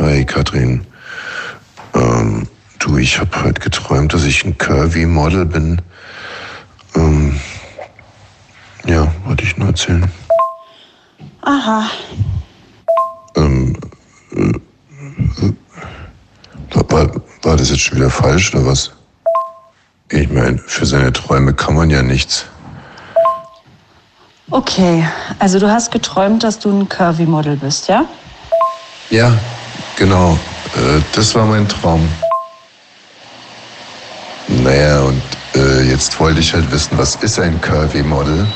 Hi, Katrin. Ähm, du, ich habe heute geträumt, dass ich ein Curvy-Model bin. Ähm, ja, wollte ich nur erzählen. Aha. Ähm, äh, äh, war, war das jetzt schon wieder falsch oder was? Ich meine, für seine Träume kann man ja nichts. Okay, also du hast geträumt, dass du ein Curvy-Model bist, ja? Ja, genau. Äh, das war mein Traum. Naja, und äh, jetzt wollte ich halt wissen, was ist ein Curvy-Model?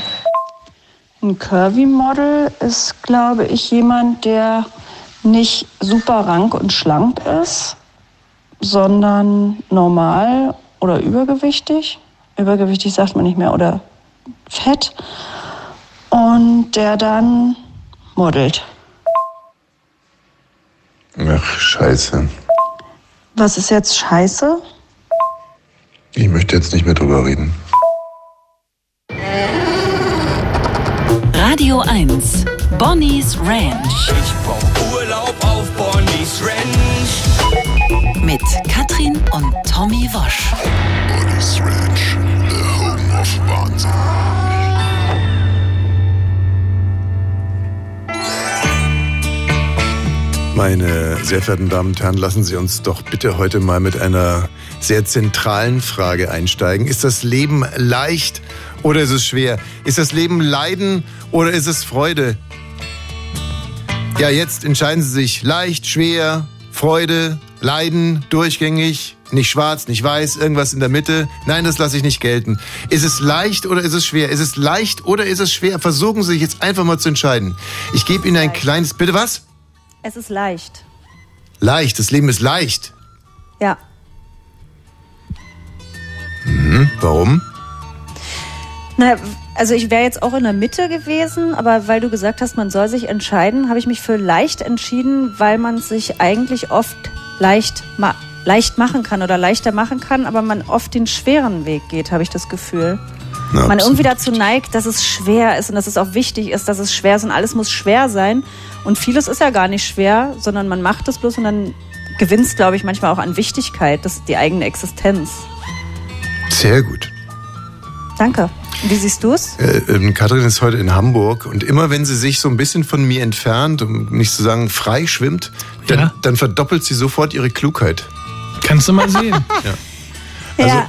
Ein Curvy-Model ist, glaube ich, jemand, der nicht super rank und schlank ist, sondern normal oder übergewichtig. Übergewichtig sagt man nicht mehr oder fett. Und der dann modelt. Ach, scheiße. Was ist jetzt scheiße? Ich möchte jetzt nicht mehr drüber reden. Radio 1. Bonnie's Ranch. Ich brauch Urlaub auf Bonnie's Ranch. Mit Katrin und Tommy Wosch. Bonnie's Ranch, the home of Wahnsinn. Meine sehr verehrten Damen und Herren, lassen Sie uns doch bitte heute mal mit einer sehr zentralen Frage einsteigen. Ist das Leben leicht oder ist es schwer? Ist das Leben Leiden oder ist es Freude? Ja, jetzt entscheiden Sie sich leicht, schwer, Freude, Leiden, durchgängig, nicht schwarz, nicht weiß, irgendwas in der Mitte. Nein, das lasse ich nicht gelten. Ist es leicht oder ist es schwer? Ist es leicht oder ist es schwer? Versuchen Sie sich jetzt einfach mal zu entscheiden. Ich gebe Ihnen ein kleines, bitte was? Es ist leicht. Leicht, das Leben ist leicht. Ja. Hm, warum? Na, also ich wäre jetzt auch in der Mitte gewesen, aber weil du gesagt hast, man soll sich entscheiden, habe ich mich für leicht entschieden, weil man sich eigentlich oft leicht, ma leicht machen kann oder leichter machen kann, aber man oft den schweren Weg geht, habe ich das Gefühl. Man absolut. irgendwie dazu neigt, dass es schwer ist und dass es auch wichtig ist, dass es schwer ist und alles muss schwer sein. Und vieles ist ja gar nicht schwer, sondern man macht es bloß und dann gewinnt es, glaube ich, manchmal auch an Wichtigkeit, das ist die eigene Existenz. Sehr gut. Danke. Wie siehst du es? Äh, ähm, Katrin ist heute in Hamburg und immer wenn sie sich so ein bisschen von mir entfernt, um nicht zu sagen frei schwimmt, dann, Ja. dann verdoppelt sie sofort ihre Klugheit. Kannst du mal sehen. Also, Ja.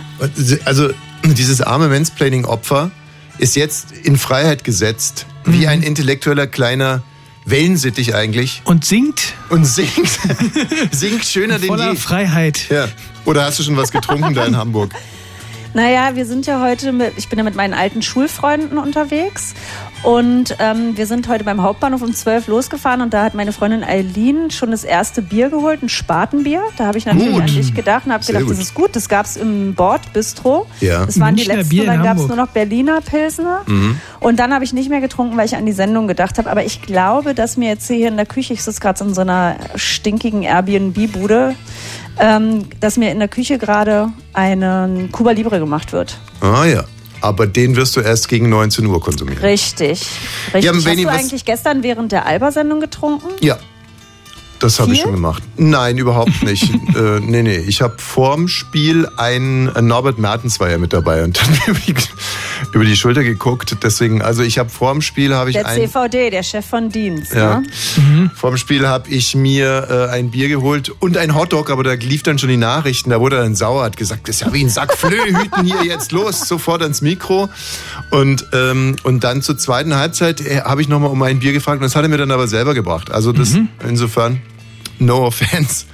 also dieses arme Mansplaining-Opfer ist jetzt in Freiheit gesetzt, wie ein intellektueller kleiner Wellensittich eigentlich Und singt und singt, singt schöner denn voller je. Freiheit. Ja. Oder hast du schon was getrunken da in Hamburg? Naja, wir sind ja heute mit, ich bin ja mit meinen alten Schulfreunden unterwegs und ähm, wir sind heute beim Hauptbahnhof um 12 losgefahren und da hat meine Freundin Eileen schon das erste Bier geholt, ein Spatenbier. Da habe ich natürlich Gut. an dich gedacht und habe gedacht, gut. das ist gut. Das gab es im Bordbistro. Ja. Das waren die Münchner letzten Bier dann gab es nur noch Berliner Pilsner. Mhm. Und dann habe ich nicht mehr getrunken, weil ich an die Sendung gedacht habe. Aber ich glaube, dass mir jetzt hier in der Küche, ich sitze gerade in so einer stinkigen Airbnb-Bude, ähm, dass mir in der Küche gerade ein Cuba Libre gemacht wird. Ah ja. Aber den wirst du erst gegen 19 Uhr konsumieren. Richtig. Richtig. Ja, Hast du eigentlich gestern während der Alba-Sendung getrunken? Ja. Das habe ich schon gemacht. Nein, überhaupt nicht. äh, nee, nee. Ich habe vorm Spiel einen Norbert Mertens war ja mit dabei und dann über die, über die Schulter geguckt. Deswegen, also ich habe vorm Spiel habe ich Der ein CVD, der Chef von Dienst. ja. Ne? Vorm Spiel habe ich mir äh, ein Bier geholt und ein Hotdog, aber da lief dann schon die Nachrichten. Da wurde er dann sauer, hat gesagt, das ist ja wie ein Sack Flöhüten hier jetzt los, sofort ans Mikro. Und, ähm, und dann zur zweiten Halbzeit äh, habe ich nochmal um ein Bier gefragt und das hat er mir dann aber selber gebracht. Also das insofern, no offense.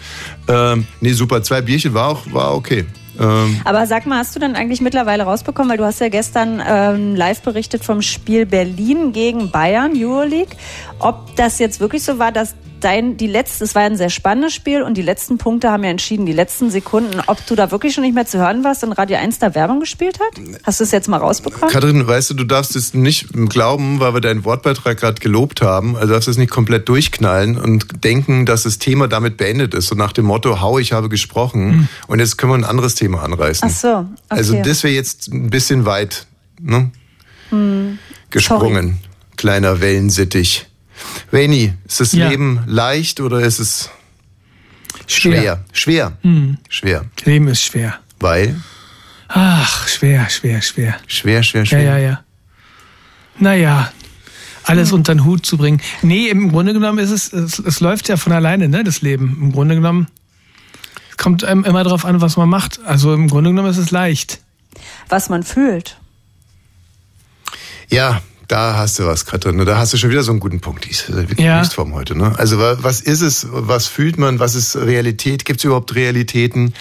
Ähm, nee, super. Zwei Bierchen war auch war okay. Ähm, Aber sag mal, hast du dann eigentlich mittlerweile rausbekommen, weil du hast ja gestern ähm, live berichtet vom Spiel Berlin gegen Bayern, Euroleague, ob das jetzt wirklich so war, dass dein, die letzte, es war ein sehr spannendes Spiel und die letzten Punkte haben ja entschieden, die letzten Sekunden, ob du da wirklich schon nicht mehr zu hören warst und Radio 1 da Werbung gespielt hat? Hast du es jetzt mal rausbekommen? Katrin, weißt du, du darfst es nicht glauben, weil wir deinen Wortbeitrag gerade gelobt haben. Also darfst es nicht komplett durchknallen und denken, dass das Thema damit beendet ist. So nach dem Motto, hau, ich habe gesprochen. Und jetzt können wir ein anderes Thema anreißen. Ach so, okay. Also das wäre jetzt ein bisschen weit ne? gesprungen. Kleiner Wellensittich. Veni, ist das Ja. Leben leicht oder ist es Schwer. Schwer. Schwer. Leben ist schwer. Weil? Ach, schwer, schwer, schwer. Schwer, schwer, Ja, schwer. ja, ja. Naja, alles unter den Hut zu bringen. Nee, im Grunde genommen ist es, es, es läuft ja von alleine, ne, das Leben. Im Grunde genommen es kommt einem immer drauf an, was man macht. Also im Grunde genommen ist es leicht. Was man fühlt. Ja, da hast du was, Katrin. Da hast du schon wieder so einen guten Punkt. Die ist wirklich Ja. Höchstform heute. Ne? Also wa- was ist es? Was fühlt man? Was ist Realität? Gibt es überhaupt Realitäten?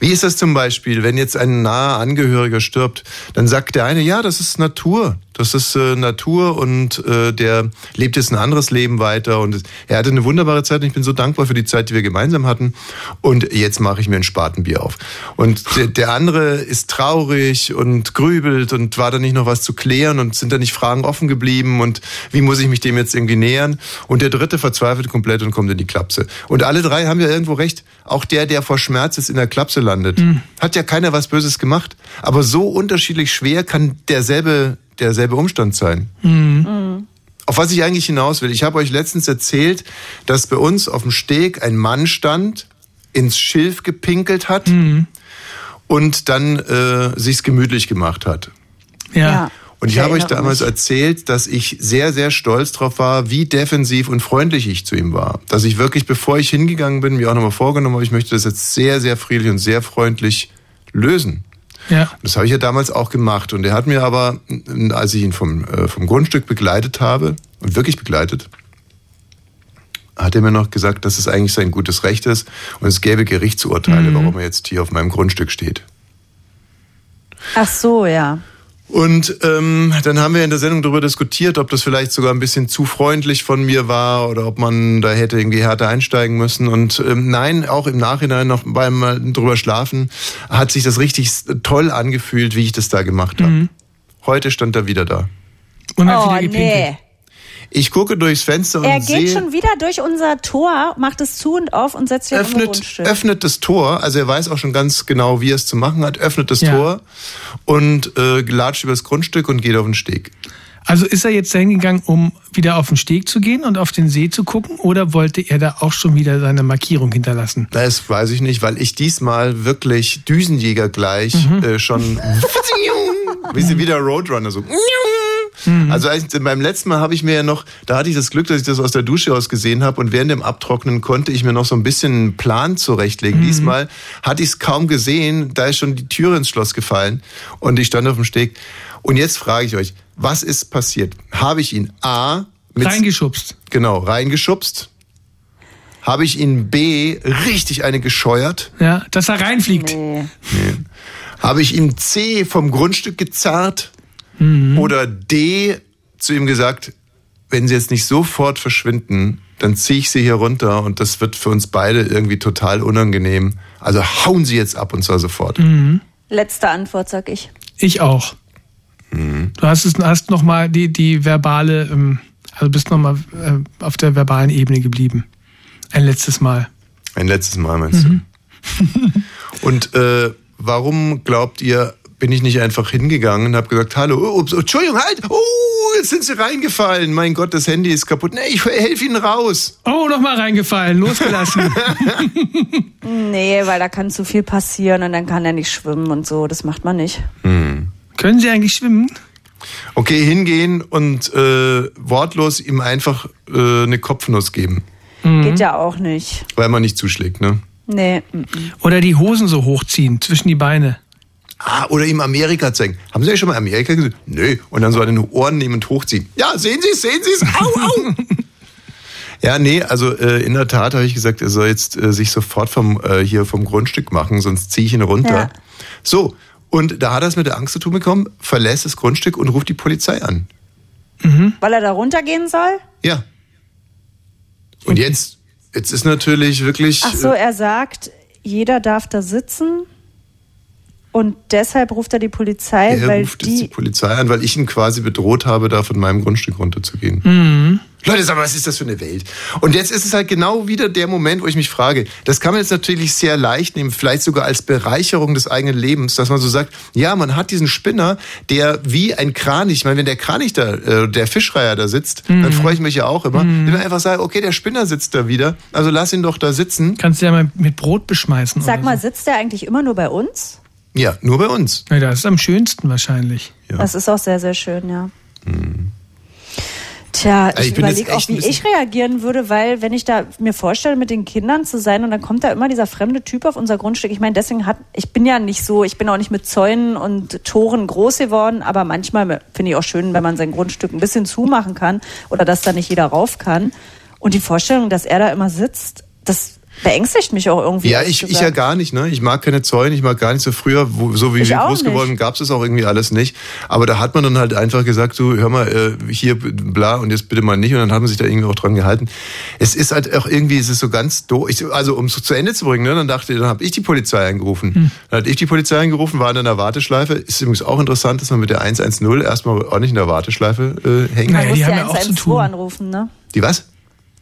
Wie ist das zum Beispiel, wenn jetzt ein naher Angehöriger stirbt? Dann sagt der eine, ja, das ist Natur. Das ist äh, Natur und äh, der lebt jetzt ein anderes Leben weiter. Und er hatte eine wunderbare Zeit und ich bin so dankbar für die Zeit, die wir gemeinsam hatten. Und jetzt mache ich mir ein Spatenbier auf. Und der, der andere ist traurig und grübelt und war da nicht noch was zu klären und sind da nicht Fragen offen geblieben und wie muss ich mich dem jetzt irgendwie nähern? Und der dritte verzweifelt komplett und kommt in die Klapse. Und alle drei haben ja irgendwo recht. Auch der, der vor Schmerz jetzt in der Klapse landet, hat ja keiner was Böses gemacht. Aber so unterschiedlich schwer kann derselbe, derselbe Umstand sein. Auf was ich eigentlich hinaus will. Ich habe euch letztens erzählt, dass bei uns auf dem Steg ein Mann stand, ins Schilf gepinkelt hat und dann äh, sich's gemütlich gemacht hat. Ja. Ja. Und ich, Ich habe euch damals mich. erzählt, dass ich sehr, sehr stolz drauf war, wie defensiv und freundlich ich zu ihm war. Dass ich wirklich, bevor ich hingegangen bin, mir auch nochmal vorgenommen habe, ich möchte das jetzt sehr, sehr friedlich und sehr freundlich lösen. Ja. Das habe ich ja damals auch gemacht. Und er hat mir aber, als ich ihn vom, äh, vom Grundstück begleitet habe, und wirklich begleitet, hat er mir noch gesagt, dass es eigentlich sein gutes Recht ist und es gäbe Gerichtsurteile, warum er jetzt hier auf meinem Grundstück steht. Ach so, ja. Und ähm, dann haben wir in der Sendung darüber diskutiert, ob das vielleicht sogar ein bisschen zu freundlich von mir war oder ob man da hätte irgendwie härter einsteigen müssen. Und ähm, nein, auch im Nachhinein noch beim äh, drüber schlafen hat sich das richtig toll angefühlt, wie ich das da gemacht habe. Heute stand er wieder da. Und hat Oh, wieder gepinkelt. nee. Ich gucke durchs Fenster und Er geht sehe, schon wieder durch unser Tor, macht es zu und auf und setzt sich auf öffnet, Grundstück. öffnet das Tor, also er weiß auch schon ganz genau, wie er es zu machen hat, öffnet das Ja. Tor und äh, latscht übers Grundstück und geht auf den Steg. Also ist er jetzt dahin gegangen, um wieder auf den Steg zu gehen und auf den See zu gucken oder wollte er da auch schon wieder seine Markierung hinterlassen? Das weiß ich nicht, weil ich diesmal wirklich Düsenjäger gleich Mhm. äh, schon wie sie wieder Roadrunner so. Mhm. Also als, beim letzten Mal habe ich mir ja noch, da hatte ich das Glück, dass ich das aus der Dusche aus gesehen habe und während dem Abtrocknen konnte ich mir noch so ein bisschen einen Plan zurechtlegen. Mhm. Diesmal hatte ich es kaum gesehen, da ist schon die Tür ins Schloss gefallen und ich stand auf dem Steg. Und jetzt frage ich euch, was ist passiert? Habe ich ihn A mit Reingeschubst. genau reingeschubst? Habe ich ihn B richtig eine gescheuert? Ja, dass er reinfliegt. Nee. Habe ich ihm C vom Grundstück gezerrt? Oder D zu ihm gesagt, wenn sie jetzt nicht sofort verschwinden, dann ziehe ich sie hier runter und das wird für uns beide irgendwie total unangenehm. Also hauen sie jetzt ab und zwar sofort. Letzte Antwort, sag ich. Ich auch. Mhm. Du hast es hast noch mal die die verbale, ähm, also bist noch mal äh, auf der verbalen Ebene geblieben. Ein letztes Mal. Ein letztes Mal meinst du? und äh, warum glaubt ihr, bin ich nicht einfach hingegangen und habe gesagt, hallo, oh, ups, Entschuldigung, halt, oh, jetzt sind sie reingefallen. Mein Gott, das Handy ist kaputt. Nee, ich helfe ihnen raus. Oh, noch mal reingefallen, losgelassen. Nee, weil da kann zu viel passieren und dann kann er nicht schwimmen und so. Das macht man nicht. Können Sie eigentlich schwimmen? Okay, hingehen und äh, wortlos ihm einfach äh, eine Kopfnuss geben, Geht ja auch nicht. weil man nicht zuschlägt, ne? Nee. mm. Oder die Hosen so hochziehen zwischen die Beine? Ah, oder ihm Amerika zeigen. Haben Sie ja schon mal Amerika gesehen? Nö. Und dann so an den Ohren nehmen und hochziehen. Ja, sehen Sie es, sehen Sie es. Au, au. ja, nee, also äh, in der Tat habe ich gesagt, er soll jetzt äh, sich sofort vom, äh, hier vom Grundstück machen, sonst ziehe ich ihn runter. Ja. So, und da hat er es mit der Angst zu tun bekommen, verlässt das Grundstück und ruft die Polizei an. Weil er da runtergehen soll? Ja. Und jetzt, jetzt ist natürlich wirklich... Ach so, äh, er sagt, jeder darf da sitzen. Und deshalb ruft er die Polizei, Er weil ruft jetzt die die. Polizei an, weil ich ihn quasi bedroht habe, da von meinem Grundstück runterzugehen. Leute, sag mal, was ist das für eine Welt? Und jetzt ist es halt genau wieder der Moment, wo ich mich frage, das kann man jetzt natürlich sehr leicht nehmen, vielleicht sogar als Bereicherung des eigenen Lebens, dass man so sagt, ja, man hat diesen Spinner, der wie ein Kranich, ich meine, wenn der Kranich da, äh, der Fischreiher da sitzt, dann freue ich mich ja auch immer, wenn man einfach sagt, okay, der Spinner sitzt da wieder, also lass ihn doch da sitzen. Kannst du ja mal mit Brot beschmeißen. Sag oder mal, sitzt der eigentlich immer nur bei uns? Ja, nur bei uns. Ja, das ist am schönsten wahrscheinlich. Ja. Das ist auch sehr, sehr schön, ja. Tja, Also ich ich überlege auch, wie ich reagieren würde, weil wenn ich da mir vorstelle, mit den Kindern zu sein und dann kommt da immer dieser fremde Typ auf unser Grundstück. Ich meine, deswegen hat, ich bin ja nicht so, ich bin auch nicht mit Zäunen und Toren groß geworden, aber manchmal finde ich auch schön, wenn man sein Grundstück ein bisschen zumachen kann oder dass da nicht jeder rauf kann. Und die Vorstellung, dass er da immer sitzt, das beängstigt mich auch irgendwie. Ja, ich, ich ja gar nicht, ne? Ich mag keine Zäune, ich mag gar nicht so früher, wo, so wie Ich wir groß nicht. geworden, gab's das auch irgendwie alles nicht. Aber da hat man dann halt einfach gesagt, du, hör mal, äh, hier, bla, und jetzt bitte mal nicht. Und dann hat man sich da irgendwie auch dran gehalten. Es ist halt auch irgendwie, es ist so ganz doof. Also, um es zu Ende zu bringen, ne, dann dachte ich, dann habe ich die Polizei angerufen. Hm. Dann hat ich die Polizei angerufen, war in einer Warteschleife. Ist übrigens auch interessant, dass man mit der 110 erstmal ordentlich in der Warteschleife äh, hängt. Naja, Man muss die die haben ja auch zu 112 tun. anrufen, ne? Die was?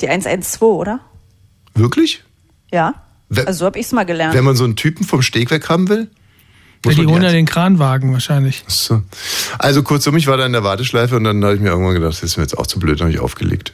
Die 112, oder? Wirklich? Ja. Wer- Also so habe ich es mal gelernt. Wenn man so einen Typen vom Steg weg haben will? Ja, Muss die man holen ja 110 den Kranwagen wahrscheinlich. So. Also kurzum, ich war da in der Warteschleife und dann habe ich mir irgendwann gedacht, das ist mir jetzt auch zu blöd, dann habe ich aufgelegt.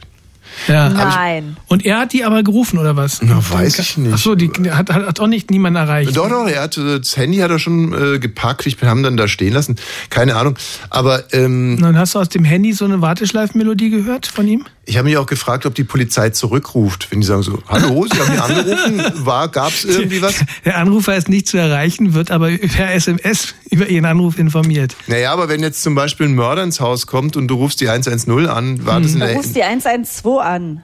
Ja. Nein. Und er hat die aber gerufen, oder was? Na, weiß ich nicht. Ach so, die hat, hat, hat auch nicht niemand erreicht. Doch, doch, er hat äh, das Handy hat er schon äh, gepackt, ich haben dann da stehen lassen. Keine Ahnung. Aber ähm, Und dann hast du aus dem Handy so eine Warteschleifenmelodie gehört von ihm? Ich habe mich auch gefragt, ob die Polizei zurückruft, wenn die sagen so, hallo, Sie haben hier angerufen, war, gab's irgendwie was? Der Anrufer ist nicht zu erreichen, wird aber per SMS über ihren Anruf informiert. Naja, aber wenn jetzt zum Beispiel ein Mörder ins Haus kommt und du rufst die 110 an, war das in Man der... ruft die 112 an.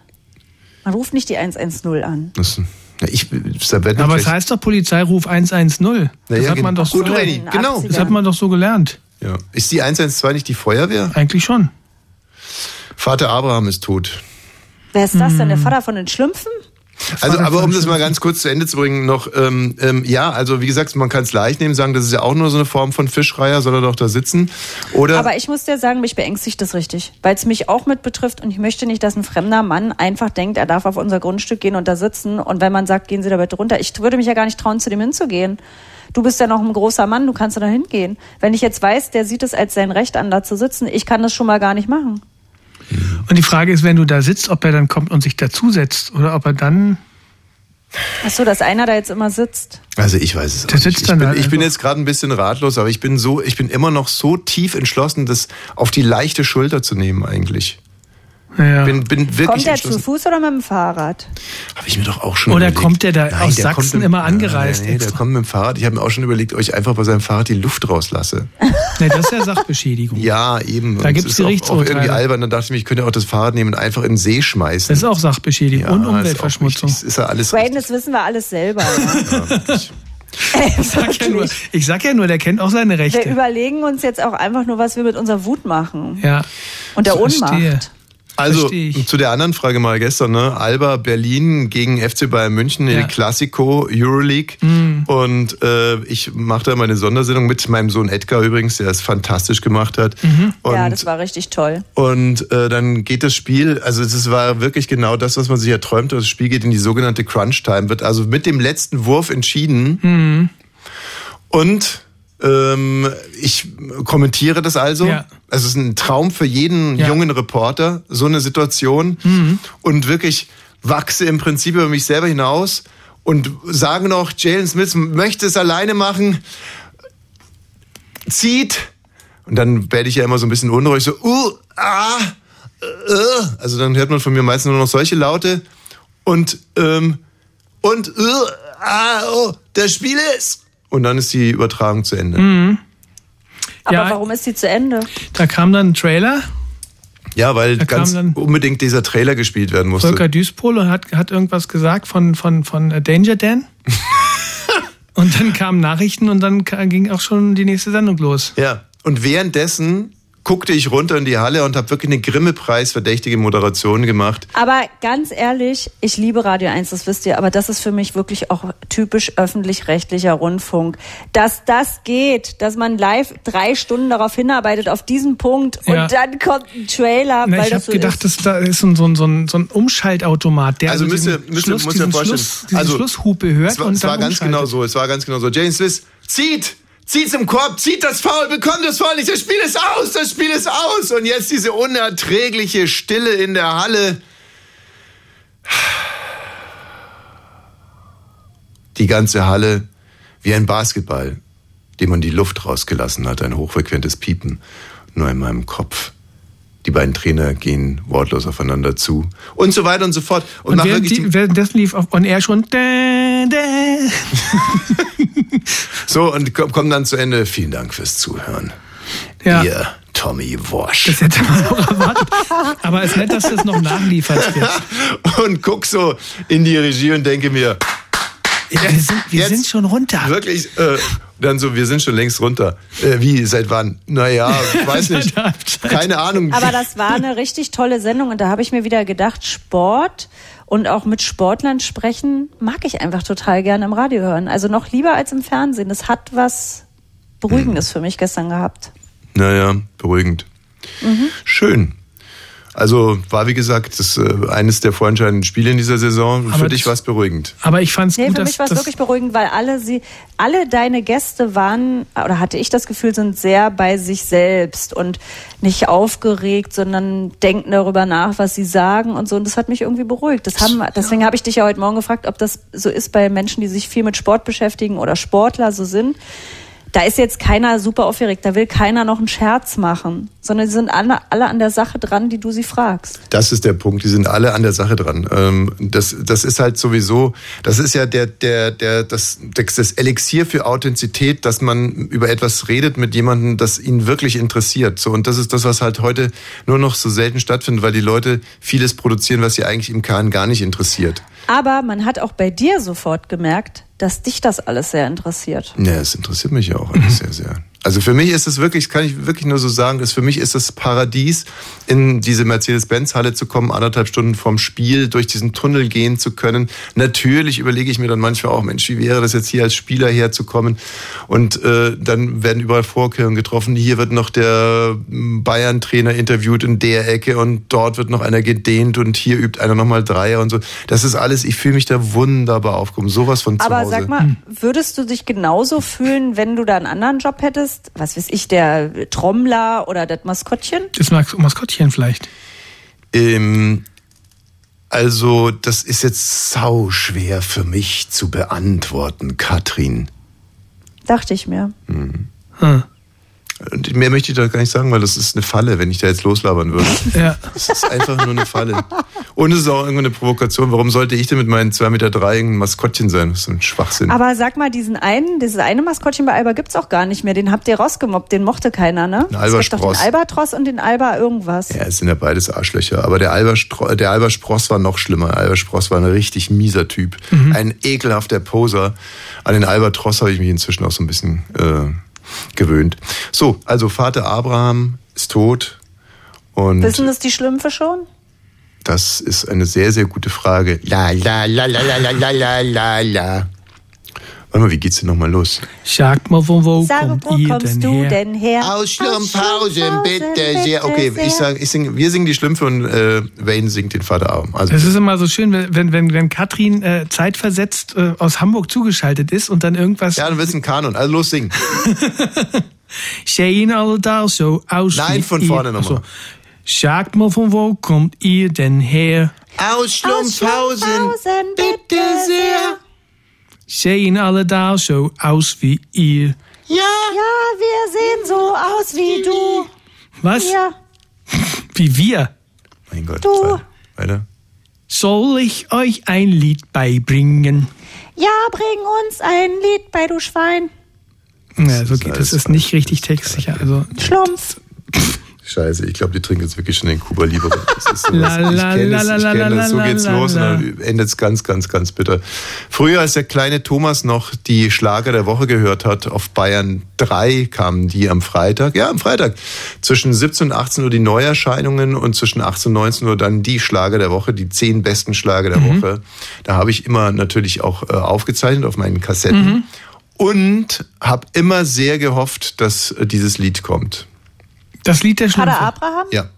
Man ruft nicht die 110 an. Das, na, ich, das Aber es vielleicht- heißt doch Polizeiruf 110. Das Naja, hat man doch so gut, den genau. 80ern. Das hat man doch so gelernt. Ja. Ist die 112 nicht die Feuerwehr? Eigentlich schon. Vater Abraham ist tot. Wer ist das denn? Der Vater von den Schlümpfen? Also, aber um das mal ganz kurz zu Ende zu bringen, noch, ähm, ähm, ja, also wie gesagt, man kann es leicht nehmen, sagen, das ist ja auch nur so eine Form von Fischreiher, soll er doch da sitzen. Oder Aber ich muss dir sagen, mich beängstigt das richtig, weil es mich auch mit betrifft und ich möchte nicht, dass ein fremder Mann einfach denkt, er darf auf unser Grundstück gehen und da sitzen und wenn man sagt, gehen Sie da bitte runter, ich würde mich ja gar nicht trauen, zu dem hinzugehen. Du bist ja noch ein großer Mann, du kannst da hingehen. Wenn ich jetzt weiß, der sieht es als sein Recht an, da zu sitzen, ich kann das schon mal gar nicht machen. Und die Frage ist, wenn du da sitzt, ob er dann kommt und sich dazusetzt oder ob er dann. Ach so, dass einer da jetzt immer sitzt. Also ich weiß es auch Der nicht. sitzt Ich dann bin, da ich bin jetzt gerade ein bisschen ratlos, aber ich bin so, ich bin immer noch so tief entschlossen, das auf die leichte Schulter zu nehmen eigentlich. Ja. Bin, bin wirklich Kommt der zu. Fuß oder mit dem Fahrrad? Habe ich mir doch auch schon Oder überlegt. kommt der da aus der Sachsen kommt immer angereist Nee, nee, der extra? kommt mit dem Fahrrad. Ich habe mir auch schon überlegt, ob ich einfach bei seinem Fahrrad die Luft rauslasse. Nee, das ist ja Sachbeschädigung. Ja, eben. Da Und gibt's es ist auch, auch Gerichtsurteile. irgendwie albern. Dann dachte ich mir, ich könnte auch das Fahrrad nehmen und einfach in den See schmeißen. Das ist auch Sachbeschädigung und ist auch Umweltverschmutzung. richtig. Ist ja alles Wayne, das wissen wir alles selber. Ja. richtig. Ich sag, ja nur, ich sag ja nur, der kennt auch seine Wir Rechte. überlegen uns jetzt auch einfach nur, was wir mit unserer Wut machen. Ja. Und der Verstehe. Also zu der anderen Frage mal gestern, ne? Alba Berlin gegen FC Bayern München, Ja. El Clasico, Euroleague. Und äh, ich mache da meine Sondersendung mit meinem Sohn Edgar übrigens, der es fantastisch gemacht hat. Und, Ja, das war richtig toll. und äh, dann geht das Spiel, also es war wirklich genau das, was man sich erträumt. Das Spiel geht in die sogenannte Crunch Time, wird also mit dem letzten Wurf entschieden. Und ähm, ich kommentiere das also. Ja. Es ist ein Traum für jeden Ja. jungen Reporter, so eine Situation. Und wirklich wachse im Prinzip über mich selber hinaus und sage noch, Jalen Smith möchte es alleine machen, zieht. Und dann werde ich ja immer so ein bisschen unruhig, so, uh, ah, äh. Also dann hört man von mir meistens nur noch solche Laute. Und, ähm, und, uh, ah, oh, das Spiel ist. Und dann ist die Übertragung zu Ende. Aber Ja. warum ist sie zu Ende? Da kam dann ein Trailer, Ja, weil Da ganz unbedingt dieser Trailer gespielt werden musste. Volker Düspol, hat, hat irgendwas gesagt von, von, von äh, Danger Dan. und dann kamen Nachrichten und dann ging auch schon die nächste Sendung los. Ja. Und währenddessen guckte ich runter in die Halle und habe wirklich eine Grimme-Preis verdächtige Moderation gemacht. Aber ganz ehrlich, ich liebe Radio 1, das wisst ihr, aber das ist für mich wirklich auch typisch öffentlich-rechtlicher Rundfunk. Dass das geht, dass man live drei Stunden darauf hinarbeitet, auf diesen Punkt Ja. und dann kommt ein Trailer, Na, weil ich habe das so gedacht, ist. dass da ist so ein, so ein, so ein, Umschaltautomat, der Also müsst ihr, müsst Schluss, muss diesen vorstellen. Schluss, diese also, Schlusshupe hört es war, und es war ganz umschaltet. genau so. Es war ganz genau so. James Smith zieht, zieht zum Korb, zieht das Foul, bekommt das Foul nicht. Das Spiel ist aus, das Spiel ist aus. Und jetzt diese unerträgliche Stille in der Halle. Die ganze Halle wie ein Basketball, dem man die Luft rausgelassen hat, ein hochfrequentes Piepen, nur in meinem Kopf. Die beiden Trainer gehen wortlos aufeinander zu und so weiter und so fort. Und, Und während die- währenddessen lief auf On Air schon. Da, da. So, und komm- kommen dann zu Ende. Vielen Dank fürs Zuhören. Ja. Ihr Tommy Wosch. Das hätte man auch erwartet. Aber es ist nett, dass du es noch nachlieferst jetzt. Und guck so in die Regie und denke mir, wir sind, wir Jetzt- sind schon runter. wirklich, äh, dann so, wir sind schon längst runter. Äh, wie, seit wann? Naja, ich weiß nicht. Keine Ahnung. Aber das war eine richtig tolle Sendung und da habe ich mir wieder gedacht, Sport und auch mit Sportlern sprechen mag ich einfach total gerne im Radio hören. Also noch lieber als im Fernsehen. Das hat was Beruhigendes für mich gestern gehabt. Naja, beruhigend. Mhm. Schön. Also war wie gesagt das äh, eines der vorentscheidenden Spiele in dieser Saison. Aber Für dich war es beruhigend. Aber ich fand es Nee, gut, für dass mich war es wirklich beruhigend, weil alle sie, alle deine Gäste waren, oder hatte ich das Gefühl, sind sehr bei sich selbst und nicht aufgeregt, sondern denken darüber nach, was sie sagen und so. Und das hat mich irgendwie beruhigt. Das haben, deswegen habe ich dich ja heute Morgen gefragt, ob das so ist bei Menschen, die sich viel mit Sport beschäftigen oder Sportler so sind. Da ist jetzt keiner super aufgeregt, da will keiner noch einen Scherz machen, sondern sie sind alle, alle an der Sache dran, die du sie fragst. Das ist der Punkt. Die sind alle an der Sache dran. Ähm, das, das ist halt sowieso, das ist ja der, der, der, das, das Elixier für Authentizität, dass man über etwas redet mit jemandem, das ihn wirklich interessiert. So, und das ist das, was halt heute nur noch so selten stattfindet, weil die Leute vieles produzieren, was sie eigentlich im Kern gar nicht interessiert. Aber man hat auch bei dir sofort gemerkt, dass dich das alles sehr interessiert. Ja, es interessiert mich ja auch alles sehr, sehr. Also für mich ist es wirklich, kann ich wirklich nur so sagen, ist für mich ist es Paradies, in diese Mercedes-Benz-Halle zu kommen, anderthalb Stunden vorm Spiel, durch diesen Tunnel gehen zu können. Natürlich überlege ich mir dann manchmal auch, Mensch, wie wäre das jetzt hier als Spieler herzukommen? Und äh, dann werden überall Vorkehrungen getroffen. Hier wird noch der Bayern-Trainer interviewt in der Ecke und dort wird noch einer gedehnt und hier übt einer nochmal Dreier und so. Das ist alles, ich fühle mich da wunderbar aufgehoben. Sowas von zu Aber Hause. sag mal, würdest du dich genauso fühlen, wenn du da einen anderen Job hättest? Was weiß ich, der Trommler oder das Maskottchen? das Mas- Maskottchen vielleicht. Ähm, also, das ist jetzt sau schwer für mich zu beantworten, Katrin. Dachte ich mir. Hm. Und mehr möchte ich da gar nicht sagen, weil das ist eine Falle, wenn ich da jetzt loslabern würde. Ja. Das ist einfach nur eine Falle. Und es ist auch irgendwo eine Provokation. Warum sollte ich denn mit meinen 2,3 Meter drei ein Maskottchen sein? Das ist so ein Schwachsinn. Aber sag mal, diesen einen, dieses eine Maskottchen bei Alba gibt's auch gar nicht mehr. Den habt ihr rausgemobbt, den mochte keiner, ne? Ein Es gibt doch den Albatross und den Alba irgendwas. ja, es sind ja beides Arschlöcher. Aber der Alberspross, der Alberspross war noch schlimmer. Der Alberspross war ein richtig mieser Typ. Ein ekelhafter Poser. An den Albatross habe ich mich inzwischen auch so ein bisschen äh, gewöhnt. So, also Vater Abraham ist tot. Und Wissen das die Schlümpfe schon? das ist eine sehr, sehr gute Frage. La, la, la, la, la, la, la, la, la, la. Warte mal, wie geht's denn nochmal los? Sagt mal, von wo Sag, kommt wo ihr kommst denn du her? denn her? Aus Schlumpfhausen, bitte sehr. Okay, ich sag, ich sing, wir singen die Schlümpfe und äh, Wayne singt den Vater Abraham. Also, Es ist immer so schön, wenn, wenn, wenn Katrin äh, zeitversetzt äh, aus Hamburg zugeschaltet ist und dann irgendwas. ja, du willst einen Kanon. Also los, singen. Alle da so aus. Nein, von vorne nochmal. Sagt mal, von wo kommt ihr denn her? Aus Schlumpfhausen, bitte sehr. Sehen alle da so aus wie ihr? Ja. Ja, wir sehen so aus wie du. Was? Ja, Wie wir? Mein Gott. Du. Weiter. Soll ich euch ein Lied beibringen? ja, bring uns ein Lied bei du Schwein. Ja, so geht alles das. ist nicht richtig textsicher. Also Schlumpf. Scheiße, ich glaube, die trinken jetzt wirklich schon den Kuba Libre. So la, geht's los und dann endet es ganz, ganz, ganz bitter. Früher, als der kleine Thomas noch die Schlager der Woche gehört hat, auf Bayern 3 kamen die am Freitag. Ja, am Freitag. Zwischen 17 und 18 Uhr die Neuerscheinungen und zwischen 18 und 19 Uhr dann die Schlager der Woche, die zehn besten Schlager der Woche. Da habe ich immer natürlich auch äh, aufgezeichnet auf meinen Kassetten. Und habe immer sehr gehofft, dass äh, dieses Lied kommt. Das Lied der Vater Schlümpfe. Abraham? Ja,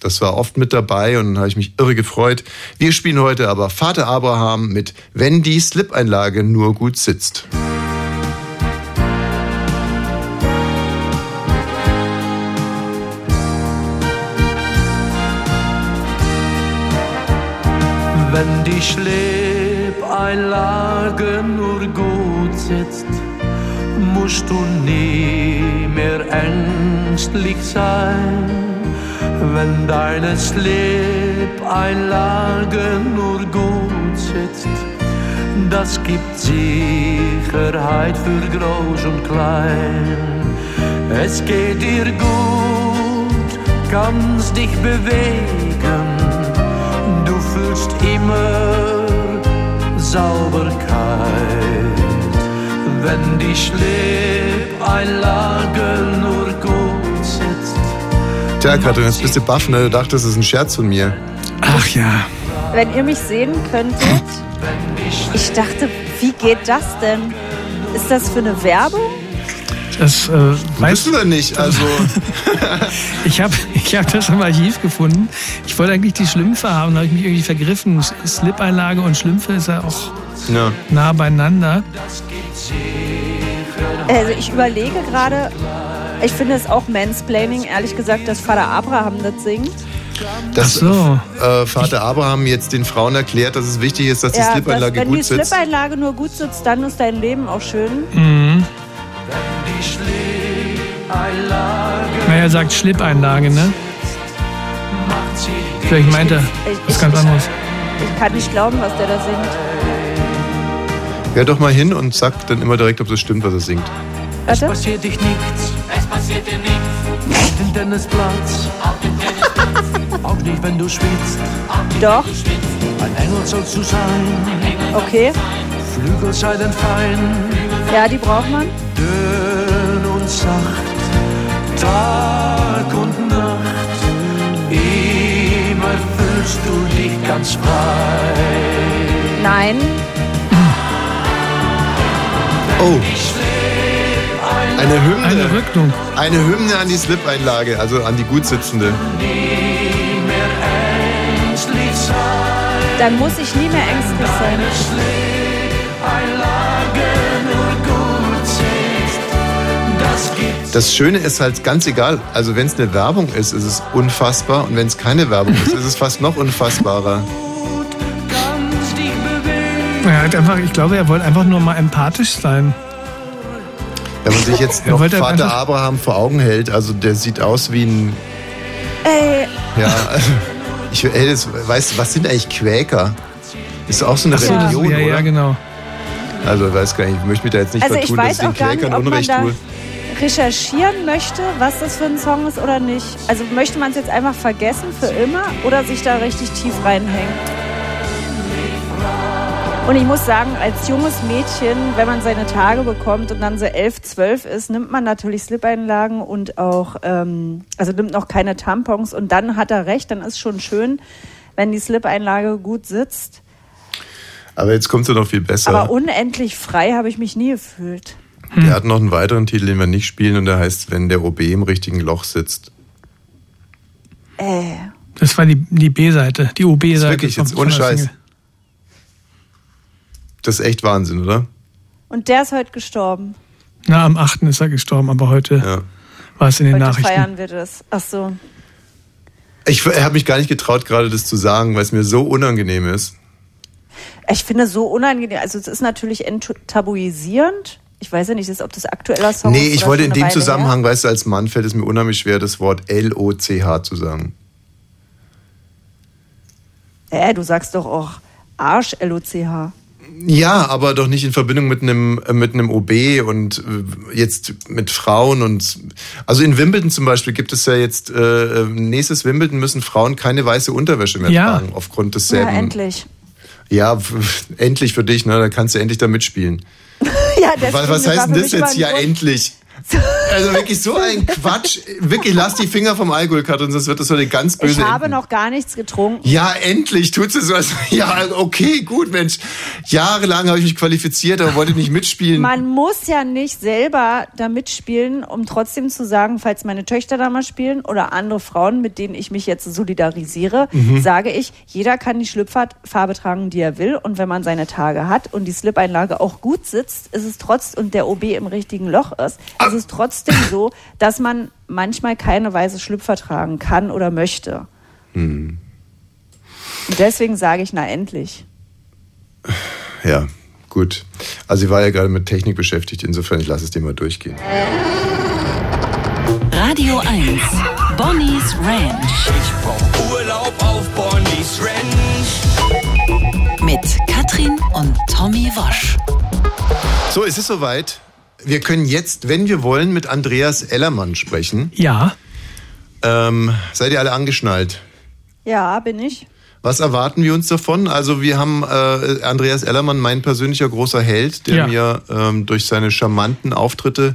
das war oft mit dabei und dann habe ich mich irre gefreut. Wir spielen heute aber Vater Abraham mit Wenn die Slip-Einlage nur gut sitzt. Wenn die Schleppeinlage nur gut sitzt, musst du nie mehr ängstlich sein. Wenn deine Schleppeinlage nur gut sitzt, das gibt Sicherheit für groß und klein. Es geht dir gut, kannst dich bewegen du fühlst immer Sauberkeit. Wenn die Schleppeinlage nur gut sitzt, Tja, Katrin, jetzt bist du baff, ne? Du dachtest, das ist ein Scherz von mir. Ach ja. Wenn ihr mich sehen könntet, ich dachte, wie geht das denn? Ist das für eine Werbung? Das äh, Weißt du nicht? Also, Ich habe ich hab das im Archiv gefunden. Ich wollte eigentlich die Schlümpfe haben, da habe ich mich irgendwie vergriffen. Slip-Einlage und Schlümpfe ist ja auch ja. nah beieinander. Also ich überlege gerade, ich finde es auch Mansplaining, ehrlich gesagt, dass Vater Abraham das singt. Dass so. äh, Vater Abraham jetzt den Frauen erklärt, dass es wichtig ist, dass die Ja, dass, Slip-Einlage wenn die gut sitzt. Slip-Einlage nur gut sitzt, dann ist dein Leben auch schön. Mhm. Die Schleppeinlage Na, er sagt Schlippeinlage, ne? macht sie Vielleicht meint er Ich, was ganz ich, anderes. ich kann nicht glauben, was der da singt. Hör doch mal hin und sag dann immer direkt, ob das stimmt, was er singt. Es Warte. passiert dich nichts. Es passiert dir nichts. Auf dem Tennisplatz. Auf dem Tennisplatz. Auch nicht, wenn du schwitzt. Doch, Ein Engel sollst du sein. okay. Flügel seien fein. Ja, die braucht man. Dünn und sacht. Tag und Nacht. Immer fühlst du dich ganz frei. Nein, Oh. Eine Hymne. Eine Rücknung. Eine Hymne an die Slip-Einlage, also an die gut sitzende. Nie mehr ängstlich sein. dann muss ich nie mehr ängstlich sein. Das Schöne ist halt ganz egal. Also wenn es eine Werbung ist, ist es unfassbar. Und wenn es keine Werbung ist, ist es fast noch unfassbarer. Er hat einfach, ich glaube, er wollte einfach nur mal empathisch sein. Wenn man sich jetzt noch Vater einfach- Abraham vor Augen hält, also der sieht aus wie ein, Ey, ja, also ich ey, das, weißt du, was sind eigentlich Quäker? Ist auch so eine Ach so, das, Religion, ja, oder? ja, genau. Also ich weiß gar nicht, ich möchte mich da jetzt nicht also vertun, dass ich den nicht, Quäkern man Unrecht da tue. Recherchieren möchte, was das für ein Song ist oder nicht. Also möchte man es jetzt einfach vergessen für immer oder sich da richtig tief reinhängen? Und ich muss sagen, als junges Mädchen, wenn man seine Tage bekommt und dann so elf, zwölf ist, nimmt man natürlich Slip-Einlagen und auch, ähm, also nimmt noch keine Tampons und dann hat er recht, dann ist schon schön, wenn die Slip-Einlage gut sitzt. Aber jetzt kommt ja noch viel besser. Aber unendlich frei habe ich mich nie gefühlt. Der hat noch einen weiteren Titel, den wir nicht spielen, und der heißt, wenn der OB im richtigen Loch sitzt. Äh, Das war die, die B-Seite, die OB-Seite. wirklich, vom- jetzt ohne Scheiß. Das ist echt Wahnsinn, oder? und der ist heute gestorben. Na, am 8. ist er gestorben, aber heute Ja. war es in den Heute Nachrichten. feiern wir das. Ach so. Ich habe mich gar nicht getraut, gerade das zu sagen, weil es mir so unangenehm ist. Ich finde so unangenehm. Also es ist natürlich enttabuisierend. Ich weiß ja nicht, ob das aktueller Song ist. Nee, ich wollte in dem Weile Zusammenhang, weißt du, als Mann fällt es mir unheimlich schwer, das Wort L-O-C-H zu sagen. Her. Äh, du sagst doch auch Arsch L-O-C-H. Ja, aber doch nicht in Verbindung mit einem äh, mit einem OB und äh, jetzt mit Frauen und also in Wimbledon zum Beispiel gibt es ja jetzt äh, nächstes Wimbledon müssen Frauen keine weiße Unterwäsche mehr Ja. tragen aufgrund Ja, desselben. endlich. Ja, endlich für dich, ne? Da kannst du endlich da mitspielen. Ja, Was, was heißt denn das jetzt? Grund- endlich. Also wirklich so ein Quatsch. Wirklich, lass die Finger vom Alkohol, Katrin, sonst wird das heute ganz böse. Ich habe enden. noch gar nichts getrunken. Ja, endlich tut sie so. Als, ja, okay, gut, Mensch. Jahrelang habe ich mich qualifiziert, aber wollte nicht mitspielen. Man muss ja nicht selber da mitspielen, um trotzdem zu sagen, falls meine Töchter da mal spielen oder andere Frauen, mit denen ich mich jetzt solidarisiere, Mhm. sage ich, jeder kann die Schlüpferfarbe tragen, die er will. Und wenn man seine Tage hat und die Slip-Einlage auch gut sitzt, ist es trotz und der OB im richtigen Loch ist, ist es trotzdem so, dass man manchmal keine weiße Schlüpfer tragen kann oder möchte. Hm. Und deswegen sage ich, na endlich. Ja, gut. Also sie war ja gerade mit Technik beschäftigt, insofern ich lasse es dir mal durchgehen. Radio 1. Bonnie's Ranch Ich brauch Urlaub auf Bonnie's Ranch. mit Katrin und Tommy Wosch. So, es ist soweit. Wir können jetzt, wenn wir wollen, mit Andreas Ellermann sprechen. Ja. Ähm, seid ihr alle angeschnallt? Ja, bin ich. Was erwarten wir uns davon? Also wir haben äh, Andreas Ellermann, mein persönlicher großer Held, der Ja. mir ähm, durch seine charmanten Auftritte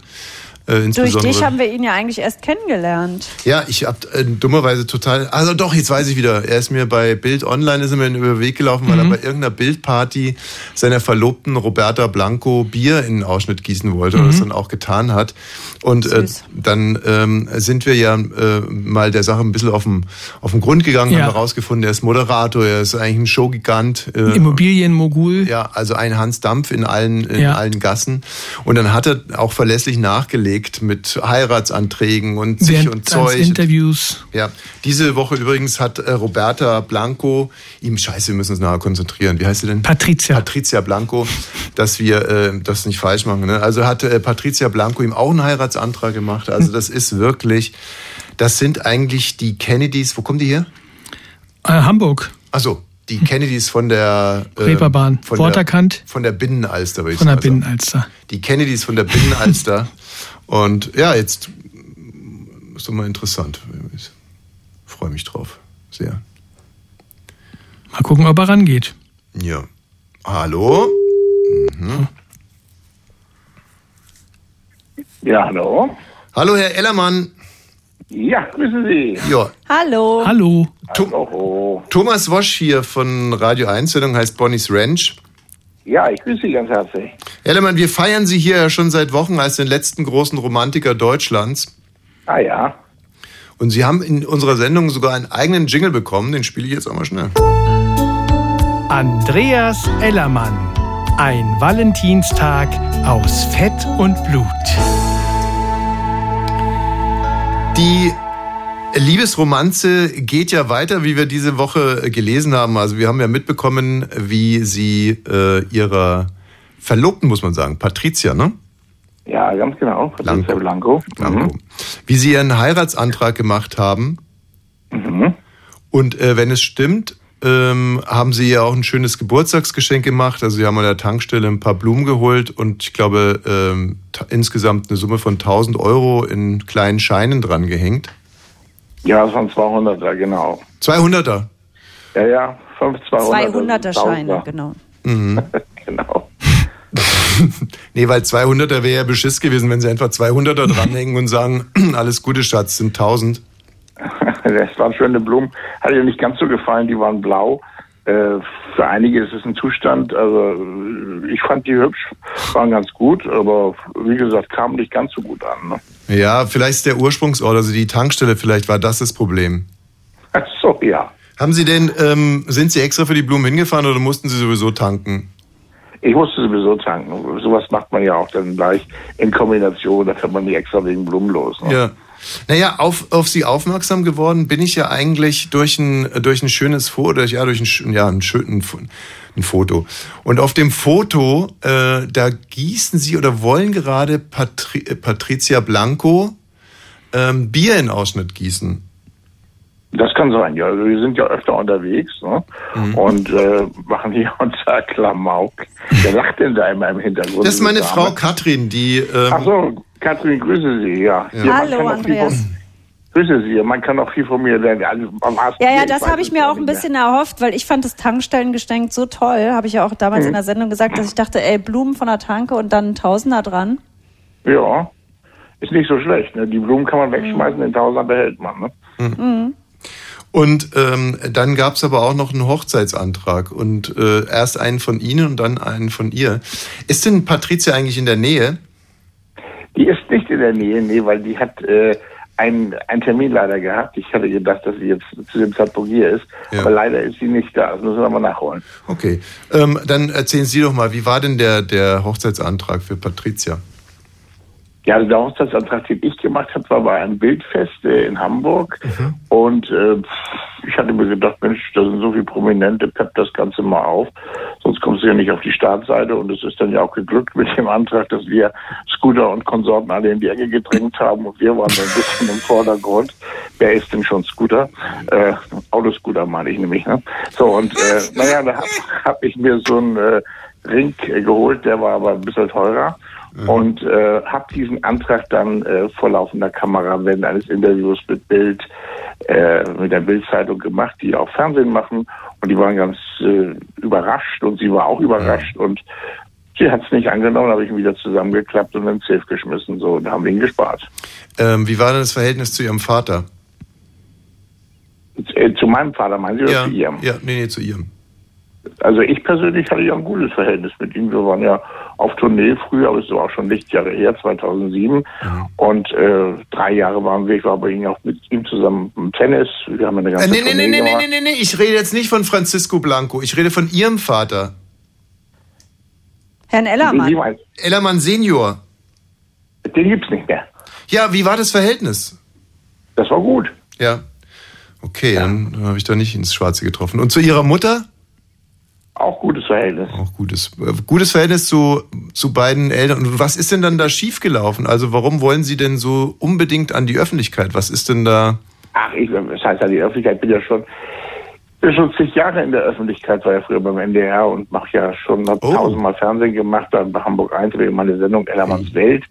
äh, Durch insbesondere... dich haben wir ihn ja eigentlich erst kennengelernt. Ja, ich hab äh, dummerweise total. Also doch, jetzt weiß ich wieder. Er ist mir bei Bild Online ist er mir über den Weg gelaufen, weil Mhm. er bei irgendeiner Bildparty seiner Verlobten Roberta Blanco Bier in den Ausschnitt gießen wollte und Mhm. das dann auch getan hat. Und äh, dann ähm, sind wir ja äh, mal der Sache ein bisschen auf den auf den Grund gegangen, Ja. haben herausgefunden, er ist Moderator, er ist eigentlich ein Showgigant. Äh, Immobilienmogul. ja, also ein Hans Dampf in allen, in Ja. allen Gassen. Und dann hat er auch verlässlich nachgelegt mit Heiratsanträgen und sich Während und Zeug. Interviews. Ja, diese Woche übrigens hat äh, Roberta Blanco ihm, scheiße, wir müssen uns nachher konzentrieren. Wie heißt sie denn? Patricia. Patricia Blanco, dass wir äh, das nicht falsch machen. Ne? Also hat äh, Patricia Blanco ihm auch einen Heiratsantrag gemacht. Also das ist wirklich, das sind eigentlich die Kennedys, wo kommen die her? Äh, Hamburg. Also die Kennedys von der äh, Reeperbahn. von der. Von der Binnenalster, würde ich Von der sagen. Binnenalster. Die Kennedys von der Binnenalster. Und ja, jetzt ist doch mal interessant. Ich freue mich drauf. Sehr. Mal gucken, ob er rangeht. Ja. Hallo? Ja, hallo. Hallo, Herr Ellermann. Ja, grüße Sie. Ja, Hallo. Hallo. Hallo. Thomas Wosch hier von Radio 1, Sendung heißt Bonnie's Ranch. Ja, ich grüße Sie ganz herzlich. Herr Ellermann, wir feiern Sie hier ja schon seit Wochen als den letzten großen Romantiker Deutschlands. Ah ja. Und Sie haben in unserer Sendung sogar einen eigenen Jingle bekommen. Den spiele ich jetzt auch mal schnell. Andreas Ellermann. Ein Valentinstag aus Fett und Blut. Die Liebesromanze geht ja weiter, wie wir diese Woche gelesen haben. Also wir haben ja mitbekommen, wie sie äh, ihrer Verlobten, muss man sagen, Patricia, ne? Ja, ganz genau. Patricia Blanco. Blanco. Wie sie ihren Heiratsantrag gemacht haben. Mhm. Und äh, wenn es stimmt, ähm, haben sie ja auch ein schönes Geburtstagsgeschenk gemacht. Also sie haben an der Tankstelle ein paar Blumen geholt und ich glaube ähm, insgesamt eine Summe von 1000 Euro in kleinen Scheinen dran gehängt. Ja, das waren 200er, genau. 200er. Ja, ja, 5 200er. 200er Scheine, genau. Mhm. genau. Nee, weil 200er wäre ja Beschiss gewesen, wenn sie einfach 200er dranhängen und sagen, alles Gute, Schatz, sind 1000. Das waren schöne Blumen. Hat ihr nicht ganz so gefallen, die waren blau. Äh, für einige ist es ein Zustand, also ich fand die hübsch, waren ganz gut, aber wie gesagt, kamen nicht ganz so gut an. Ne? Ja, vielleicht ist der Ursprungsort, also die Tankstelle, vielleicht war das das Problem. Ach so, ja. Haben Sie denn, ähm, sind Sie extra für die Blumen hingefahren oder mussten Sie sowieso tanken? Ich musste sowieso tanken. Sowas macht man ja auch dann gleich in Kombination, da fährt man nicht extra wegen Blumen los. Ne? Ja. Naja, auf, auf Sie aufmerksam geworden bin ich ja eigentlich durch ein, durch ein schönes Foto, ja, durch ein, ja, ein schönes ein Foto. Und auf dem Foto, äh, da gießen Sie oder wollen gerade Patri äh, Patricia Blanco ähm, Bier in Ausschnitt gießen. Das kann sein, ja. Also wir sind ja öfter unterwegs ne? Mhm. und äh, machen hier unser Klamauk. Wer lacht denn da immer im Hintergrund? Das ist meine Frau? Katrin, die. Ähm, Ach so, Katrin, grüße Sie, ja. Ja. Hallo, Andreas. Grüße Sie, man kann auch viel von mir lernen. Also, Ja, ja, das habe ich mir auch ein nicht mehr. bisschen erhofft, weil ich fand das Tankstellengeschenk so toll. Habe ich ja auch damals Mhm. in der Sendung gesagt, dass ich dachte, ey, Blumen von der Tanke und dann ein Tausender dran. Ja, ist nicht so schlecht. Ne? Die Blumen kann man wegschmeißen, den Tausender behält man. Ne? Mhm. Und ähm, dann gab es aber auch noch einen Hochzeitsantrag und äh, erst einen von Ihnen und dann einen von ihr. Ist denn Patricia eigentlich in der Nähe? Die ist nicht in der Nähe, nee, weil die hat äh, einen, einen Termin leider gehabt. Ich hatte gedacht, dass sie jetzt zu dem Zeitpunkt hier ist, Ja. aber leider ist sie nicht da. Das müssen wir mal nachholen. Okay, ähm, dann erzählen Sie doch mal, wie war denn der, der Hochzeitsantrag für Patricia? Ja, also der Hochzeitsantrag, den ich gemacht habe, war bei einem Bildfest äh, in Hamburg. Mhm. Und äh, ich hatte mir gedacht, Mensch, da sind so viele Prominente, pepp das Ganze mal auf. Sonst kommst du ja nicht auf die Startseite. Und es ist dann ja auch geglückt mit dem Antrag, dass wir Scooter und Konsorten alle in die Ecke gedrängt haben. Und wir waren so ein bisschen im Vordergrund. Wer ist denn schon Scooter? Äh, Autoscooter meine ich nämlich. Ne? So, und äh, naja, da habe hab ich mir so einen äh, Ring äh, geholt, der war aber ein bisschen teurer und äh, habe diesen Antrag dann äh, vor laufender Kamera während eines Interviews mit Bild, äh, mit der Bildzeitung gemacht, die auch Fernsehen machen und die waren ganz äh, überrascht und sie war auch überrascht und sie hat es nicht angenommen, habe ich ihn wieder zusammengeklappt und in den Safe geschmissen, so, und haben ihn gespart. Ähm, wie war denn das Verhältnis zu Ihrem Vater? Äh, zu meinem Vater, meinen Sie, oder Ja, zu Ihrem? ja, nee, nee, zu Ihrem. Also ich persönlich hatte ja ein gutes Verhältnis mit ihm. Wir waren ja auf Tournee früher, aber es war auch schon Lichtjahre her, 2007. Und äh, drei Jahre waren wir, ich war bei ihm auch mit ihm zusammen im Tennis. Wir haben eine ganze Äh, nee, nee, Tournee nee, nee, nee, gemacht. nee, nee, nee, ich rede jetzt nicht von Francisco Blanco, ich rede von Ihrem Vater. Herrn Wie Ellermann. Ellermann Senior. Den gibt's nicht mehr. Ja, wie war das Verhältnis? Das war gut. Ja. Okay, dann habe ich da nicht ins Schwarze getroffen. Und zu Ihrer Mutter? Auch gutes Verhältnis. Auch gutes, äh, gutes Verhältnis zu, zu beiden Eltern. Und was ist denn dann da schiefgelaufen? Also warum wollen Sie denn so unbedingt an die Öffentlichkeit? Was ist denn da? Ach, ich, das heißt ja, die Öffentlichkeit bin ja schon, bin schon zig Jahre in der Öffentlichkeit, war ja früher beim NDR und mache ja schon, Oh. tausendmal Fernsehen gemacht, dann bei Hamburg 1 wegen meine Sendung Ellermanns Welt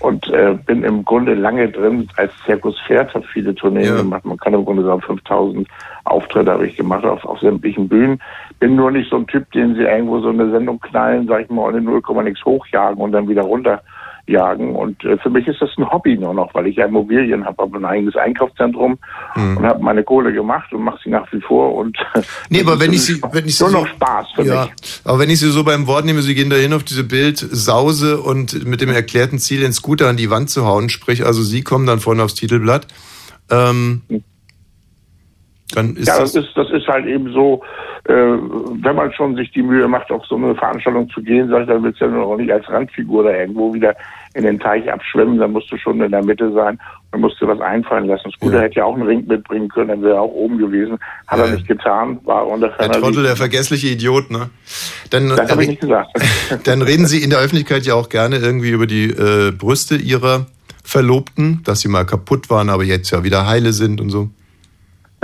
und äh, bin im Grunde lange drin als Zirkuspferd, habe viele Tourneen Ja. gemacht, man kann im Grunde sagen 5000 Auftritte habe ich gemacht auf, auf sämtlichen Bühnen. Bin nur nicht so ein Typ, den sie irgendwo so eine Sendung knallen, sag ich mal, und in 0, nix hochjagen und dann wieder runterjagen. Und äh, für mich ist das ein Hobby nur noch, weil ich ja Immobilien habe, habe ein eigenes Einkaufszentrum Hm. und habe meine Kohle gemacht und mache sie nach wie vor. Und Nee, aber wenn ich sie, wenn ich sie nur so, noch Spaß für ja, mich. aber wenn ich sie so beim Wort nehme, sie gehen dahin auf diese Bild Sause und mit dem erklärten Ziel, den Scooter an die Wand zu hauen, sprich also sie kommen dann vorne aufs Titelblatt, ähm, dann ist Ja, das, das ist, das ist halt eben so, äh, wenn man schon sich die Mühe macht, auf so eine Veranstaltung zu gehen, sag ich, dann willst du ja nur auch nicht als Randfigur da irgendwo wieder in den Teich abschwimmen, dann musst du schon in der Mitte sein und musst dir was einfallen lassen. Scooter Ja. hätte ja auch einen Ring mitbringen können, dann wäre er auch oben gewesen. Hat Ja. er nicht getan, war unter der ferner Trottel, der vergessliche Idiot, ne? Dann, Das habe ich nicht gesagt. dann reden sie in der Öffentlichkeit ja auch gerne irgendwie über die äh, Brüste ihrer Verlobten, dass sie mal kaputt waren, aber jetzt ja wieder heile sind und so.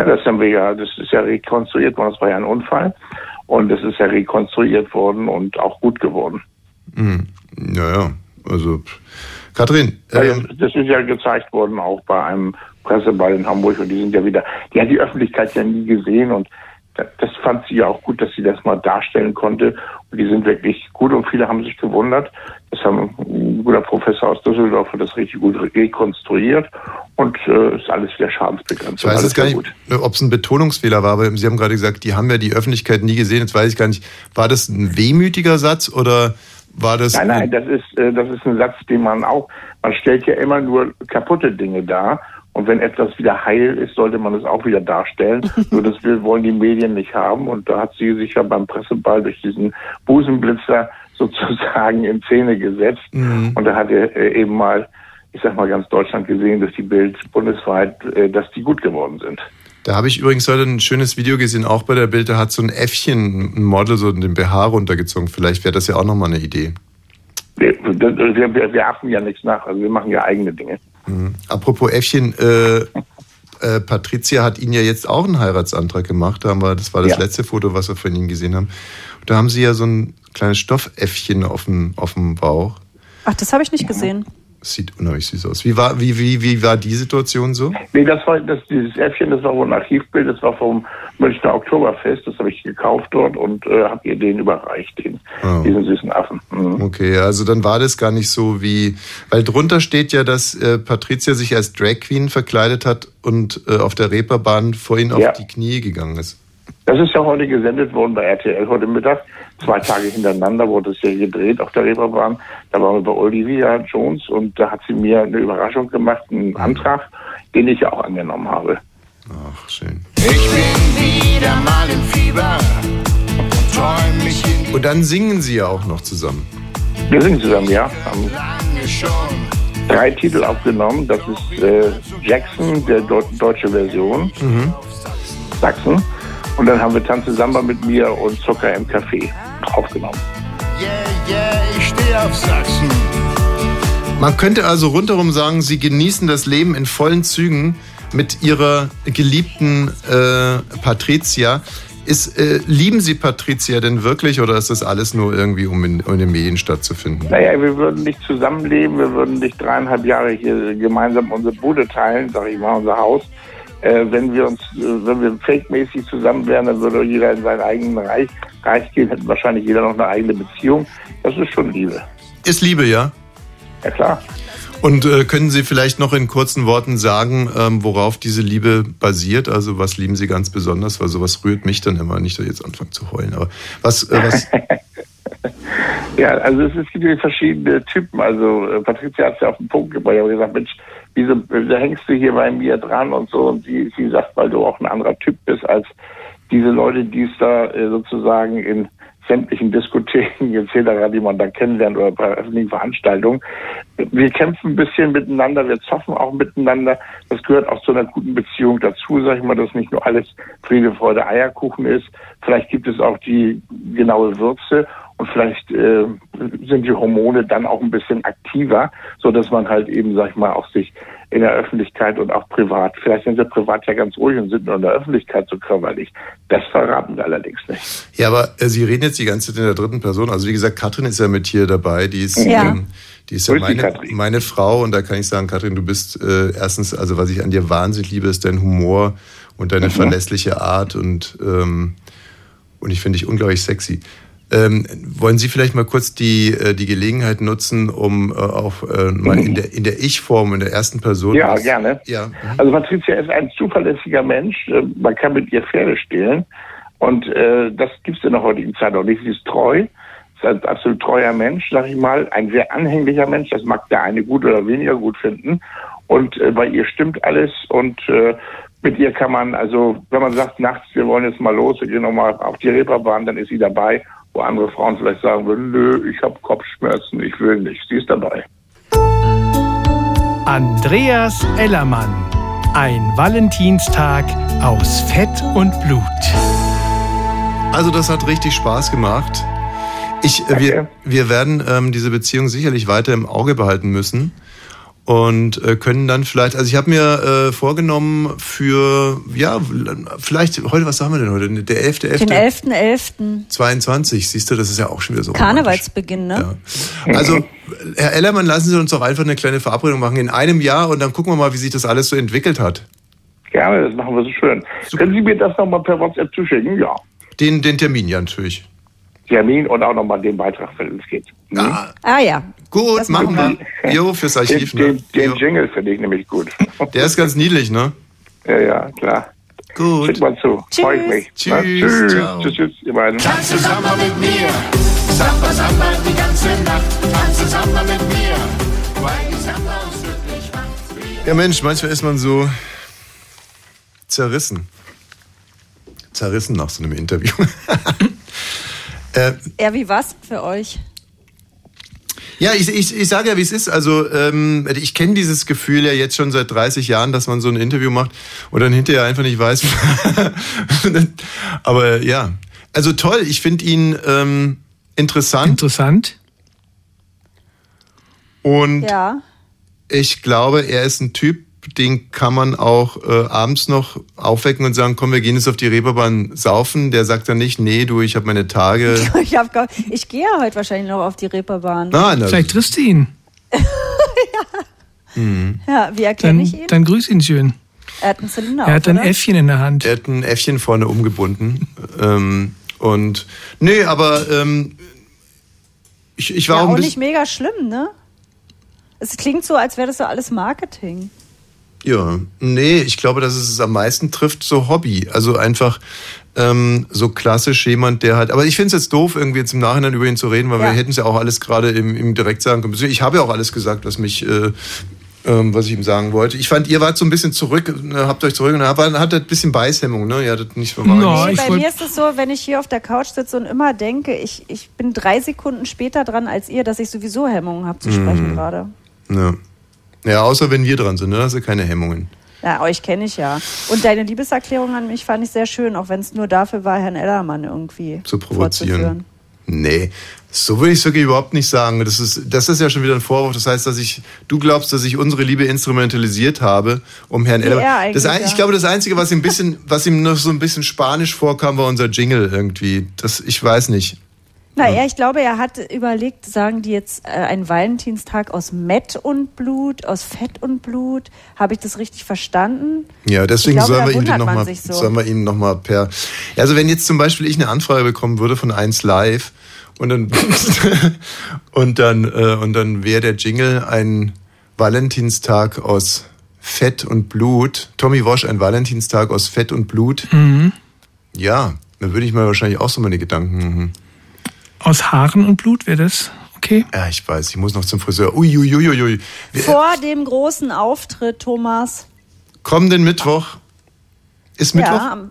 Ja, das haben wir ja, das ist ja rekonstruiert worden, das war ja ein Unfall. Und es ist ja rekonstruiert worden und auch gut geworden. Hm. Naja, also Ja, ähm, das ist ja gezeigt worden auch bei einem Presseball in Hamburg und die sind ja wieder, die hat die Öffentlichkeit ja nie gesehen und das, fand sie ja auch gut, dass sie das mal darstellen konnte und die sind wirklich gut und viele haben sich gewundert. Das haben ein guter Professor aus Düsseldorf hat das richtig gut rekonstruiert und äh, ist alles wieder schadensbegrenzt. Ich weiß jetzt gar nicht, ob es ein Betonungsfehler war, aber Sie haben gerade gesagt, die haben ja die Öffentlichkeit nie gesehen. Jetzt weiß ich gar nicht, war das ein wehmütiger Satz oder war das. Nein, nein, das ist, äh, das ist ein Satz, den man auch, man stellt ja immer nur kaputte Dinge dar. Und wenn etwas wieder heil ist, sollte man es auch wieder darstellen. nur das will, wollen die Medien nicht haben. Und da hat sie sich ja beim Presseball durch diesen Busenblitzer sozusagen in Szene gesetzt. Mhm. Und da hat er äh, eben mal, ich sag mal ganz Deutschland gesehen, durch die Bild bundesweit, äh, dass die gut geworden sind. Da habe ich übrigens heute ein schönes Video gesehen, auch bei der Bild, da hat so ein Äffchen, ein Model, so den BH runtergezogen. Vielleicht wäre das ja auch nochmal eine Idee. Wir, wir, wir, wir achten ja nichts nach, also wir machen ja eigene Dinge. Mhm. Apropos Äffchen, äh, äh, Patricia hat Ihnen ja jetzt auch einen Heiratsantrag gemacht. Da haben wir, das war das Ja. letzte Foto, was wir von Ihnen gesehen haben. Da haben Sie ja so ein kleines Stoffäffchen auf dem, auf dem Bauch. Ach, das habe ich nicht gesehen. Sieht unheimlich süß aus. Wie war, wie, wie, wie war die Situation so? Nee, das war das, dieses Äffchen, das war wohl ein Archivbild, das war vom Münchner Oktoberfest, das habe ich gekauft dort und äh, habe ihr den überreicht, den, Ah. diesen süßen Affen. Mhm. Okay, also dann war das gar nicht so wie, weil drunter steht ja, dass äh, Patricia sich als Drag Queen verkleidet hat und äh, auf der Reeperbahn vor ihnen Ja. auf die Knie gegangen ist. Das ist ja heute gesendet worden bei RTL heute Mittag. Zwei Tage hintereinander wurde es ja gedreht auf der Reeperbahn. Da waren wir bei Olivia Jones und da hat sie mir eine Überraschung gemacht, einen Antrag, den ich ja auch angenommen habe. Ach, schön. Ich bin wieder mal im Fieber und träum mich in Und dann singen sie ja auch noch zusammen. Wir sind zusammen, ja. Haben drei Titel aufgenommen. Das ist äh, Jackson, der Deu- deutsche Version. Sachsen. Und dann haben wir Tanze Samba mit mir und Zucker im Café aufgenommen. Yeah, yeah, ich steh auf Sachsen. Man könnte also rundherum sagen, sie genießen das Leben in vollen Zügen mit ihrer geliebten äh, Patricia. Ist, äh, lieben Sie Patricia denn wirklich oder ist das alles nur irgendwie, um in, um in den Medien stattzufinden? Naja, wir würden nicht zusammenleben, wir würden nicht dreieinhalb Jahre hier gemeinsam unsere Bude teilen, sag ich mal, unser Haus. Äh, wenn wir uns, äh, wenn wir fake-mäßig zusammen wären, dann würde jeder in seinen eigenen Reich, Reich gehen, hätte wahrscheinlich jeder noch eine eigene Beziehung. Das ist schon Liebe. Ist Liebe, ja? Ja klar. Und äh, können Sie vielleicht noch in kurzen Worten sagen, ähm, worauf diese Liebe basiert? Also was lieben Sie ganz besonders? Weil sowas rührt mich dann immer nicht, dass ich jetzt anfange zu heulen. Aber was, äh, was Ja, also es, es gibt verschiedene Typen. Also äh, Patricia hat es ja auf den Punkt gebracht. Ich habe gesagt, Mensch, wieso hängst du hier bei mir dran und so? Und sie, sie sagt, weil du auch ein anderer Typ bist als diese Leute, die es da äh, sozusagen in sämtlichen Diskotheken etc., die man da kennenlernt oder bei öffentlichen Veranstaltungen. Wir kämpfen ein bisschen miteinander, wir zoffen auch miteinander. Das gehört auch zu einer guten Beziehung dazu, sag ich mal, dass nicht nur alles Friede, Freude, Eierkuchen ist. Vielleicht gibt es auch die genaue Würze und vielleicht äh, sind die Hormone dann auch ein bisschen aktiver, so dass man halt eben, sag ich mal, auch sich in der Öffentlichkeit und auch privat, vielleicht sind sie privat ja ganz ruhig und sind nur in der Öffentlichkeit so körperlich. Das verraten wir allerdings nicht. Ja, aber äh, Sie reden jetzt die ganze Zeit in der dritten Person. Also wie gesagt, Katrin ist ja mit hier dabei. Die ist, Ja. ähm, die ist ja meine, meine Frau. Und da kann ich sagen, Katrin, du bist äh, erstens, also was ich an dir wahnsinnig liebe, ist dein Humor und deine verlässliche Art. Und, ähm, und ich finde dich unglaublich sexy. Ähm, wollen Sie vielleicht mal kurz die, äh, die Gelegenheit nutzen, um äh, auch äh, mal in der, in der Ich-Form, in der ersten Person. Ja, was- gerne. Ja. mhm. Also Patricia ist ein zuverlässiger Mensch. Äh, Man kann mit ihr Pferde stehlen. Und äh, das gibt es in der heutigen Zeit auch nicht. Sie ist treu. Ist ein absolut treuer Mensch, sag ich mal. Ein sehr anhänglicher Mensch. Das mag der eine gut oder weniger gut finden. Und äh, bei ihr stimmt alles. Und äh, mit ihr kann man, also wenn man sagt, nachts, wir wollen jetzt mal los, wir gehen nochmal auf die Reeperbahn, dann ist sie dabei. Wo andere Frauen vielleicht sagen würden, nö, ich habe Kopfschmerzen, ich will nicht. Sie ist dabei. Andreas Ellermann. Ein Valentinstag aus Fett und Blut. Also das hat richtig Spaß gemacht. Ich, äh, wir, wir werden ähm, diese Beziehung sicherlich weiter im Auge behalten müssen und äh, können dann vielleicht, also ich habe mir äh, vorgenommen für, ja, vielleicht, heute, was haben wir denn heute? Der 11.11. Den 11.11. 22, siehst du, das ist ja auch schon wieder so. Karnevalsbeginn, ne? Ja. Also, Herr Ellermann, lassen Sie uns doch einfach eine kleine Verabredung machen in einem Jahr und dann gucken wir mal, wie sich das alles so entwickelt hat. Gerne, das machen wir so schön. Können Sie mir das nochmal per WhatsApp zuschicken? Ja. Den, den Termin, ja, natürlich. Termin und auch nochmal den Beitrag, wenn es geht. Hm? Ah, Ah ja. Gut, Das machen wir. Jo, fürs Archiv. Den, Ne? den. Jingle finde ich nämlich gut. Der ist ganz niedlich, ne? ja, ja, klar. Gut. Schick mal zu. Freu ich mich. Tschüss. Na, tschüss. Ciao. Tschüss, tschüss, ihr beiden. Tanze Samba mit mir. Samba, Samba die ganze Nacht. Tanze Samba mit mir. Weil die Samba uns glücklich macht. Ja, Mensch, manchmal ist man so zerrissen. Zerrissen nach so einem Interview. äh, Ja, wie war's für euch? Ja, ich, ich, ich sage ja, wie es ist. Also, ähm, ich kenne dieses Gefühl ja jetzt schon seit 30 Jahren, dass man so ein Interview macht und dann hinterher einfach nicht weiß. Aber ja, also toll. Ich finde ihn ähm, interessant Interessant. und Ja. ich glaube, er ist ein Typ, den kann man auch äh, abends noch aufwecken und sagen, komm, wir gehen jetzt auf die Reeperbahn saufen. Der sagt dann nicht, nee, du, ich habe meine Tage. Ich, hab, ich gehe ja heute wahrscheinlich noch auf die Reeperbahn. Ah, na, Vielleicht triffst du ihn. Ja, wie erkenne Dann, ich ihn? dann grüß ihn schön. er hat einen Zylinder Er hat auf, ein oder? Äffchen in der Hand. Er hat ein Äffchen vorne umgebunden. ähm, und nee, aber ähm, ich, ich war ja, auch auch nicht mega schlimm, ne? Es klingt so, als wäre das so alles Marketing. Ja, nee, ich glaube, dass es es am meisten trifft, so Hobby. Also einfach ähm, so klassisch jemand, der halt. Aber ich finde es jetzt doof, irgendwie jetzt im Nachhinein über ihn zu reden, weil Ja. wir hätten es ja auch alles gerade im, im direkt sagen können. Ich habe ja auch alles gesagt, was mich. Äh, ähm, was ich ihm sagen wollte. Ich fand, ihr wart so ein bisschen zurück, äh, habt euch zurück und habt, hattet ein bisschen Beißhemmung, ne? Ihr hattet nicht Nee, ich bei wollt- mir ist es so, wenn ich hier auf der Couch sitze und immer denke, ich, ich bin drei Sekunden später dran als ihr, dass ich sowieso Hemmungen habe zu Mhm. sprechen gerade. Ja. Ja, außer wenn wir dran sind, ne? Da hast du keine Hemmungen. Ja, euch kenne ich ja. Und deine Liebeserklärung an mich fand ich sehr schön, auch wenn es nur dafür war, Herrn Ellermann irgendwie Zu provozieren. Nee, so würde ich es wirklich überhaupt nicht sagen. Das ist, das ist ja schon wieder ein Vorwurf. Das heißt, dass ich, du glaubst, dass ich unsere Liebe instrumentalisiert habe, um Herrn Ellermann. er eigentlich, Das, ein- ja. Ich glaube, das Einzige, was ihm ein bisschen, was ihm noch so ein bisschen spanisch vorkam, war unser Jingle irgendwie. Das, ich weiß nicht. Naja, ich glaube, er hat überlegt, sagen die jetzt äh, ein Valentinstag aus Mett und Blut, aus Fett und Blut. Habe ich das richtig verstanden? Ja, deswegen glaube, sollen wir wundert noch mal, so. sollen wir ihm noch mal per. Also wenn jetzt zum Beispiel ich eine Anfrage bekommen würde von 1 Live und dann und dann äh, und dann wäre der Jingle ein Valentinstag aus Fett und Blut. Tommy Wosch ein Valentinstag aus Fett und Blut. Mhm. Ja, dann würde ich mir wahrscheinlich auch so meine Gedanken. machen. Aus Haaren und Blut wäre das okay? Ja, ich weiß, ich muss noch zum Friseur. Uiuiuiui. Wir- Vor dem großen Auftritt, Thomas. Kommenden Mittwoch. Ist Mittwoch? Ja, am,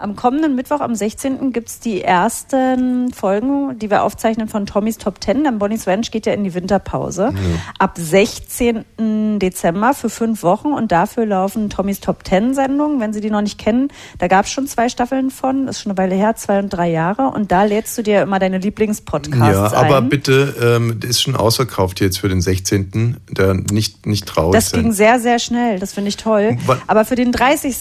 am kommenden Mittwoch, am 16. gibt es die ersten Folgen, die wir aufzeichnen von Tommys Top 10. Denn Bonnie's Ranch geht ja in die Winterpause. Ab 16. Dezember für fünf Wochen. Und dafür laufen Tommys Top 10 Sendungen. Wenn Sie die noch nicht kennen, da gab es schon zwei Staffeln von. Ist schon eine Weile her, zwei und drei Jahre. Und da lädst du dir immer deine Lieblingspodcasts Ja, aber ein. bitte, ähm, das ist schon ausverkauft jetzt für den 16. Da nicht, nicht traurig Das sein. ging sehr, sehr schnell. Das finde ich toll. Aber für den 30.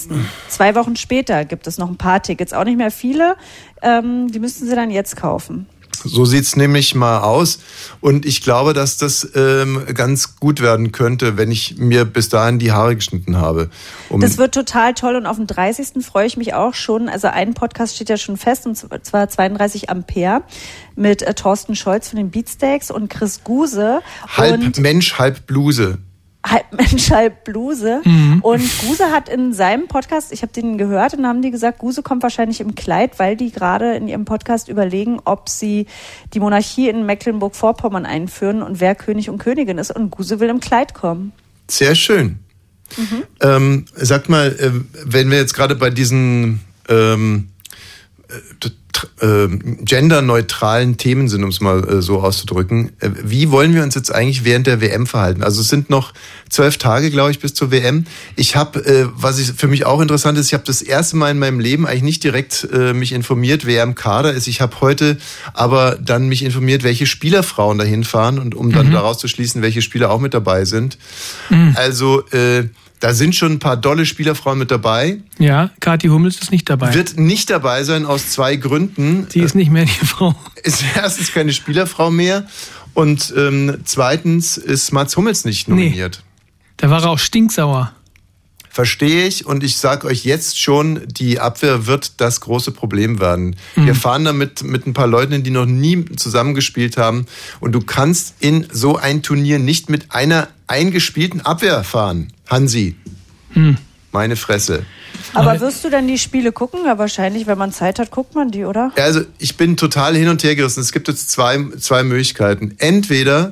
zwei Wochen später gibt es noch ein paar Tickets. Auch nicht mehr viele. Ähm, die müssten Sie dann jetzt kaufen. So sieht's nämlich mal aus. Und ich glaube, dass das ähm, ganz gut werden könnte, wenn ich mir bis dahin die Haare geschnitten habe. Um, Das wird total toll und auf den 30. freue ich mich auch schon. Also ein Podcast steht ja schon fest und zwar 32 Ampere mit äh, Thorsten Scholz von den Beatsteaks und Chris Guse halb Mensch, halb Bluse. Halb Mensch, halb Bluse. Mhm. Und Guse hat in seinem Podcast, ich habe den gehört, und haben die gesagt, Guse kommt wahrscheinlich im Kleid, weil die gerade in ihrem Podcast überlegen, ob sie die Monarchie in Mecklenburg-Vorpommern einführen und wer König und Königin ist. Und Guse will im Kleid kommen. Sehr schön. Mhm. Ähm, sag mal, äh, wenn wir jetzt gerade bei diesen ähm, äh, ähm, genderneutralen Themen sind, um es mal äh, so auszudrücken, äh, wie wollen wir uns jetzt eigentlich während der WM verhalten? Also es sind noch zwölf Tage, glaube ich, bis zur WM. Ich habe, äh, was ich für mich auch interessant ist, ich habe das erste Mal in meinem Leben eigentlich nicht direkt äh, mich informiert, wer im Kader ist. Ich habe heute aber dann mich informiert, welche Spielerfrauen dahin fahren und um dann Mhm. daraus zu schließen, welche Spieler auch mit dabei sind. Mhm. Also äh, da sind schon ein paar dolle Spielerfrauen mit dabei. Ja, Kathi Hummels ist nicht dabei. Wird nicht dabei sein aus zwei Gründen. Sie ist nicht mehr die Frau. Ist erstens keine Spielerfrau mehr und ähm, zweitens ist Mats Hummels nicht nominiert. Da war er auch stinksauer. Verstehe ich und ich sage euch jetzt schon, die Abwehr wird das große Problem werden. Mhm. Wir fahren damit mit ein paar Leuten, die noch nie zusammengespielt haben und du kannst in so ein Turnier nicht mit einer eingespielten Abwehr fahren. Hansi, Hm. meine Fresse. Aber wirst du denn die Spiele gucken? Ja, wahrscheinlich, wenn man Zeit hat, guckt man die, oder? Ja, also ich bin total hin und her gerissen. Es gibt jetzt zwei, zwei Möglichkeiten. Entweder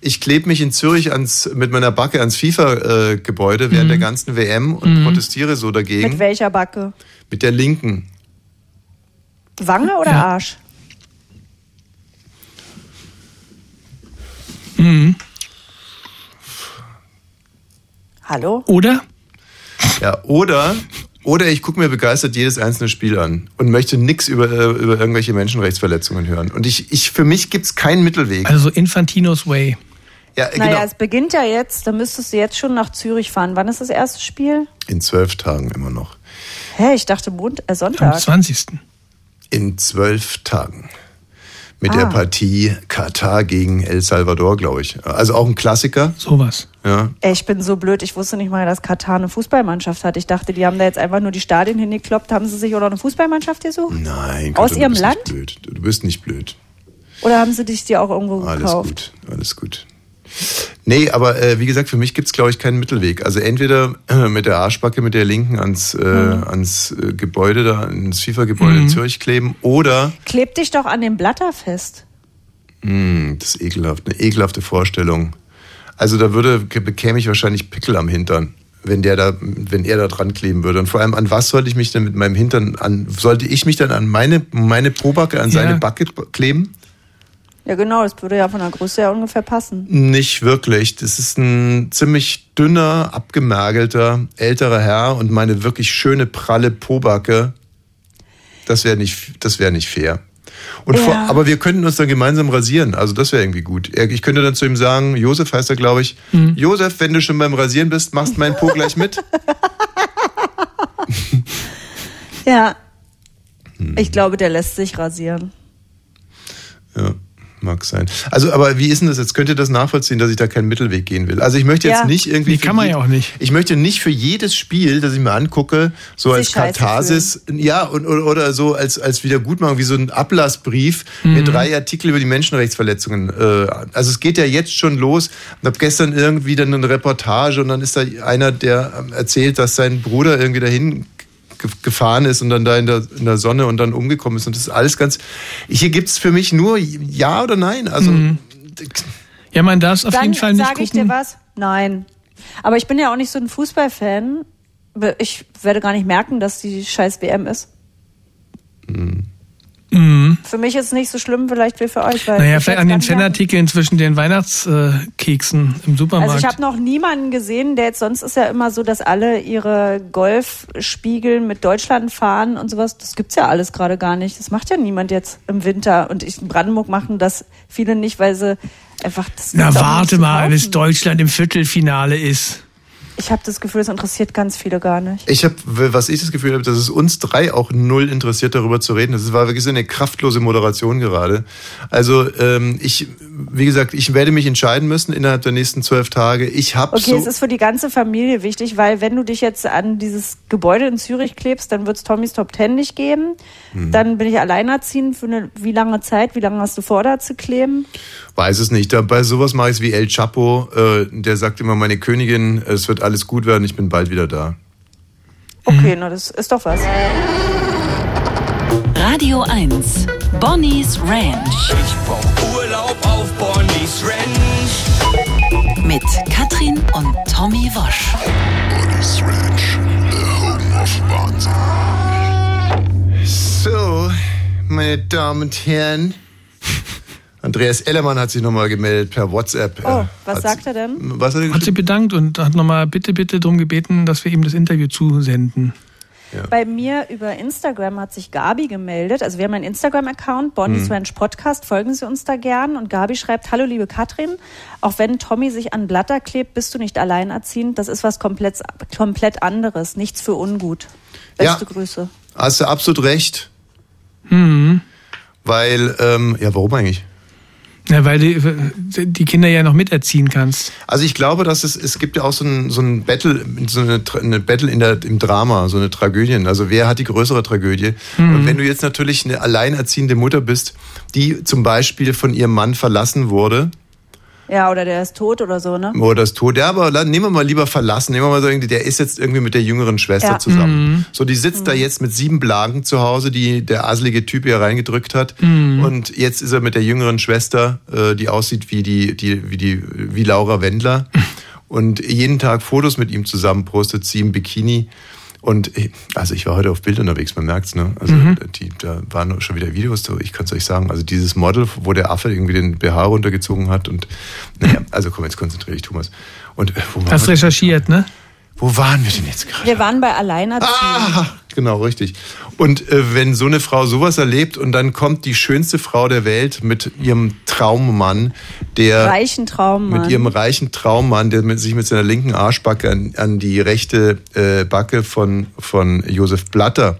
ich klebe mich in Zürich ans, mit meiner Backe ans FIFA-Gebäude während Mhm. der ganzen WM und Mhm. protestiere so dagegen. Mit welcher Backe? Mit der linken. Wange oder Arsch? Mhm. Hallo? Oder? Ja, oder, oder ich gucke mir begeistert jedes einzelne Spiel an und möchte nichts über, über irgendwelche Menschenrechtsverletzungen hören. Und ich, ich für mich gibt's keinen Mittelweg. Also so Infantinos Way. Ja, Naja, genau. es beginnt ja jetzt, dann müsstest du jetzt schon nach Zürich fahren. Wann ist das erste Spiel? In zwölf Tagen immer noch. Hä, ich dachte Mond, äh, Am Sonntag. 20. In zwölf Tagen. Mit Ah. der Partie Katar gegen El Salvador, glaube ich. Also auch ein Klassiker. Sowas. Ja. Ich bin so blöd, ich wusste nicht mal, dass Katar eine Fußballmannschaft hat. Ich dachte, die haben da jetzt einfach nur die Stadien hingekloppt. Haben sie sich noch eine Fußballmannschaft gesucht? Nein, Aus Katrin, ihrem du bist Land? Nicht blöd. Du bist nicht blöd. Oder haben sie dich die auch irgendwo Alles gekauft? gut, alles gut. Nee, aber äh, wie gesagt, für mich gibt's glaube ich, keinen Mittelweg. Also entweder äh, mit der Arschbacke, mit der linken ans, äh, ans äh, Gebäude da, ans FIFA-Gebäude in Zürich kleben oder, Kleb dich doch an dem Blatter fest. mh, das ist ekelhaft, eine ekelhafte Vorstellung. Also da würde, bekäme ich wahrscheinlich Pickel am Hintern, wenn der da, wenn er da dran kleben würde. Und vor allem, an was sollte ich mich denn mit meinem Hintern an, sollte ich mich dann an meine, meine Probacke, an Ja. seine Backe kleben? Ja, genau, das würde ja von der Größe her ungefähr passen. Nicht wirklich. Das ist ein ziemlich dünner, abgemergelter, älterer Herr und meine wirklich schöne, pralle Pobacke. Das wäre nicht, das wäre nicht fair. Und vor, Ja. aber wir könnten uns dann gemeinsam rasieren. Also das wäre irgendwie gut. Ich könnte dann zu ihm sagen, Josef heißt er, glaube ich. Josef, wenn du schon beim Rasieren bist, machst meinen Po gleich mit. Ja. Ich glaube, der lässt sich rasieren. Ja, mag sein. Also, aber wie ist denn das jetzt? Könnt ihr das nachvollziehen, dass ich da keinen Mittelweg gehen will? Also ich möchte jetzt Ja. nicht irgendwie. Nee, für kann man ja auch nicht. Ich möchte nicht für jedes Spiel, das ich mir angucke, so Sich als Katharsis, ja, und, oder, oder so als, als Wiedergutmachung, wie so ein Ablassbrief Mhm. mit drei Artikel über die Menschenrechtsverletzungen. Äh, also es geht ja jetzt schon los. Ich habe gestern irgendwie dann eine Reportage und dann ist da einer, der ähm, erzählt, dass sein Bruder irgendwie dahin gefahren ist und dann da in der, in der Sonne und dann umgekommen ist. Und das ist alles ganz. Hier gibt's für mich nur Ja oder Nein. Also Ja, man darf es auf Dann jeden Fall nicht sage ich gucken. dir was. Nein. Aber ich bin ja auch nicht so ein Fußballfan. Ich werde gar nicht merken, dass die scheiß WM ist. Mhm. Für mich ist es nicht so schlimm, vielleicht wie für euch. Weil Naja, ich vielleicht an den. Fanartikeln zwischen den Weihnachtskeksen im Supermarkt. Also ich habe noch niemanden gesehen, der jetzt sonst ist ja immer so, dass alle ihre Golfspiegel mit Deutschland fahren und sowas. Das gibt's ja alles gerade gar nicht. Das macht ja niemand jetzt im Winter. Und ich, in Brandenburg machen das viele nicht, weil sie einfach das Na, warte mal, bis Deutschland im Viertelfinale ist. Ich habe das Gefühl, das interessiert ganz viele gar nicht. Ich habe, was ich das Gefühl habe, dass es uns drei auch null interessiert, darüber zu reden. Das war wirklich so eine kraftlose Moderation gerade. Also ähm, ich, wie gesagt, ich werde mich entscheiden müssen innerhalb der nächsten zwölf Tage. Ich habe Okay, so, es ist für die ganze Familie wichtig, weil wenn du dich jetzt an dieses Gebäude in Zürich klebst, dann wird's Tommys Top Ten nicht geben. Hm. Dann bin ich alleinerziehend für eine wie lange Zeit? Wie lange hast du vor, da zu kleben? Weiß es nicht. Da, bei sowas mache ich es wie El Chapo. Äh, der sagt immer, meine Königin, es wird alles gut werden. Ich bin bald wieder da. Okay, na das ist doch was. Radio 1. Bonnie's Ranch Ich brauch Urlaub auf Bonnie's Ranch. mit Katrin und Tommy Wosch. Bonnie's Ranch, the home of Wahnsinn. So, meine Damen und Herren. Andreas Ellermann hat sich nochmal gemeldet per WhatsApp. Oh, was hat- sagt er denn? Was hat er Hat sich bedankt und hat nochmal bitte, bitte darum gebeten, dass wir ihm das Interview zusenden. Bei mir über Instagram hat sich Gabi gemeldet. Also wir haben einen Instagram-Account, Bonnie's Ranch Podcast. Folgen Sie uns da gern. Und Gabi schreibt, hallo liebe Katrin, auch wenn Tommy sich an Blatter klebt, bist du nicht alleinerziehend. Das ist was komplett, komplett anderes. Nichts für ungut. Beste Ja. Grüße. Hast du absolut recht. Mhm. Weil, ähm, ja, warum eigentlich? Ja, weil du die Kinder ja noch miterziehen kannst. Also ich glaube, dass es, es gibt ja auch so ein, so ein Battle, so eine, eine Battle in der, im Drama, so eine Tragödien. Also wer hat die größere Tragödie? Und wenn du jetzt natürlich eine alleinerziehende Mutter bist, die zum Beispiel von ihrem Mann verlassen wurde, Ja, oder der ist tot oder so, ne? oder das Tod, ja, aber la- nehmen wir mal lieber verlassen, nehmen wir mal so irgendwie, der ist jetzt irgendwie mit der jüngeren Schwester Ja. zusammen. So, die sitzt da jetzt mit sieben Blagen zu Hause, die der aselige Typ ihr reingedrückt hat. Und jetzt ist er mit der jüngeren Schwester, äh, die aussieht wie die, die, wie die, wie Laura Wendler. Und jeden Tag Fotos mit ihm zusammen postet, sie im Bikini. Und also ich war heute auf Bild unterwegs, man merkt's, ne? Also die, da waren schon wieder Videos, so, ich kann es euch sagen. Also dieses Model, wo der Affe irgendwie den BH runtergezogen hat und naja, also komm, jetzt konzentriere dich, Thomas. Und äh, wo, Hast recherchiert, ne? wo waren wir denn jetzt gerade? Wir waren bei Alleinerziehend. Ah, genau, richtig. Und äh, wenn so eine Frau sowas erlebt und dann kommt die schönste Frau der Welt mit ihrem Traummann, der Reichen Traummann. mit ihrem reichen Traummann, der mit, sich mit seiner linken Arschbacke an, an die rechte äh, Backe von, von Josef Blatter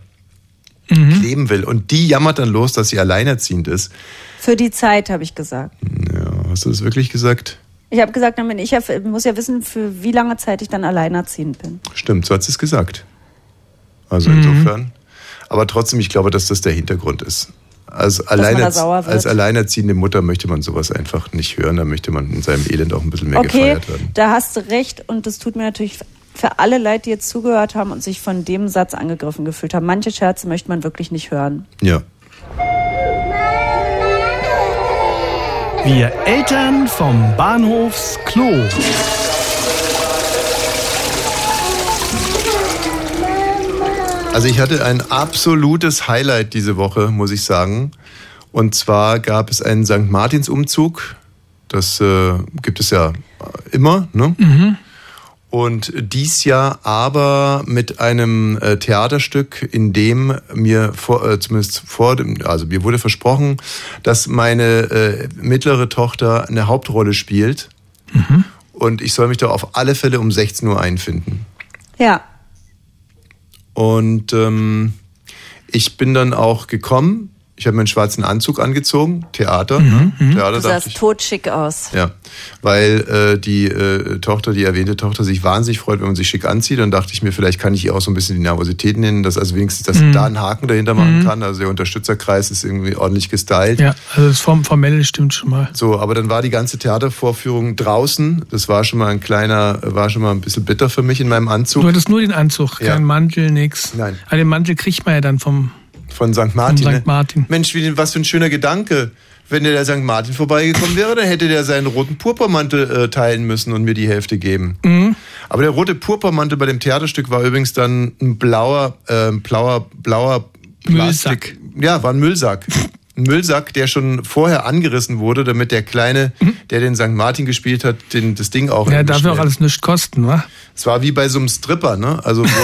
Mhm. kleben will. Und die jammert dann los, dass sie alleinerziehend ist. Für die Zeit, habe ich gesagt. Ja, hast du das wirklich gesagt? Ich habe gesagt, ich muss ja wissen, für wie lange Zeit ich dann alleinerziehend bin. Stimmt, so hat sie es gesagt. Also Mhm. insofern. Aber trotzdem, ich glaube, dass das der Hintergrund ist. Als, wird. als alleinerziehende Mutter möchte man sowas einfach nicht hören. Da möchte man in seinem Elend auch ein bisschen mehr okay, gefeiert werden. da hast du recht und das tut mir natürlich für alle leid, die jetzt zugehört haben und sich von dem Satz angegriffen gefühlt haben. Manche Scherze möchte man wirklich nicht hören. Ja. Wir Eltern vom Bahnhofsklo. Also ich hatte ein absolutes Highlight diese Woche, muss ich sagen. Und zwar gab es einen St. Martins-Umzug. Das äh, gibt es ja immer, ne? Und dies Jahr aber mit einem äh, Theaterstück, in dem mir vor, äh, zumindest vor dem, also mir wurde versprochen, dass meine äh, mittlere Tochter eine Hauptrolle spielt. Und ich soll mich da auf alle Fälle um 16 Uhr einfinden. Ja, Und ähm, ich bin dann auch gekommen. Ich habe meinen schwarzen Anzug angezogen, Theater. ne? Theater du sahst ich. totschick aus. Ja, weil äh, die äh, Tochter, die erwähnte Tochter, sich wahnsinnig freut, wenn man sich schick anzieht. Dann dachte ich mir, vielleicht kann ich ihr auch so ein bisschen die Nervosität nennen, dass also wenigstens, dass sie da einen Haken dahinter machen kann. Also der Unterstützerkreis ist irgendwie ordentlich gestylt. Ja, also das Form Formelle stimmt schon mal. So, aber dann war die ganze Theatervorführung draußen. Das war schon mal ein kleiner, war schon mal ein bisschen bitter für mich in meinem Anzug. Du hattest nur den Anzug, Ja. kein Mantel, nix. Nein. Aber den Mantel kriegt man ja dann vom. Von St. Martin. Von ne? St. Martin. Mensch, wie, was für ein schöner Gedanke. Wenn der, der St. Martin vorbeigekommen wäre, dann hätte der seinen roten Purpurmantel äh, teilen müssen und mir die Hälfte geben. Mhm. Aber der rote Purpurmantel bei dem Theaterstück war übrigens dann ein blauer, äh, blauer, blauer Plastik. Ja, war ein Müllsack. Ein Müllsack, der schon vorher angerissen wurde, damit der Kleine, der den St. Martin gespielt hat, den, das Ding auch Mhm. Ja, darf ja auch alles nichts kosten, wa? Es war wie bei so einem Stripper, ne? Also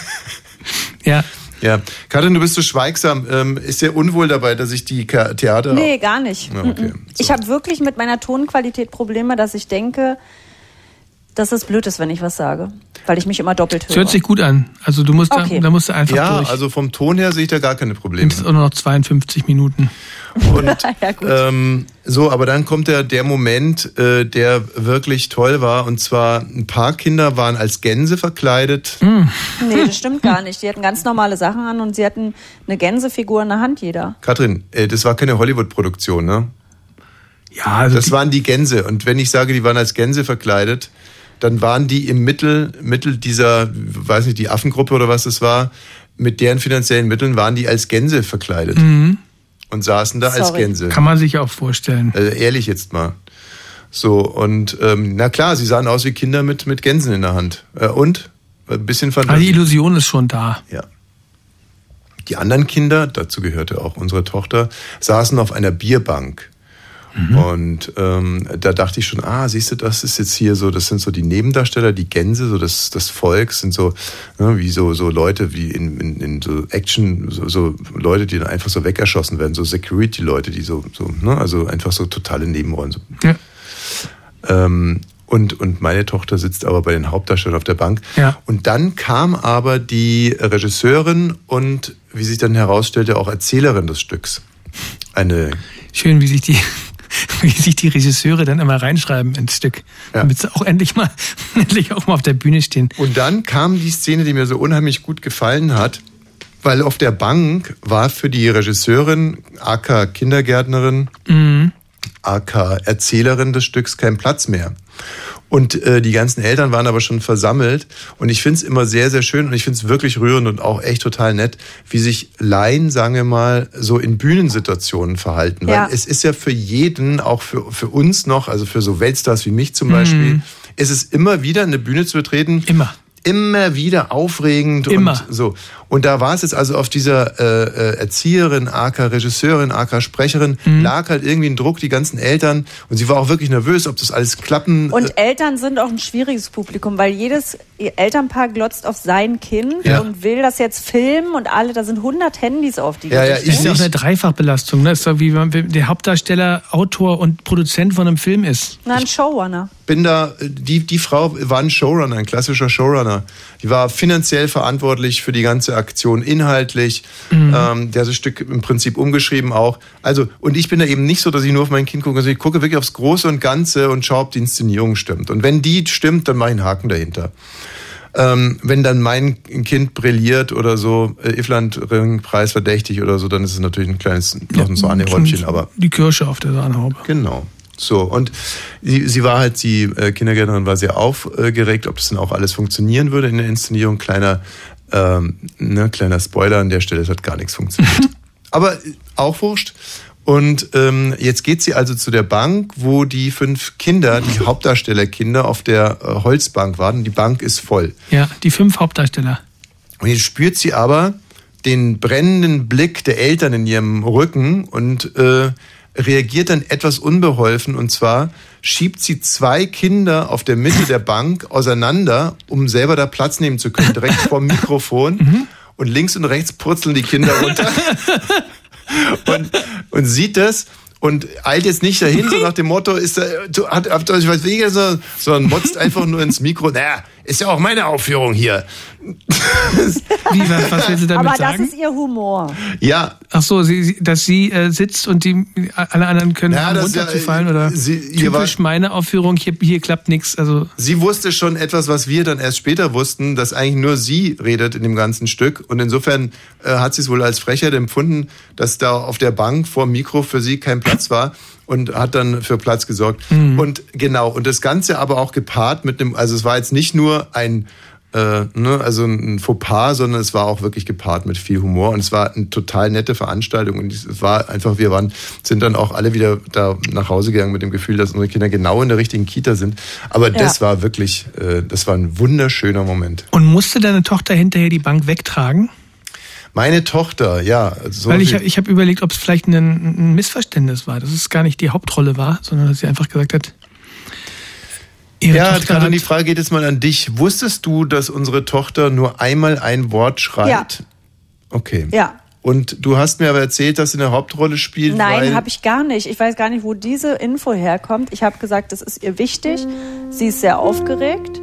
Ja. Ja. Karin, du bist so schweigsam. Ähm, ist dir unwohl dabei, dass ich die Theater Nee, gar nicht. Ja, okay. Mhm. Ich habe wirklich mit meiner Tonqualität Probleme, dass ich denke, dass es blöd ist, wenn ich was sage. Weil ich mich immer doppelt Das höre. hört sich gut an. Also du musst Okay. da, da musst du einfach Ja, durch. also vom Ton her sehe ich da gar keine Probleme. Nimmst auch nur noch 52 Minuten. Und ja, gut. ähm, so, aber dann kommt der, der Moment, äh, der wirklich toll war. Und zwar ein paar Kinder waren als Gänse verkleidet. Nee, das stimmt gar nicht. Die hatten ganz normale Sachen an und sie hatten eine Gänsefigur in der Hand, jeder. Katrin, äh, das war keine Hollywood-Produktion, ne? Ja, also Das die, waren die Gänse. Und wenn ich sage, die waren als Gänse verkleidet, dann waren die im Mittel, Mittel dieser, weiß nicht, die Affengruppe oder was das war, mit deren finanziellen Mitteln waren die als Gänse verkleidet. Und saßen da als Sorry. Gänse. kann man sich auch vorstellen. Also ehrlich jetzt mal. So, und ähm, na klar, sie sahen aus wie Kinder mit, mit Gänsen in der Hand. Äh, und? Ein bisschen Aber die Fantasie. Illusion ist schon da. Ja. Die anderen Kinder, dazu gehörte auch unsere Tochter, saßen auf einer Bierbank. Und ähm, da dachte ich schon, ah, siehst du, das ist jetzt hier so, das sind so die Nebendarsteller, die Gänse, so das, das Volk, sind so, ne, wie so, so Leute, wie in, in, in so Action, so, so Leute, die dann einfach so wegerschossen werden, so Security-Leute, die so, so, ne, also einfach so totale Nebenrollen. So. Ja. Ähm, und, und meine Tochter sitzt aber bei den Hauptdarstellern auf der Bank. Ja. Und dann kam aber die Regisseurin und, wie sich dann herausstellte, auch Erzählerin des Stücks. Eine, Schön, wie sich die, wie sich die Regisseure dann immer reinschreiben ins Stück. Ja. Damit sie auch endlich mal, endlich auch mal auf der Bühne stehen. und dann kam die Szene, die mir so unheimlich gut gefallen hat, weil auf der Bank war für die Regisseurin, AK Kindergärtnerin, AK Erzählerin des Stücks kein Platz mehr. Und äh, die ganzen Eltern waren aber schon versammelt. Und ich finde es immer sehr, sehr schön und ich finde es wirklich rührend und auch echt total nett, wie sich Laien, sagen wir mal, so in Bühnensituationen verhalten. Ja. Weil es ist ja für jeden, auch für, für uns noch, also für so Weltstars wie mich zum Beispiel, ist es immer wieder eine Bühne zu betreten. Immer. immer wieder aufregend Immer. und so. Und da war es jetzt also auf dieser äh, äh, Erzieherin, aka Regisseurin, aka Sprecherin, Mhm. lag halt irgendwie ein Druck, die ganzen Eltern. Und sie war auch wirklich nervös, ob das alles klappen. Und Eltern sind auch ein schwieriges Publikum, weil jedes Elternpaar glotzt auf sein Kind Ja. und will das jetzt filmen und alle, da sind 100 Handys auf die Ja, ja, gerichtet. Das ist ja auch eine Dreifachbelastung. Ne? Das ist doch wie wenn der Hauptdarsteller, Autor und Produzent von einem Film ist. Na, ein Showrunner. bin da, die, die Frau war ein Showrunner, ein klassischer Showrunner. Die war finanziell verantwortlich für die ganze Aktion, inhaltlich. Ähm, der hat das Stück im Prinzip umgeschrieben auch. Also, und ich bin da eben nicht so, dass ich nur auf mein Kind gucke. Also ich gucke wirklich aufs Große und Ganze und schaue, ob die Inszenierung stimmt. Und wenn die stimmt, dann mache ich einen Haken dahinter. Ähm, wenn dann mein Kind brilliert oder so, äh, Ifland-Preis verdächtig oder so, dann ist es natürlich ein kleines, noch ein Sahnehäubchen, aber Die Kirsche auf der Sahnehaube. Genau. So, und sie, sie war halt, die äh, Kindergärtnerin war sehr aufgeregt, ob das denn auch alles funktionieren würde in der Inszenierung. Kleiner, ähm, ne, kleiner Spoiler an der Stelle, es hat gar nichts funktioniert. Aber äh, auch wurscht. Und ähm, jetzt geht sie also zu der Bank, wo die fünf Kinder, die Hauptdarstellerkinder, auf der äh, Holzbank warten. Die Bank ist voll. Ja, die fünf Hauptdarsteller. Und jetzt spürt sie aber den brennenden Blick der Eltern in ihrem Rücken und äh, reagiert dann etwas unbeholfen. Und zwar schiebt sie zwei Kinder auf der Mitte der Bank auseinander, um selber da Platz nehmen zu können, direkt vor dem Mikrofon. Und links und rechts purzeln die Kinder runter. und, und sieht das und eilt jetzt nicht dahin, so nach dem Motto, ist da, du, hat, habt ihr euch was so, sondern motzt einfach nur ins Mikro. Naja, ist ja auch meine Aufführung hier. Wie, was, was will sie damit Aber das sagen? ist ihr Humor. Ja, Ach so, sie, sie, dass sie äh, sitzt und die alle anderen können Ja, das ist ja, runterzufallen äh, oder sie- typisch meine Aufführung hier, hier klappt nichts. Also sie wusste schon etwas, was wir dann erst später wussten, dass eigentlich nur sie redet in dem ganzen Stück. Und insofern äh, hat sie es wohl als Frechheit empfunden, dass da auf der Bank vor dem Mikro für sie kein Platz war und hat dann für Platz gesorgt. Und genau, und das Ganze aber auch gepaart mit einem, also es war jetzt nicht nur ein äh, ne, also ein Fauxpas, sondern es war auch wirklich gepaart mit viel Humor und es war eine total nette Veranstaltung und es war einfach, wir waren, sind dann auch alle wieder da nach Hause gegangen mit dem Gefühl, dass unsere Kinder genau in der richtigen Kita sind. Aber das Ja. war wirklich, äh, das war ein wunderschöner Moment. und musste deine Tochter hinterher die Bank wegtragen? Meine Tochter, ja, so Weil ich, ich habe überlegt, ob es vielleicht ein, ein Missverständnis war, dass es gar nicht die Hauptrolle war, sondern dass sie einfach gesagt hat, ihre ja, Tochter Katrin, hat, die Frage geht jetzt mal an dich. Wusstest du, dass unsere Tochter nur einmal ein Wort schreibt? Ja. Okay. Ja. Und du hast mir aber erzählt, dass sie eine Hauptrolle spielt. Nein, habe ich gar nicht. Ich weiß gar nicht, wo diese Info herkommt. Ich habe gesagt, das ist ihr wichtig. Sie ist sehr aufgeregt.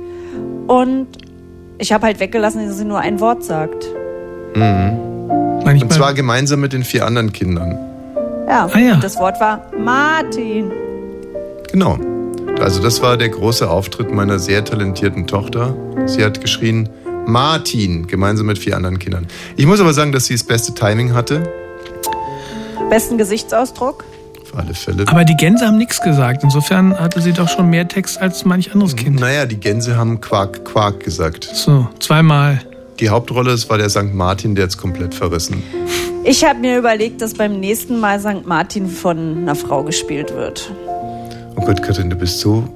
Und ich habe halt weggelassen, dass sie nur ein Wort sagt. Manchmal, Und zwar gemeinsam mit den vier anderen Kindern. Ja. Ah, ja. Und das Wort war Martin. Genau. Also das war der große Auftritt meiner sehr talentierten Tochter. Sie hat geschrien Martin gemeinsam mit vier anderen Kindern. Ich muss aber sagen, dass sie das beste Timing hatte. Besten Gesichtsausdruck. Auf alle Fälle. aber die Gänse haben nichts gesagt. Insofern hatte sie doch schon mehr Text als manch anderes Kind. Naja, die Gänse haben Quark, Quark gesagt. So, zweimal. Die Hauptrolle, es war der St. Martin, der jetzt komplett verrissen. Ich habe mir überlegt, dass beim nächsten Mal St. Martin von einer Frau gespielt wird. Oh Gott, Katrin, du bist so.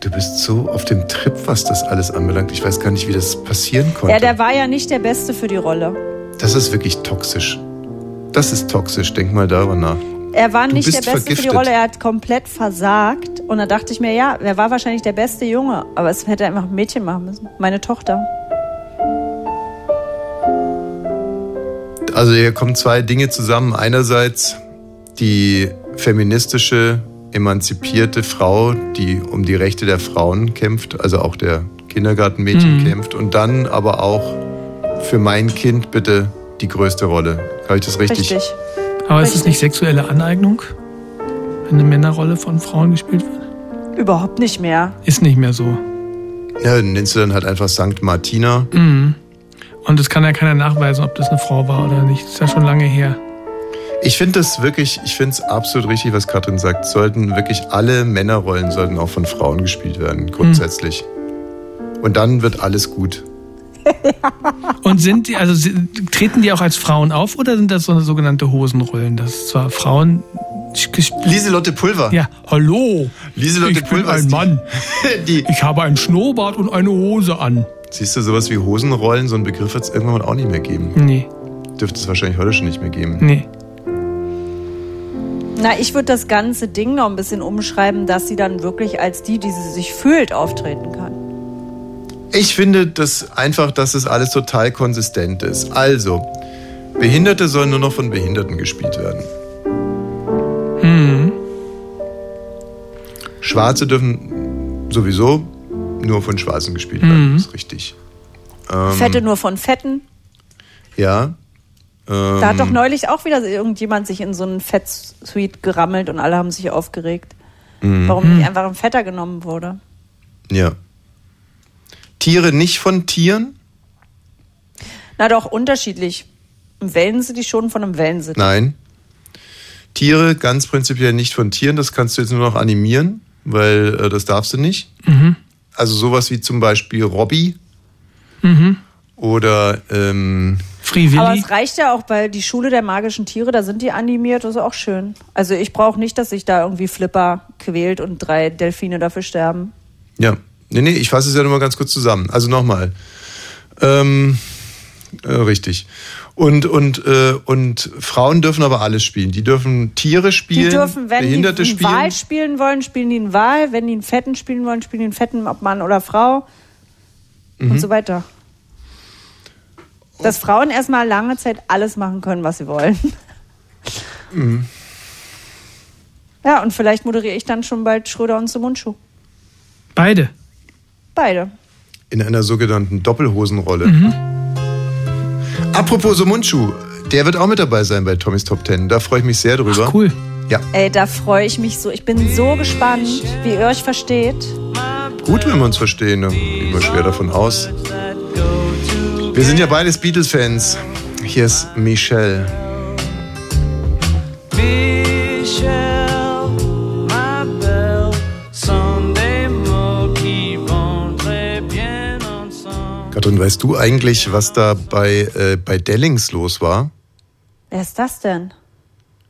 Du bist so auf dem Trip, was das alles anbelangt. Ich weiß gar nicht, wie das passieren konnte. Ja, der war ja nicht der Beste für die Rolle. das ist wirklich toxisch. Das ist toxisch. Denk mal darüber nach. Er war Du nicht der Beste für die vergiftet. Rolle, er hat komplett versagt. Und da dachte ich mir, ja, er war wahrscheinlich der beste Junge. Aber es hätte einfach ein Mädchen machen müssen. Meine Tochter. Also hier kommen zwei Dinge zusammen. Einerseits die feministische, emanzipierte Frau, die um die Rechte der Frauen kämpft, also auch der Kindergartenmädchen Mhm. kämpft. Und dann aber auch für mein Kind bitte die größte Rolle. Habe ich das richtig? Richtig. Aber ist es nicht sexuelle Aneignung, wenn eine Männerrolle von Frauen gespielt wird? Überhaupt nicht mehr. Ist nicht mehr so. Ja, dann nennst du dann halt einfach Sankt Martina. Mhm. Und es kann ja keiner nachweisen, ob das eine Frau war oder nicht. Das ist ja schon lange her. Ich finde das wirklich, ich finde es absolut richtig, was Katrin sagt. Sollten wirklich alle Männerrollen sollten auch von Frauen gespielt werden, grundsätzlich. Und dann wird alles gut. Und sind die, also treten die auch als Frauen auf oder sind das so eine sogenannte Hosenrollen? Das ist zwar Frauen. Lieselotte Pulver. Ja, hallo. Lieselotte ich bin Pulver ein ist die- Mann. Die, Ich habe einen Schnurrbart und eine Hose an. Siehst du, sowas wie Hosenrollen, so ein Begriff wird es irgendwann auch nicht mehr geben. Nee. Dürfte es wahrscheinlich heute schon nicht mehr geben. Nee. Na, ich würde das ganze Ding noch ein bisschen umschreiben, dass sie dann wirklich als die, die sie sich fühlt, auftreten kann. Ich finde das einfach, dass das alles total konsistent ist. Also, Behinderte sollen nur noch von Behinderten gespielt werden. Hm. Schwarze dürfen sowieso nur von Schwarzen gespielt werden. Mhm. Das ist richtig. Ähm, Fette nur von Fetten. Ja. Ähm, Da hat doch neulich auch wieder irgendjemand sich in so einen Fettsuite gerammelt und alle haben sich aufgeregt. Mhm. Warum nicht einfach ein Fetter genommen wurde. Ja. Tiere nicht von Tieren? Na doch, unterschiedlich. Ein Wellensittich schon von einem Wellensittich. Nein. Tiere ganz prinzipiell nicht von Tieren. Das kannst du jetzt nur noch animieren, weil äh, das darfst du nicht. Mhm. Also sowas wie zum Beispiel Robby Mhm. oder ähm, Free Aber es reicht ja auch bei die Schule der magischen Tiere, da sind die animiert, das ist auch schön. Also ich brauche nicht, dass sich da irgendwie Flipper quält und drei Delfine dafür sterben. Ja. Nee, nee, ich fasse es ja nur mal ganz kurz zusammen. Also nochmal. Ähm, äh, richtig. Und, und, äh, und Frauen dürfen aber alles spielen. Die dürfen Tiere spielen, Die dürfen, wenn Behinderte die einen spielen. Wal spielen wollen, spielen die einen Wal. Wenn die einen Fetten spielen wollen, spielen die einen Fetten, ob Mann oder Frau. Mhm. Und so weiter. Dass Frauen erstmal lange Zeit alles machen können, was sie wollen. Mhm. Ja, und vielleicht moderiere ich dann schon bald Schröder und Sumunchu. Beide. Beide. In einer sogenannten Doppelhosenrolle. Mhm. Apropos Mundschuh, der wird auch mit dabei sein bei Tommys Top Ten. Da freue ich mich sehr drüber. Ach, cool. Ja, Ey, da freue ich mich so. Ich bin so gespannt, wie ihr euch versteht. gut, wenn wir uns verstehen. Da gehen wir schwer davon aus. Wir sind ja beides Beatles-Fans. Hier ist Michelle. Katrin, weißt du eigentlich, was da bei, äh, bei Dellings los war? Wer ist das denn?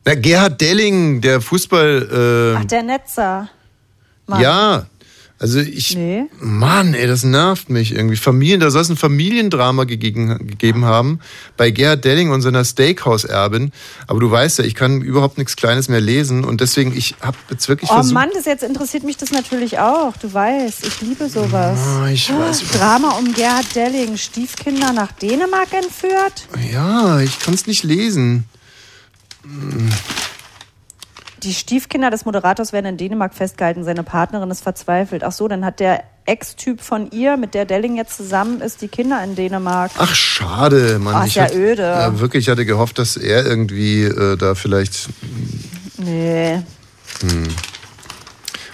Na, Gerhard Delling, der Fußball. Äh, Ach, der Netzer. Mann. Ja, also ich. Nee. Mann, ey, das nervt mich irgendwie. Familien, da soll es ein Familiendrama gegeben, gegeben haben bei Gerhard Delling und seiner Steakhouse-Erbin. Aber du weißt ja, ich kann überhaupt nichts Kleines mehr lesen und deswegen, ich habe jetzt wirklich Oh versucht. Mann, das jetzt interessiert mich das natürlich auch. Du weißt, ich liebe sowas. Oh, ich weiß. Drama um Gerhard Delling. Stiefkinder nach Dänemark entführt? Ja, ich kann es nicht lesen. Die Stiefkinder des Moderators werden in Dänemark festgehalten. Seine Partnerin ist verzweifelt. Ach so, dann hat der Ex-Typ von ihr, mit der Delling jetzt zusammen ist, die Kinder in Dänemark. Ach, schade, Mann. Ist ich ja hatte- öde. Ja, wirklich, ich hatte gehofft, dass er irgendwie äh, da vielleicht. Nee. Hm.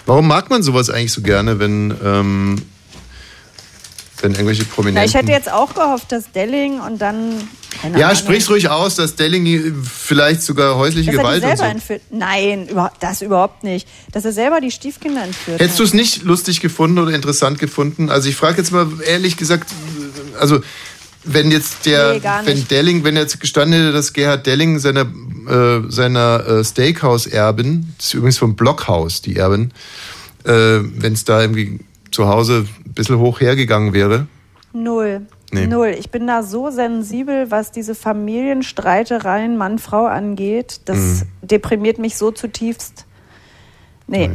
Warum mag man sowas eigentlich so gerne, wenn, ähm, wenn irgendwelche Na, Prominenten. ich hätte jetzt auch gehofft, dass Delling und dann. Ja, Ahnung. sprich's ruhig aus, dass Delling vielleicht sogar häusliche Dass er die Gewalt selber so. entführt. Nein, das überhaupt nicht. Dass er selber die Stiefkinder entführt. Hättest du es nicht lustig gefunden oder interessant gefunden? Also ich frage jetzt mal ehrlich gesagt, also wenn jetzt der, Nee, wenn. Delling, wenn jetzt gestanden hätte, dass Gerhard Delling seiner, äh, seiner äh, Steakhouse-Erbin, ist übrigens vom Blockhaus, die Erbin, äh, wenn es da irgendwie zu Hause ein bisschen hoch hergegangen wäre. Null. Nee. Null. Ich bin da so sensibel, was diese Familienstreitereien Mann-Frau angeht. Das Mhm. deprimiert mich so zutiefst. Nee.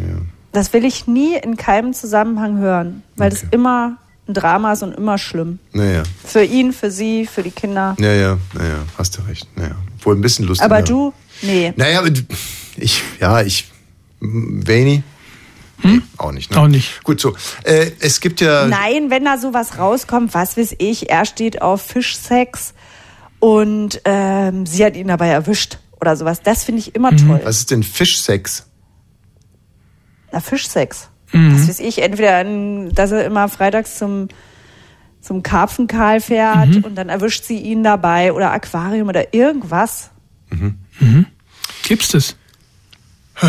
Das will ich nie in keinem Zusammenhang hören, weil das immer ein Drama ist und immer schlimm. Naja, Für ihn, für sie, für die Kinder. naja, naja, hast du recht. Naja, wohl ein bisschen lustig. Aber du, nee. Naja, ich, ja, ich, Veni? Auch nicht, ne? Auch nicht. Gut, so. Äh, es gibt ja. Nein, wenn da sowas rauskommt, was weiß ich, er steht auf Fischsex und ähm, sie hat ihn dabei erwischt oder sowas. Das finde ich immer toll. Was ist denn Fischsex? Na, Fischsex. Mhm. Was weiß ich, entweder, dass er immer freitags zum, zum Karpfenkal fährt Mhm. und dann erwischt sie ihn dabei oder Aquarium oder irgendwas. Gibt's das?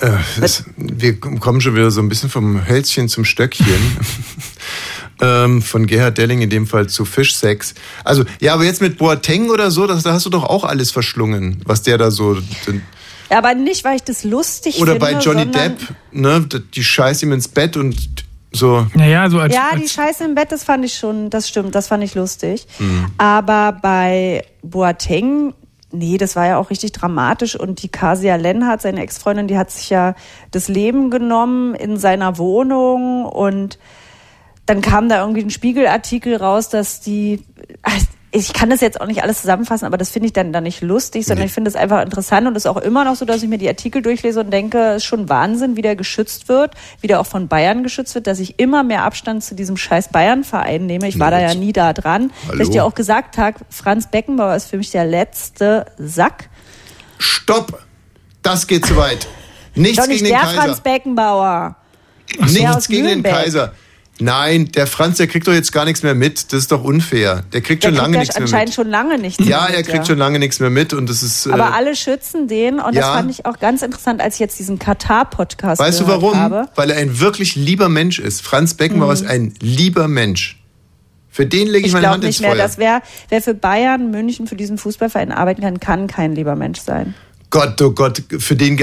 Äh, das, wir kommen schon wieder so ein bisschen vom Hölzchen zum Stöckchen. ähm, von Gerhard Delling in dem Fall zu Fischsex. Also, ja, aber jetzt mit Boateng oder so, das, da hast du doch auch alles verschlungen, was der da so. Ja, aber nicht, weil ich das lustig Oder finde. bei Johnny Depp, ne, die scheißt ihm ins Bett und So. Naja, so als, Ja, die als Scheiße im Bett, das fand ich schon, das stimmt, das fand ich lustig. Mhm. Aber bei Boateng, nee, das war ja auch richtig dramatisch. Und die Kasia Lenhardt, seine Ex-Freundin, die hat sich ja das Leben genommen in seiner Wohnung. Und dann kam da irgendwie ein Spiegelartikel raus, dass die, ich kann das jetzt auch nicht alles zusammenfassen, aber das finde ich dann, dann nicht lustig, sondern Nee. ich finde es einfach interessant und es ist auch immer noch so, dass ich mir die Artikel durchlese und denke, es ist schon Wahnsinn, wie der geschützt wird, wie der auch von Bayern geschützt wird, dass ich immer mehr Abstand zu diesem scheiß Bayern-Verein nehme. Ich war da ja nie da dran. Hallo. Dass ich dir auch gesagt habe, Franz Beckenbauer ist für mich der letzte Sack. Stopp! Das geht zu weit. Nichts Doch nicht gegen den der Kaiser. Franz Beckenbauer. Nichts gegen den Nürnberg. Kaiser. Nein, der Franz, der kriegt doch jetzt gar nichts mehr mit. Das ist doch unfair. Der kriegt Der schon kriegt lange ja nichts mehr anscheinend mit. schon lange nichts Ja, mehr er mit, kriegt schon lange nichts mehr mit und das ist. Äh, Aber alle schützen den und das ja. fand ich auch ganz interessant, als ich jetzt diesen Katar-Podcast weißt du warum? habe. Weil er ein wirklich lieber Mensch ist. Franz Beckenbauer ist ein lieber Mensch. Für den lege ich, Ich meine Hand ins nicht mehr, Feuer. dass wer, wer für Bayern München, für diesen Fußballverein arbeiten kann, kann kein lieber Mensch sein. Gott, oh Gott, für den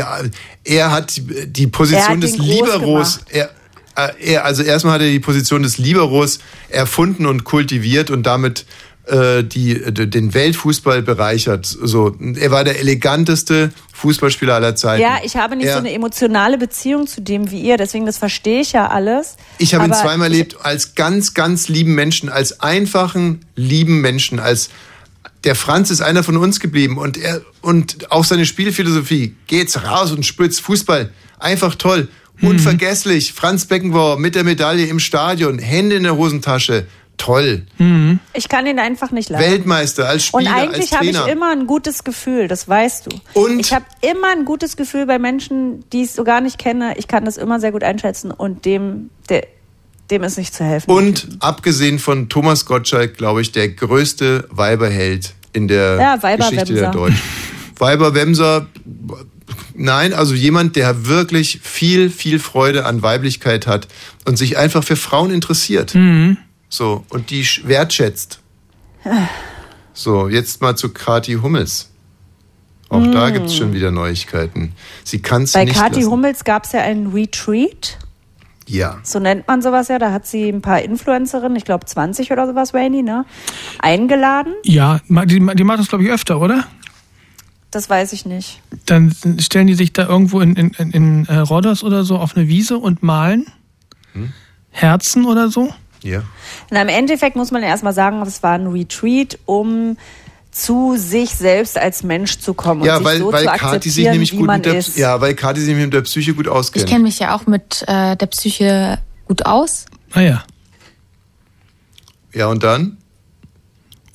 er hat die Er Position hat des Liberos. Er, er, also erstmal hat er die Position des Liberos erfunden und kultiviert und damit äh, die, den Weltfußball bereichert. So, er war der eleganteste Fußballspieler aller Zeiten. Ja, ich habe nicht er, so eine emotionale Beziehung zu dem wie ihr, deswegen das verstehe ich ja alles. Ich habe ihn zweimal erlebt als ganz, ganz lieben Menschen, als einfachen, lieben Menschen, als der Franz ist einer von uns geblieben und er und auch seine Spielphilosophie. Geht's raus und spritzt Fußball. Einfach toll. Unvergesslich. Franz Beckenbauer mit der Medaille im Stadion, Hände in der Hosentasche. Toll. Ich kann ihn einfach nicht leiden. Weltmeister als Und Spieler, als eigentlich habe ich immer ein gutes Gefühl, das weißt du. Und? ich habe immer ein gutes Gefühl bei Menschen, die ich so gar nicht kenne. Ich kann das immer sehr gut einschätzen und dem, der, dem ist nicht zu helfen. und abgesehen von Thomas Gottschalk, glaube ich, der größte Weiberheld in der Ja. Geschichte der Deutschen. Weiberwemser, nein, also jemand, der wirklich viel, viel Freude an Weiblichkeit hat und sich einfach für Frauen interessiert. So, und die sch- wertschätzt. So, jetzt mal zu Kati Hummels. Auch da gibt es schon wieder Neuigkeiten. Sie kann es Bei nicht Kathi lassen. Hummels gab es ja einen Retreat. Ja. So nennt man sowas ja. Da hat sie ein paar Influencerinnen, ich glaube 20 oder sowas, Rainy, ne? Eingeladen. Ja, die, die macht das, glaube ich, öfter, oder? Das weiß ich nicht. Dann stellen die sich da irgendwo in, in, in, in äh, Rhodos oder so auf eine Wiese und malen Herzen oder so. Ja. Und im Endeffekt muss man ja erstmal sagen, es war ein Retreat, um zu sich selbst als Mensch zu kommen und Ja, sich weil, so weil zu Kathi sich akzeptieren, nämlich wie gut man mit der, ist. ja, weil Kathi sich nämlich mit der Psyche gut Ich auskennt. kenne mich ja auch mit äh, der Psyche gut aus. Ah ja. Ja, und dann?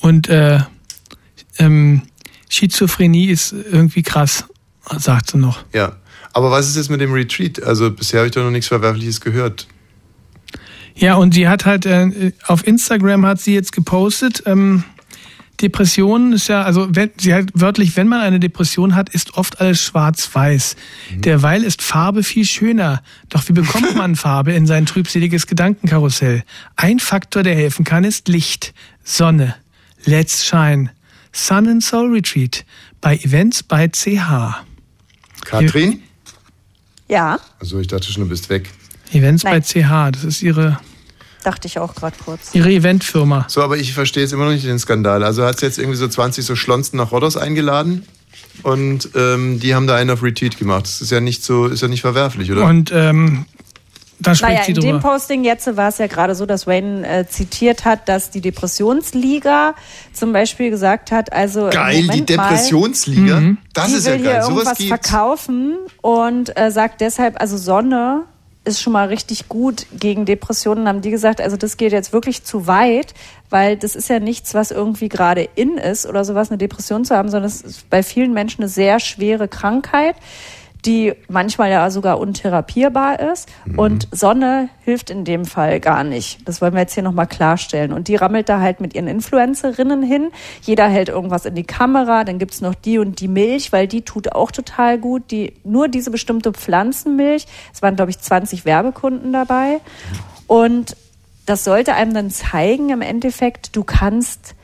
Und äh, ähm, Schizophrenie ist irgendwie krass, sagt sie noch. Ja. Aber was ist jetzt mit dem Retreat? Also bisher habe ich doch noch nichts Verwerfliches gehört. Ja, und sie hat halt äh, auf Instagram hat sie jetzt gepostet, ähm, Depressionen ist ja, also wenn, sie hat wörtlich, wenn man eine Depression hat, ist oft alles schwarz-weiß. Derweil ist Farbe viel schöner. Doch wie bekommt man Farbe in sein trübseliges Gedankenkarussell? Ein Faktor, der helfen kann, ist Licht, Sonne, Let's Shine, Sun and Soul Retreat bei Events bei CH. Katrin? Ja, Also ich dachte schon, du bist weg. Events bei Nein. CH, das ist ihre, dachte ich auch gerade kurz. ihre Eventfirma. So, aber ich verstehe jetzt immer noch nicht den Skandal. Also hat sie jetzt irgendwie so 20 so Schlonzen nach Rhodos eingeladen und ähm, die haben da einen auf Retreat gemacht. Das ist ja nicht so, ist ja nicht verwerflich, oder? Und ähm, da spricht Naja, sie in dem. Posting jetzt war es ja gerade so, dass Wayne äh, zitiert hat, dass die Depressionsliga zum Beispiel gesagt hat, also geil, die Moment mal, Depressionsliga. Das die ist will ja hier geil. Sowas irgendwas gibt's. verkaufen und äh, sagt deshalb, also Sonne ist schon mal richtig gut gegen Depressionen, haben die gesagt, also das geht jetzt wirklich zu weit, weil das ist ja nichts, was irgendwie gerade in ist oder sowas, eine Depression zu haben, sondern es ist bei vielen Menschen eine sehr schwere Krankheit, die manchmal ja sogar untherapierbar ist. Und Sonne hilft in dem Fall gar nicht. Das wollen wir jetzt hier nochmal klarstellen. Und die rammelt da halt mit ihren Influencerinnen hin. Jeder hält irgendwas in die Kamera. Dann gibt's noch die und die Milch, weil die tut auch total gut. Die, nur diese bestimmte Pflanzenmilch. Es waren, glaube ich, 20 Werbekunden dabei. Und das sollte einem dann zeigen, im Endeffekt, du kannst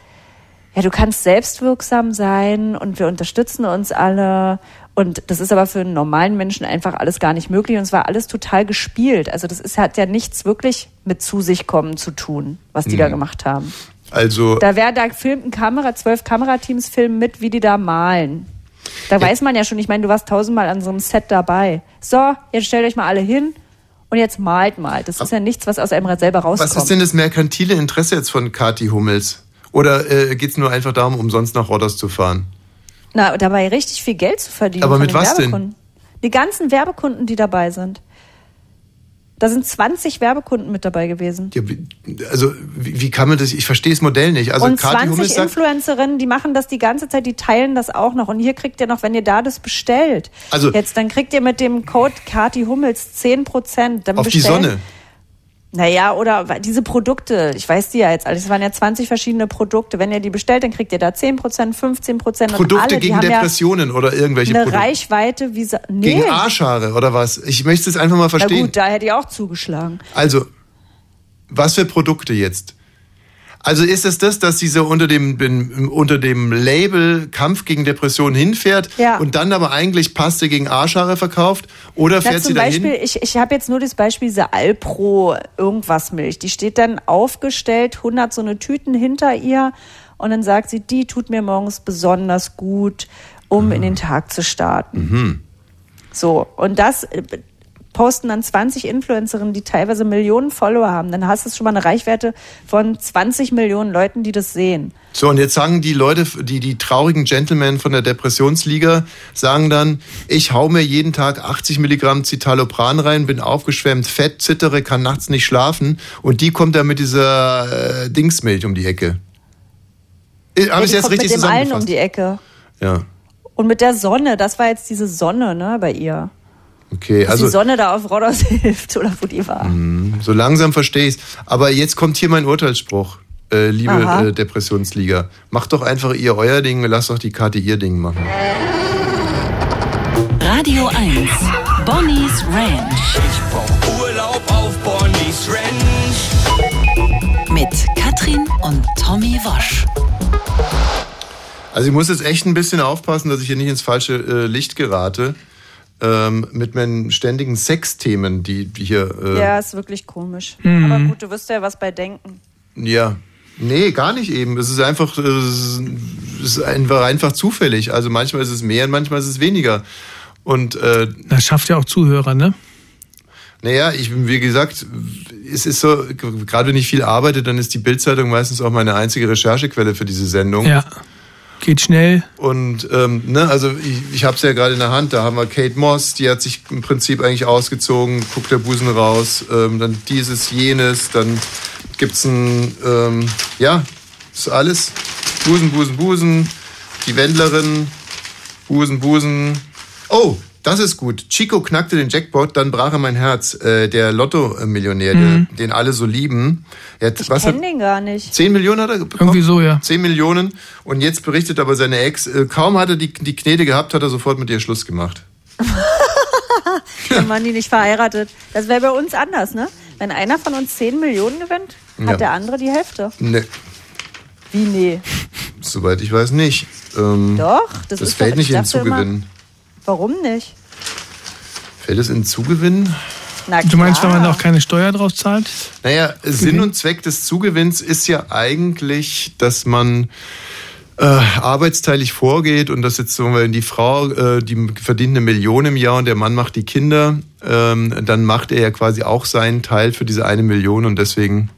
ja, du kannst selbstwirksam sein und wir unterstützen uns alle Und das ist aber für einen normalen Menschen einfach alles gar nicht möglich. Und es war alles total gespielt. Also das ist, hat ja nichts wirklich mit zu sich kommen zu tun, was die da gemacht haben. Also, Da wäre, da filmt ein Kamera, zwölf Kamerateams filmen mit, wie die da malen. Da weiß man ja schon, ich meine, du warst tausendmal an so einem Set dabei. So, jetzt stellt euch mal alle hin und jetzt malt mal. Das ist ja nichts, was aus einem selber rauskommt. was ist denn das merkantile Interesse jetzt von Kati Hummels? Oder äh, geht es nur einfach darum, umsonst nach Rodos zu fahren? Na, dabei richtig viel Geld zu verdienen. Aber mit was denn? Werbekunden. Die ganzen Werbekunden, die dabei sind. Da sind 20 Werbekunden mit dabei gewesen. Ja, also wie, wie kann man das? Ich verstehe das Modell nicht. Also und Kathi 20 Hummels sagt, Influencerinnen, die machen das die ganze Zeit, die teilen das auch noch. Und hier kriegt ihr noch, wenn ihr da das bestellt, Also- jetzt, dann kriegt ihr mit dem Code Kati Hummels 10 Prozent. auf die Sonne. Naja, oder diese Produkte, ich weiß die ja jetzt alles, es waren ja 20 verschiedene Produkte. Wenn ihr die bestellt, dann kriegt ihr da 10 Prozent, 15 Prozent. Produkte alle, gegen Depressionen oder ja irgendwelche eine Produkte. Reichweite wie... Nee. Gegen Arschhaare oder was? Ich möchte es einfach mal Na verstehen. gut, da hätte ich auch zugeschlagen. Also, was für Produkte jetzt? Also ist es das, dass diese unter dem, unter dem Label Kampf gegen Depressionen hinfährt Ja. und dann aber eigentlich Paste gegen Arschhaare verkauft? Oder Na, fährt sie zum dahin? Beispiel, ich, ich habe jetzt nur das Beispiel diese Alpro irgendwas Milch. Die steht dann aufgestellt, 100 so eine Tüten hinter ihr und dann sagt sie, die tut mir morgens besonders gut, um in den Tag zu starten. Mhm. So, und das posten dann 20 Influencerinnen, die teilweise Millionen Follower haben. Dann hast du schon mal eine Reichweite von 20 Millionen Leuten, die das sehen. So, und jetzt sagen die Leute, die, die traurigen Gentlemen von der Depressionsliga, sagen dann, ich hau mir jeden Tag 80 Milligramm Citalopran rein, bin aufgeschwemmt, fett, zittere, kann nachts nicht schlafen und die kommt dann mit dieser äh, Dingsmilch um die Ecke. Äh, Ja, Habe ich die jetzt richtig mit dem allen um die Ecke. Ja, Und mit der Sonne, das war jetzt diese Sonne, ne, bei ihr. Okay. Dass Also die Sonne da auf Rodos hilft oder wo die war. so langsam verstehe ich's. Aber jetzt kommt hier mein Urteilsspruch. Äh, liebe Aha. äh, Depressionsliga, macht doch einfach ihr euer Ding, lasst doch die Karte ihr Ding machen. Radio 1. Bonnie's Ranch Ich brauch Urlaub auf Bonnie's Ranch. mit Katrin und Tommy Wosch. Also ich muss jetzt echt ein bisschen aufpassen, dass ich hier nicht ins falsche äh, Licht gerate. Ähm, mit meinen ständigen Sexthemen, die, die hier. Äh, Ja, ist wirklich komisch. Mhm. Aber gut, du wirst ja was bei denken. ja. Nee, gar nicht eben. Es ist einfach, äh, es ist einfach, einfach zufällig. Also manchmal ist es mehr und manchmal ist es weniger. Und äh, Das schafft ja auch Zuhörer, ne? naja, ich, wie gesagt, es ist so, gerade wenn ich viel arbeite, dann ist die Bildzeitung meistens auch meine einzige Recherchequelle für diese Sendung. Ja. Geht schnell. Und ähm, ne, also ich, ich habe es ja gerade in der Hand. Da haben wir Kate Moss, die hat sich im Prinzip eigentlich ausgezogen, guckt der Busen raus. Ähm, dann dieses, jenes, dann gibt's ein, ähm, ja, ist alles Busen, Busen, Busen. Die Wendlerin, Busen, Busen. Oh, das ist gut. Chico knackte den Jackpot, dann brach er mein Herz. Äh, der Lotto-Millionär, Mhm. der- den alle so lieben. Er hat, Ich kenne den gar nicht. 10 Millionen hat er bekommen? Irgendwie so, ja. 10 Millionen. Und jetzt berichtet aber seine Ex, äh, kaum hat er die, die Knete gehabt, hat er sofort mit ihr Schluss gemacht. Dann waren die nicht verheiratet. Das wäre bei uns anders, ne? Wenn einer von uns 10 Millionen gewinnt, Ja. hat der andere die Hälfte. Ne, Wie, nee? soweit ich weiß nicht. Ähm, Doch, das das ist fällt doch- nicht ich in dachte immer- Zugewinn. Warum nicht? Fällt es in Zugewinn? Na Du meinst, weil klar. man auch keine Steuer drauf zahlt? Naja, Sinn und Zweck des Zugewinns ist ja eigentlich, dass man äh, arbeitsteilig vorgeht und dass jetzt sagen wir, die Frau, äh, die verdient eine Million im Jahr und der Mann macht die Kinder, ähm, dann macht er ja quasi auch seinen Teil für diese eine Million und deswegen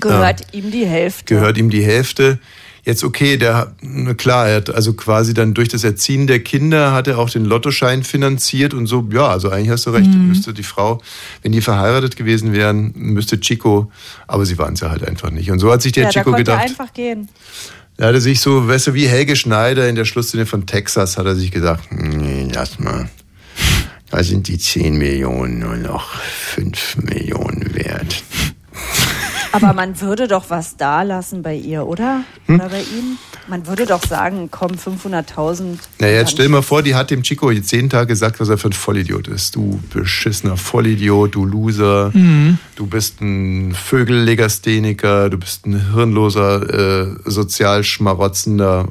Gehört ihm die Hälfte. gehört ihm die Hälfte. Jetzt okay, der na klar, er hat also quasi dann durch das Erziehen der Kinder hat er auch den Lottoschein finanziert und so. Ja, also eigentlich hast du recht. Mhm. Müsste die Frau, wenn die verheiratet gewesen wären, müsste Chico, aber sie waren es ja halt einfach nicht. Und so hat sich der ja, da Chico er gedacht. einfach gehen. Da hat er sich so, weißt du, wie Helge Schneider in der Schlussszene von Texas hat er sich gesagt, nee, lass mal. Da sind die 10 Millionen nur noch 5 Millionen wert. Aber man würde doch was da lassen bei ihr, oder? Hm? Oder bei ihm? Man würde doch sagen, komm, 500.000. Naja, jetzt stell dir mal vor, die hat dem Chico jetzt jeden Tag gesagt, was er für ein Vollidiot ist. Du beschissener Vollidiot, du Loser, Mhm. du bist ein Vögellegastheniker, du bist ein hirnloser, äh, sozial schmarotzender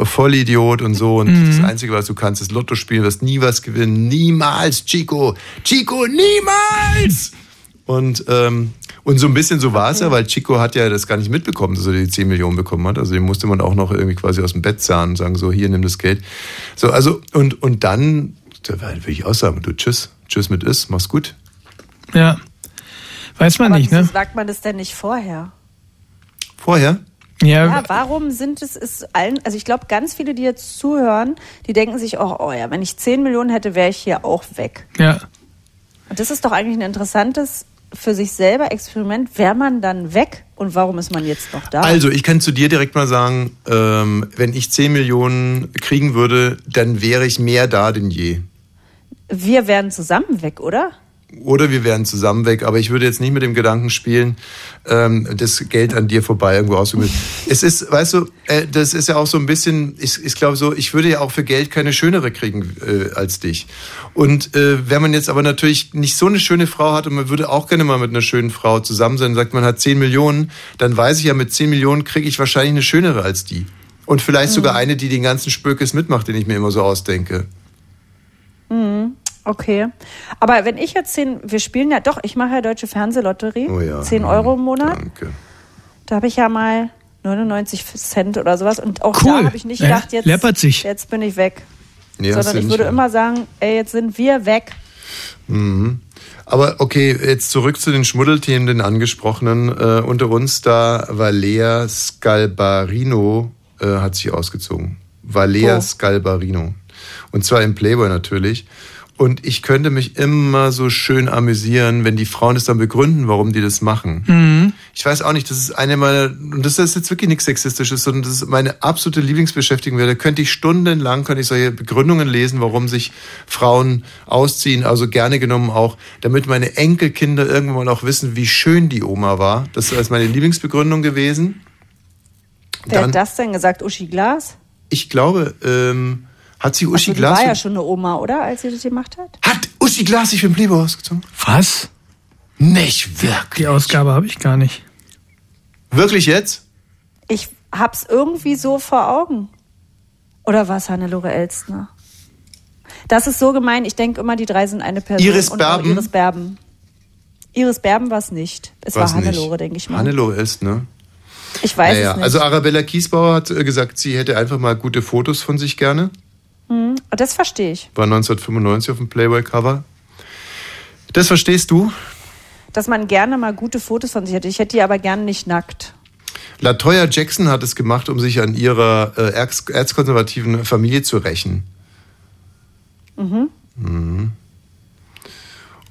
äh, Vollidiot und so. Und Mhm. das Einzige, was du kannst, ist Lotto spielen, du wirst nie was gewinnen. Niemals, Chico! Chico, niemals! Und, ähm, und so ein bisschen so war es ja, weil Chico hat ja das gar nicht mitbekommen, dass er die 10 Millionen bekommen hat. Also den musste man auch noch irgendwie quasi aus dem Bett zahlen und sagen, so, hier, nimm das Geld. So, also, und, und dann, da würde ich auch sagen, du, tschüss, tschüss mit ist, mach's gut. Ja. Weiß man Aber nicht, ne? sagt man das denn nicht vorher? Vorher? Ja, Ja, warum sind es ist allen, also ich glaube, ganz viele, die jetzt zuhören, die denken sich auch, oh ja, wenn ich 10 Millionen hätte, wäre ich hier auch weg. ja. Und das ist doch eigentlich ein interessantes für sich selber Experiment. Wäre man dann weg und warum ist man jetzt noch da? Also, ich kann zu dir direkt mal sagen, ähm, wenn ich 10 Millionen kriegen würde, dann wäre ich mehr da denn je. Wir wären zusammen weg, oder? Oder wir wären zusammen weg, aber ich würde jetzt nicht mit dem Gedanken spielen, ähm, das Geld an dir vorbei irgendwo auszugeben. es ist, weißt du, äh, das ist ja auch so ein bisschen, ich, ich glaube so, ich würde ja auch für Geld keine schönere kriegen äh, als dich. Und äh, wenn man jetzt aber natürlich nicht so eine schöne Frau hat und man würde auch gerne mal mit einer schönen Frau zusammen sein und sagt, man hat 10 Millionen, dann weiß ich ja, mit 10 Millionen kriege ich wahrscheinlich eine schönere als die. Und vielleicht sogar eine, die den ganzen Spökes mitmacht, den ich mir immer so ausdenke. Okay. Aber wenn ich jetzt 10, wir spielen ja doch, ich mache ja Deutsche Fernsehlotterie, Oh ja. 10 Euro im Monat. Danke. Da habe ich ja mal 99 Cent oder sowas. Und auch Cool. da habe ich nicht Ja, gedacht, jetzt, läppert sich. jetzt bin ich weg. Nee, hast Sondern ich würde ja. immer sagen, ey, jetzt sind wir weg. Mhm. Aber okay, jetzt zurück zu den Schmuddelthemen, den angesprochenen. Äh, unter uns da Valea Scalbarino äh, hat sich ausgezogen. Valea Wo? Scalbarino. Und zwar im Playboy natürlich. Und ich könnte mich immer so schön amüsieren, wenn die Frauen es dann begründen, warum die das machen. Mhm. Ich weiß auch nicht, das ist eine meiner, und das ist jetzt wirklich nichts Sexistisches, sondern das ist meine absolute Lieblingsbeschäftigung. Da könnte ich stundenlang, könnte ich solche Begründungen lesen, warum sich Frauen ausziehen, also gerne genommen auch, damit meine Enkelkinder irgendwann mal auch wissen, wie schön die Oma war. Das ist meine Lieblingsbegründung gewesen. Wer Dann- hat das denn gesagt? Uschi Glas? Ich glaube, ähm, hat sie Uschi Also, die Glas, war ja schon eine Oma, oder? Als sie das gemacht hat? hat Uschi Glas sich für den Playboy ausgezogen? Was? Nicht wirklich. Die Ausgabe habe ich gar nicht. Wirklich jetzt? Ich hab's irgendwie so vor Augen. Oder war es Hannelore Elstner? Das ist so gemein. Ich denke immer, die drei sind eine Person. Iris Berben? Iris Berben. Iris Berben war es nicht. Es War's war nicht. Hannelore, denke ich mal. Hannelore ist, ne? ich weiß naja, es nicht. also Arabella Kiesbauer hat äh, gesagt, sie hätte einfach mal gute Fotos von sich gerne. Hm, das verstehe ich. War 1995 auf dem Playboy-Cover. Das verstehst du? Dass man gerne mal gute Fotos von sich hätte. Ich hätte die aber gerne nicht nackt. Latoya Jackson hat es gemacht, um sich an ihrer äh, erz erzkonservativen Familie zu rächen. Mhm. Mhm.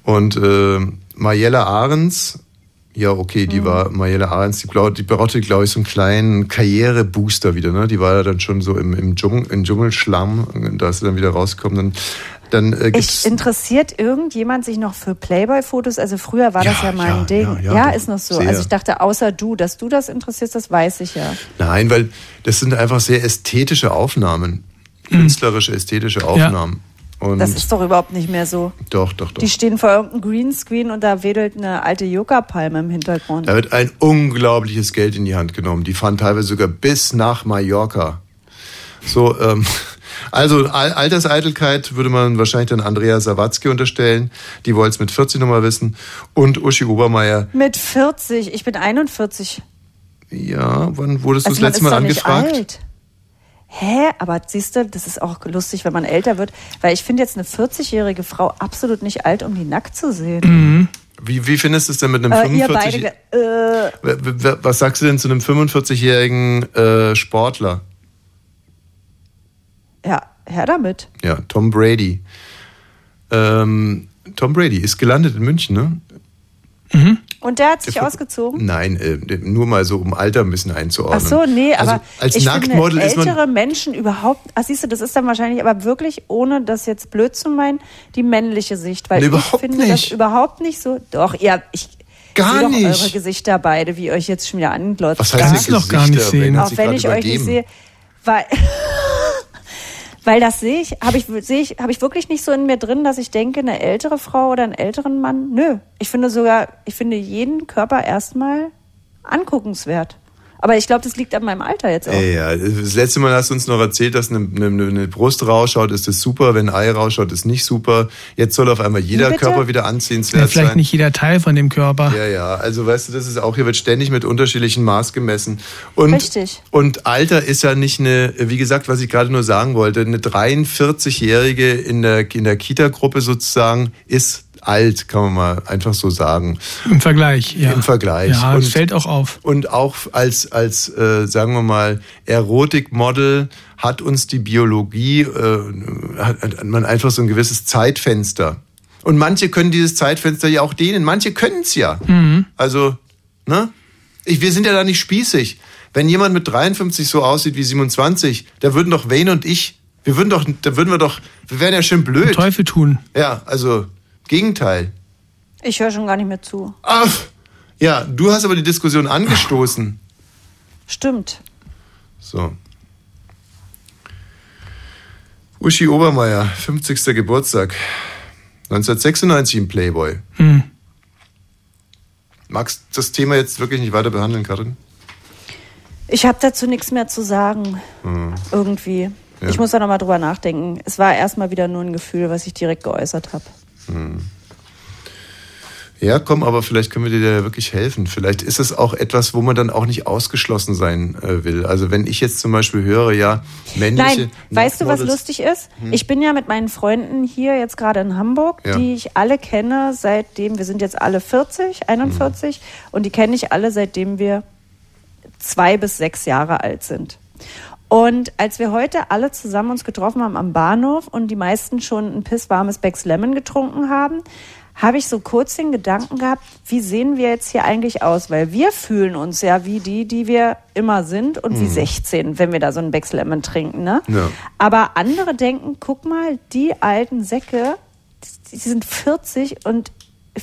Und äh, Mariella Ahrens, ja okay, die war Mariella Ahrens, die, glaub, die brauchte, glaube ich, so einen kleinen Karrierebooster wieder. Ne? Die war ja dann schon so im, im, Dschungel, im Dschungelschlamm, da ist sie dann wieder rausgekommen. Dann, dann äh, Ich, interessiert irgendjemand sich noch für Playboy-Fotos? Also früher war das Ja, ja mal ja, ein Ding. ja, Ja, ja, ist noch so. sehr. Also ich dachte, außer du, dass du das interessierst, das weiß ich ja. Nein, weil das sind einfach sehr ästhetische Aufnahmen. Künstlerische, ästhetische Aufnahmen. Und Das ist doch überhaupt nicht mehr so. doch, doch, doch. Die stehen vor irgendeinem Greenscreen und da wedelt eine alte Yucca-Palme im Hintergrund. Da wird ein unglaubliches Geld in die Hand genommen. Die fahren teilweise sogar bis nach Mallorca. So, ähm, also Al Alterseitelkeit würde man wahrscheinlich dann Andrea Sawatzki unterstellen. Die wollte es mit 40 nochmal wissen. Und Uschi Obermeier. Mit 40, ich bin 41. Ja, wann wurdest du Also das man letzte Mal angefragt? alt. Hä? Aber siehst du, das ist auch lustig, wenn man älter wird. Weil ich finde jetzt eine 40-jährige Frau absolut nicht alt, um die nackt zu sehen. Wie, wie findest du es denn mit einem Äh, ihr 45 beide, äh, Was sagst du denn zu einem 45-jährigen äh, Sportler? ja, her damit. Ja, Tom Brady. Ähm, Tom Brady ist gelandet in München, ne? Und der hat sich Der- ausgezogen? Nein, äh, nur mal so, um Alter ein bisschen einzuordnen. Ach so, nee, also aber als ich Nacktmodel finde ist man. ältere Menschen überhaupt, ach siehst du, das ist dann wahrscheinlich aber wirklich, ohne das jetzt blöd zu meinen, die männliche Sicht, weil Nee, ich finde nicht. das überhaupt nicht so, doch, ihr, ich Gar sehe doch nicht. eure Gesichter beide, wie euch jetzt schon wieder anglotzt. Was heißt du doch gar nicht sehen. Auch wenn ich euch nicht sehe, Weil, weil das sehe ich, habe ich, sehe ich, habe ich wirklich nicht so in mir drin, dass ich denke, eine ältere Frau oder einen älteren Mann. Nö. Ich finde sogar, ich finde jeden Körper erstmal anguckenswert. Aber ich glaube, das liegt an meinem Alter jetzt auch. Ey, ja, das letzte Mal hast du uns noch erzählt, dass eine, eine, eine Brust rausschaut, ist das super. Wenn ein Ei rausschaut, ist nicht super. Jetzt soll auf einmal jeder Bitte? Körper wieder Ja, anziehenswert vielleicht sein. nicht jeder Teil von dem Körper. Ja, ja, also weißt du, das ist auch, hier wird ständig mit unterschiedlichen Maß gemessen. Und, Richtig. Und Alter ist ja nicht eine, wie gesagt, was ich gerade nur sagen wollte, eine 43-Jährige in der, in der Kita-Gruppe sozusagen ist alt, kann man mal einfach so sagen. Im Vergleich, ja. Im Vergleich. Ja, Und- fällt auch auf. Und auch als, als äh, sagen wir mal, Erotikmodel hat uns die Biologie, äh, hat, hat man einfach so ein gewisses Zeitfenster. Und manche können dieses Zeitfenster ja auch dehnen, manche können es ja. Mhm. Also, ne? Ich, wir sind ja da nicht spießig. Wenn jemand mit 53 so aussieht wie 27, da würden doch Wayne und ich, wir würden doch, da würden wir doch, wir wären ja schön blöd. Teufel tun. Ja, also, Gegenteil. Ich höre schon gar nicht mehr zu. Ach, ja, du hast aber die Diskussion angestoßen. Stimmt. So. Uschi Obermeier, 50. Geburtstag. 1996 im Playboy. Hm. Magst du das Thema jetzt wirklich nicht weiter behandeln, Karin? Ich habe dazu nichts mehr zu sagen. Hm. Irgendwie. Ja. Ich muss da nochmal drüber nachdenken. Es war erstmal wieder nur ein Gefühl, was ich direkt geäußert habe. Hm. Ja, komm, aber vielleicht können wir dir da wirklich helfen. Vielleicht ist es auch etwas, wo man dann auch nicht ausgeschlossen sein äh, will. Also wenn ich jetzt zum Beispiel höre, ja, männliche Nein, weißt du, was lustig ist? Hm. Ich bin ja mit meinen Freunden hier jetzt gerade in Hamburg, Ja. die ich alle kenne, seitdem wir sind jetzt alle 40, 41 Hm. und die kenne ich alle, seitdem wir zwei bis sechs Jahre alt sind. Und als wir heute alle zusammen uns getroffen haben am Bahnhof und die meisten schon ein pisswarmes Becks Lemon getrunken haben, habe ich so kurz den Gedanken gehabt, wie sehen wir jetzt hier eigentlich aus? Weil wir fühlen uns ja wie die, die wir immer sind und wie Mhm. 16, wenn wir da so ein Becks Lemon trinken, ne? Ja. Aber andere denken, guck mal, die alten Säcke, die sind 40 und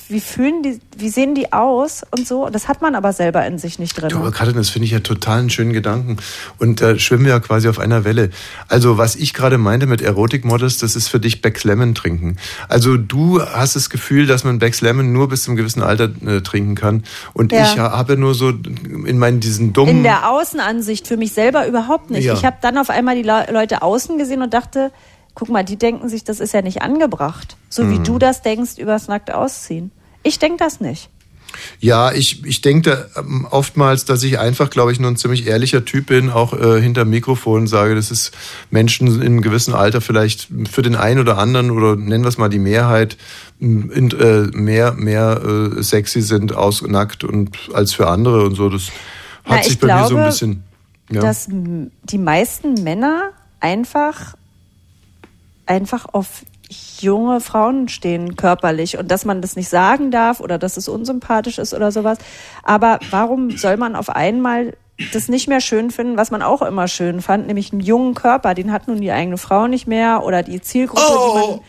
wie fühlen die, wie sehen die aus und so? Das hat man aber selber in sich nicht drin. Du, aber Katrin, das finde ich ja total einen schönen Gedanken. Und da schwimmen wir ja quasi auf einer Welle. Also, was ich gerade meinte mit Erotikmodels, das ist für dich Becks Lemon trinken. Also, du hast das Gefühl, dass man Becks Lemon nur bis zum gewissen Alter äh, trinken kann. Und Ja. ich ha- habe nur so in meinen diesen dummen. In der Außenansicht für mich selber überhaupt nicht. Ja. Ich habe dann auf einmal die Le Leute außen gesehen und dachte, guck mal, die denken sich, das ist ja nicht angebracht. So wie Mhm. du das denkst übers nackt ausziehen. Ich denke das nicht. Ja, ich, ich denke da, ähm, oftmals, dass ich einfach, glaube ich, nur ein ziemlich ehrlicher Typ bin, auch äh, hinter Mikrofon sage, dass es Menschen in einem gewissen Alter vielleicht für den einen oder anderen oder nennen wir es mal die Mehrheit in, äh, mehr, mehr äh, sexy sind, ausnackt und als für andere und so. Das hat Na, sich ich bei mir so ein glaube, bisschen. Ja. Dass die meisten Männer einfach, einfach auf junge Frauen stehen körperlich und dass man das nicht sagen darf oder dass es unsympathisch ist oder sowas. Aber warum soll man auf einmal das nicht mehr schön finden, was man auch immer schön fand, nämlich einen jungen Körper, den hat nun die eigene Frau nicht mehr oder die Zielgruppe, die man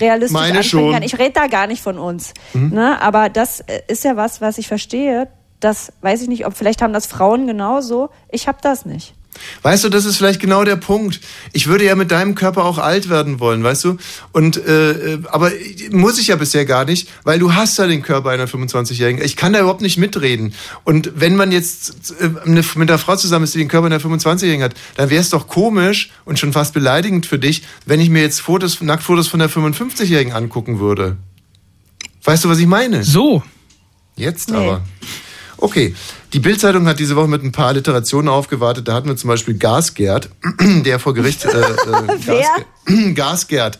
realistisch meine ansprechen schon. kann. Ich rede da gar nicht von uns. Mhm. Ne? Aber das äh, ist ja was, was ich verstehe. Das weiß ich nicht, ob vielleicht haben das Frauen genauso. Ich habe das nicht. Weißt du, das ist vielleicht genau der Punkt. Ich würde ja mit deinem Körper auch alt werden wollen, weißt du? Und äh, äh, aber muss ich ja bisher gar nicht, weil du hast ja den Körper einer 25-Jährigen. Ich kann da überhaupt nicht mitreden. Und wenn man jetzt äh, mit einer Frau zusammen ist, die den Körper einer 25-Jährigen hat, dann wäre es doch komisch und schon fast beleidigend für dich, wenn ich mir jetzt Fotos, Nacktfotos von der 55-Jährigen angucken würde. Weißt du, was ich meine? So. Jetzt aber. Okay, die Bildzeitung hat diese Woche mit ein paar Alliterationen aufgewartet. Da hatten wir zum Beispiel Gasgerd, der vor Gericht. Äh, äh, Gasgerd. Gasgerd.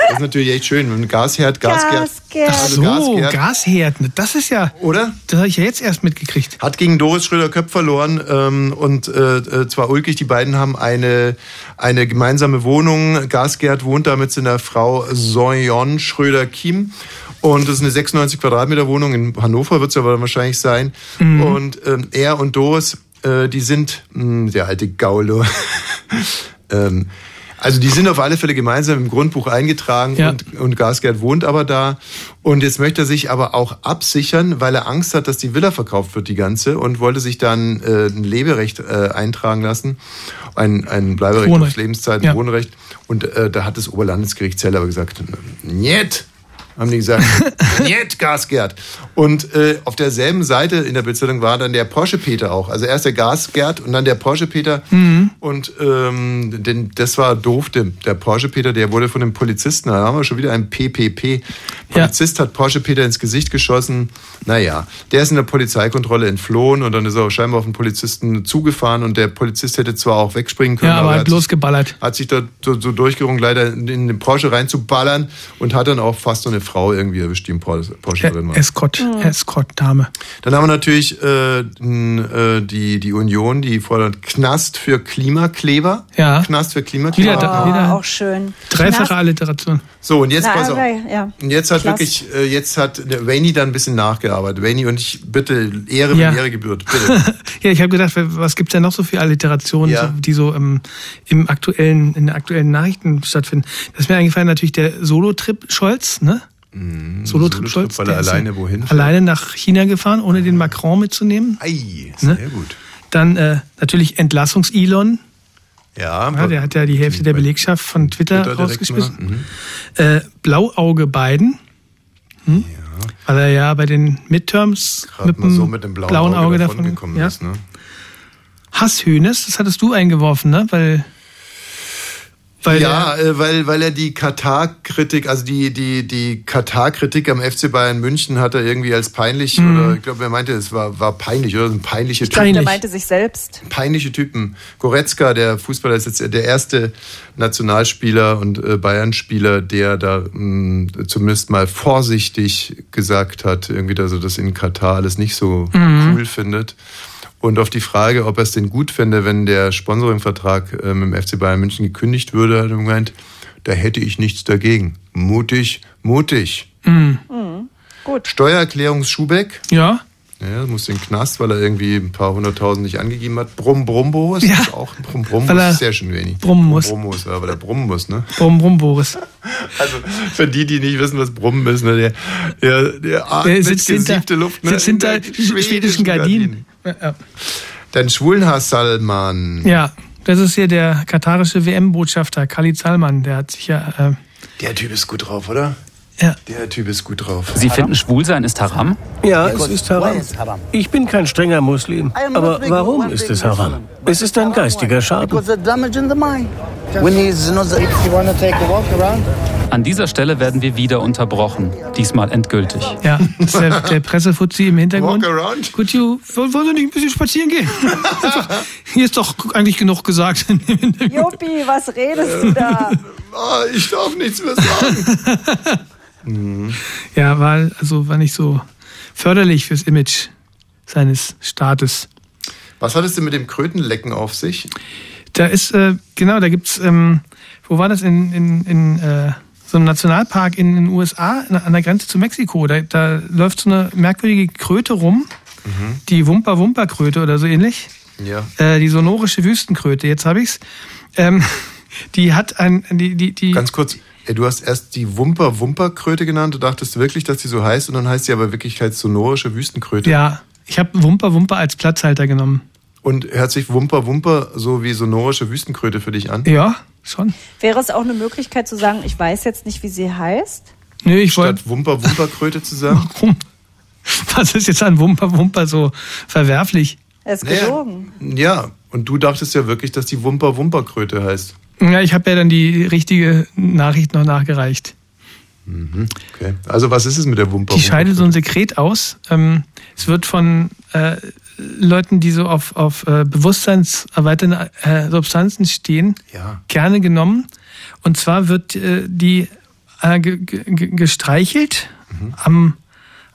Das ist natürlich echt schön. Ein Gasherd, Gasgerd. Gasgerd. Ach so. Gasherd. Das ist ja. Oder? Das habe ich ja jetzt erst mitgekriegt. Hat gegen Doris Schröder-Köpf verloren ähm, und äh, äh, zwar ulkig, die beiden haben eine, eine gemeinsame Wohnung. Gasgerd wohnt da mit seiner Frau Soyon Schröder-Kim und das ist eine 96 Quadratmeter Wohnung in Hannover, wird es aber wahrscheinlich sein. Mhm. Und ähm, er und Doris, äh, die sind, mh, der alte Gaulo, ähm, Also die sind auf alle Fälle gemeinsam im Grundbuch eingetragen Ja. und, und Gasgerd wohnt aber da. Und jetzt möchte er sich aber auch absichern, weil er Angst hat, dass die Villa verkauft wird, die ganze, und wollte sich dann äh, ein Leberecht äh, eintragen lassen. Ein, ein Bleiberecht Wohnrecht. aufs Lebenszeit, Ja. Wohnrecht. Und äh, da hat das Oberlandesgericht Zell aber gesagt, Niet! Haben die gesagt, Niet, Gasgerd. Und äh, auf derselben Seite in der Bildzeitung war dann der Porsche-Peter auch. Also erst der Gasgerd und dann der Porsche-Peter. Mhm. Und ähm, denn das war doof. Der, der Porsche-Peter, der wurde von dem Polizisten, da haben wir schon wieder einen PPP. Polizist hat Porsche-Peter ins Gesicht geschossen. Naja, der ist in der Polizeikontrolle entflohen und dann ist er scheinbar auf den Polizisten zugefahren und der Polizist hätte zwar auch wegspringen können, Ja, aber er hat sich- losgeballert. hat sich da so, so durchgerungen, leider in den Porsche reinzuballern und hat dann auch fast so eine Frau irgendwie erwischt, die im Porsche, Porsche drin war. Escort. Escort-Dame. Dann haben wir natürlich äh, n- äh, die, die Union, die fordert Knast für Klimakleber. Ja. Knast für Klimakleber. Wieder- Oh, wieder- auch schön. Dreifache Alliteration. So, und jetzt Na, pass auf. ja. Und jetzt hat Klasse. wirklich, äh, jetzt hat der Wayne da ein bisschen nachgearbeitet. Wayne und ich, bitte, Ehre, Ja. wenn Ehre gebührt, bitte. Ja, ich habe gedacht, was gibt's denn noch so für Alliterationen, Ja. die so im, im aktuellen, in den aktuellen Nachrichten stattfinden? Das ist mir eingefallen natürlich der Solo-Trip Scholz, ne? Solo-Trip Mhm. Solo-Trip, Scholz. er ist alleine ja wohin. Alleine nach China gefahren, ohne den Macron mitzunehmen. Ei, Ne? sehr gut. Dann äh, natürlich Entlassungs-Elon. Ja, Ja, der hat ja die Hälfte der Belegschaft von Twitter, Twitter rausgeschmissen. Äh, Blauauge Biden. Hm? Weil er ja bei den Midterms mit dem so mit dem blauen, Auge, davon davon gekommen ja. ist. Ne? Hasshönes, das hattest du eingeworfen, ne? Weil, weil ja, äh, weil, weil er die Katar-Kritik, also die, die, die Katar-Kritik am FC Bayern München hat er irgendwie als peinlich, Mhm. oder ich glaube, er meinte, es war, war peinlich, oder? Ein peinliche Der meinte sich selbst. peinliche Typen. Goretzka, der Fußballer, ist jetzt der erste Nationalspieler und äh, Bayern-Spieler, der da mh, zumindest mal vorsichtig gesagt hat, irgendwie, dass er das in Katar alles nicht so Mhm. cool findet. Und auf die Frage, ob er es denn gut fände, wenn der Sponsoringvertrag mit dem FC Bayern München gekündigt würde, hat er gemeint, da hätte ich nichts dagegen. Mutig, mutig. Mhm. Gut. Steuererklärungs Schubeck. Ja. Ja, muss in den Knast, weil er irgendwie ein paar hunderttausend nicht angegeben hat. Brumm Brumbos Ja. ist auch ein Brumm. Weil er ist sehr schön wenig. brummen muss. Brumm muss, ja, aber der brummen muss, ne? Brumm, Brumm, Boris. Also für die, die nicht wissen, was Brummen ist, ne, der, der, der atmet Der sitzt hinter, Luft, ne? sitzt in hinter der schwedischen Gardinen. Ja. Dann Schwulenhaar Salman. ja, das ist hier der katarische WM-Botschafter, Khalid Salman. Der hat sich ja. Äh, Der Typ ist gut drauf, oder? Ja. Der Typ ist gut drauf. Sie finden Schwulsein ist Haram? Ja, es ist Haram. Ich bin kein strenger Muslim. Aber warum ist es Haram? Es ist ein geistiger Schaden. An dieser Stelle werden wir wieder unterbrochen. Diesmal endgültig. ja, das ist der, der Pressefuzzi im Hintergrund. Walk around. Could you, wollen wollen Sie nicht ein bisschen spazieren gehen? Einfach, hier ist doch eigentlich genug gesagt. Juppi, was redest du da? Ah, ich darf nichts mehr sagen. ja, war, also war nicht so förderlich fürs Image seines Staates. Was hat es denn mit dem Krötenlecken auf sich? Da ist, äh, genau, da gibt's, ähm, wo war das? In, in, in äh, so einem Nationalpark in den USA, an der Grenze zu Mexiko. Da, da läuft so eine merkwürdige Kröte rum, die Wumper-Wumper-Kröte oder so ähnlich. Ja. Äh, die sonorische Wüstenkröte, jetzt habe ich's. Ähm, die hat ein, die, die, die. Ganz kurz, ey, du hast erst die Wumper-Wumper-Kröte genannt. Du dachtest wirklich, dass die so heißt und dann heißt sie aber in Wirklichkeit sonorische Wüstenkröte. Ja, ich habe Wumper Wumper als Platzhalter genommen. Und hört sich Wumper Wumper so wie sonorische Wüstenkröte für dich an? Ja, schon. Wäre es auch eine Möglichkeit zu sagen, ich weiß jetzt nicht, wie sie heißt? Nö, ich wollte. Statt Wumper Wumper Kröte zu sagen? Warum? Was ist jetzt an Wumper Wumper so verwerflich? Er ist Naja, gelogen. Ja, und du dachtest ja wirklich, dass die Wumper Wumper Kröte heißt. Ja, ich habe ja dann die richtige Nachricht noch nachgereicht. Okay. Also was ist es mit der Wumper Die scheidet so ein Sekret aus. Ähm, es wird von äh, Leuten, die so auf, auf äh, bewusstseinserweiternde äh, Substanzen stehen, Ja. gerne genommen. Und zwar wird äh, die äh, ge ge gestreichelt am,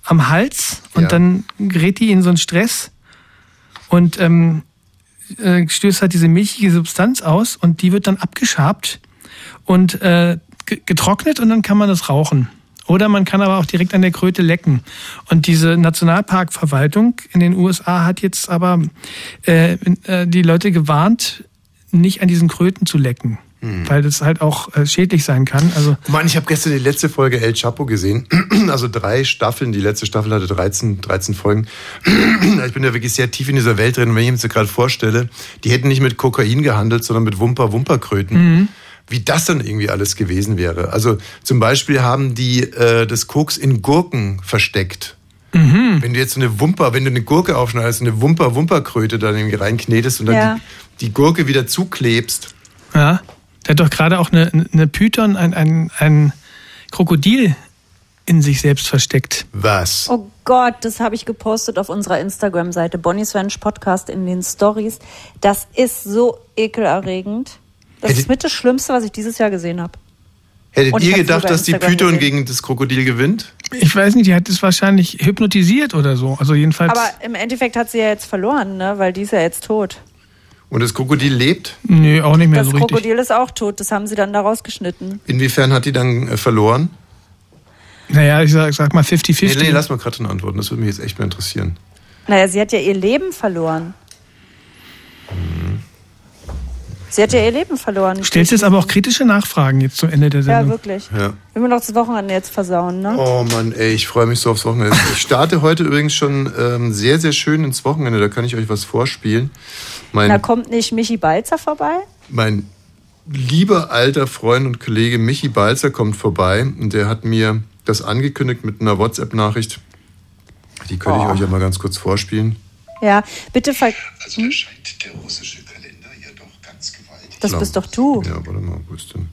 am Hals und Ja. dann gerät die in so einen Stress und ähm, äh, stößt halt diese milchige Substanz aus und die wird dann abgeschabt und äh, ge- getrocknet und dann kann man das rauchen. Oder man kann aber auch direkt an der Kröte lecken. Und diese Nationalparkverwaltung in den USA hat jetzt aber äh, äh, die Leute gewarnt, nicht an diesen Kröten zu lecken. Hm. weil das halt auch äh, schädlich sein kann. Also Mann, ich habe gestern die letzte Folge El Chapo gesehen. Also drei Staffeln. Die letzte Staffel hatte 13, 13 Folgen. Ich bin ja wirklich sehr tief in dieser Welt drin. Und wenn ich mir das gerade vorstelle, die hätten nicht mit Kokain gehandelt, sondern mit Wumper-Wumperkröten. Mhm. Wie das dann irgendwie alles gewesen wäre. Also zum Beispiel haben die äh, das Koks in Gurken versteckt. Mhm. Wenn du jetzt so eine Wumper, wenn du eine Gurke aufschneidest, eine Wumper-Wumperkröte da irgendwie reinknetest und dann Ja. die, die Gurke wieder zuklebst. ja, der hat doch gerade auch eine, eine Python, ein, ein, ein Krokodil in sich selbst versteckt. Was? Oh Gott, das habe ich gepostet auf unserer Instagram-Seite Bonnie's Ranch Podcast in den Stories. Das ist so ekelerregend. Das Hättet- ist mit das Schlimmste, was ich dieses Jahr gesehen habe. Hättet ihr gedacht, dass die Python gesehen. gegen das Krokodil gewinnt? Ich weiß nicht, die hat es wahrscheinlich hypnotisiert oder so. Also jedenfalls. Aber im Endeffekt hat sie ja jetzt verloren, ne? weil die ist ja jetzt tot. Und das Krokodil lebt? Nee, auch nicht mehr Das so richtig. Krokodil ist auch tot, das haben sie dann da rausgeschnitten. Inwiefern hat die dann äh, verloren? Naja, ich sag, sag mal 50-50. Nee, nee, lass mal gerade antworten. Das würde mich jetzt echt mal interessieren. Naja, sie hat ja ihr Leben verloren. Sie hat ja ihr Leben verloren. Du stellst jetzt aber auch kritische Nachfragen jetzt zum Ende der Ja, Sendung. wirklich. Ja. Wir müssen doch das Wochenende jetzt versauen, ne? Oh Mann, ey, ich freue mich so aufs Wochenende. Ich starte heute übrigens schon ähm, sehr, sehr schön ins Wochenende. Da kann ich euch was vorspielen. Da Mein, kommt nicht Michi Balzer vorbei? mein lieber alter Freund und Kollege Michi Balzer kommt vorbei und der hat mir das angekündigt mit einer WhatsApp-Nachricht. Die könnte ich Oh. euch ja mal ganz kurz vorspielen. Ja, bitte ver... Also Hm? da scheint der russische Das bist doch du. Ja, warte mal, wo ist denn?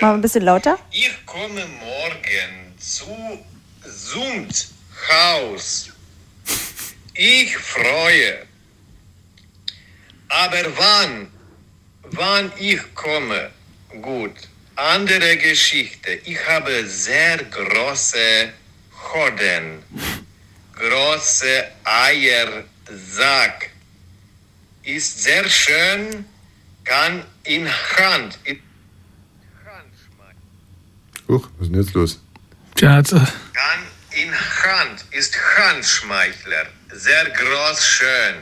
Mal ein bisschen lauter. Ich komme morgen zu Sumt Haus. Ich freue. Aber wann? Wann ich komme? Gut. Andere Geschichte. Ich habe sehr große Hoden. Große Eiersack. Ist sehr schön. Kann in Hand. In Huch, was ist denn jetzt los? Hat, äh, Kann in Hand ist Handschmeichler. Sehr groß, schön.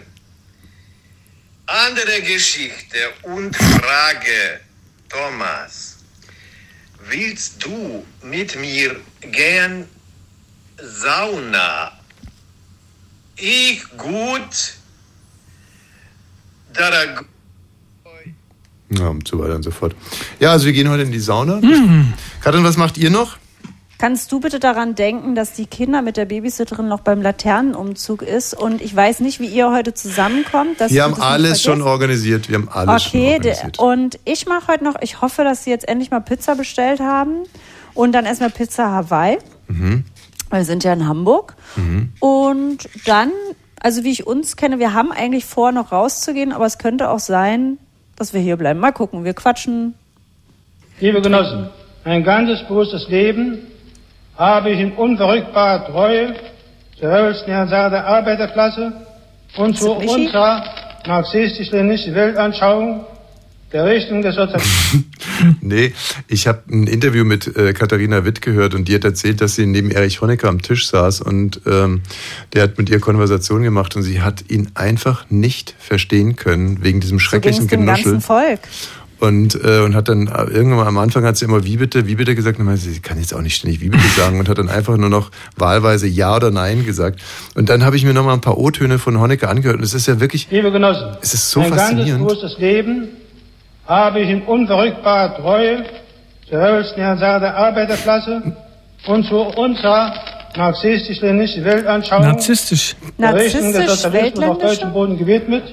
Andere Geschichte und Frage, Thomas. Willst du mit mir gehen Sauna? Ich gut. Darag Ja, und so weiter und so fort. Ja, also wir gehen heute in die Sauna. Mhm. Katrin, was macht ihr noch? Kannst du bitte daran denken, dass die Kinder mit der Babysitterin noch beim Laternenumzug ist? Und ich weiß nicht, wie ihr heute zusammenkommt. Dass wir haben alles schon organisiert. Wir haben alles schon Okay, organisiert. de- und ich mache heute noch, ich hoffe, dass sie jetzt endlich mal Pizza bestellt haben. Und dann erstmal Pizza Hawaii. Mhm. Wir sind ja in Hamburg. Mhm. Und dann, also wie ich uns kenne, wir haben eigentlich vor, noch rauszugehen, aber es könnte auch sein, dass wir hier bleiben. Mal gucken, wir quatschen. Liebe Genossen, ein ganzes bewusstes Leben habe ich in unverrückbarer Treue zur höchsten Herrscher der Arbeiterklasse und zu unserer marxistisch-leninistischen Weltanschauung der Richtung des. Nee, ich habe ein Interview mit äh, Katharina Witt gehört und die hat erzählt, dass sie neben Erich Honecker am Tisch saß und ähm, der hat mit ihr Konversation gemacht und sie hat ihn einfach nicht verstehen können wegen diesem So schrecklichen dem Genuschel. ganzen Volk. Und, äh, und hat dann äh, irgendwann am Anfang hat sie immer wie bitte, wie bitte gesagt. Und dann meinte sie, sie kann jetzt auch nicht ständig wie bitte sagen und hat dann einfach nur noch wahlweise Ja oder Nein gesagt. Und dann habe ich mir noch mal ein paar O-Töne von Honecker angehört und es ist ja wirklich, Liebe Genossen, es ist so ein ganzes faszinierend. bewusstes Leben habe ich in unverrückbarer Treue zur höchsten Herrscher der Arbeiterklasse und zu unserer marxistisch-leninistischen Weltanschauung narzisstisch. der Richtung des Sozialismus auf deutschem Boden gewidmet,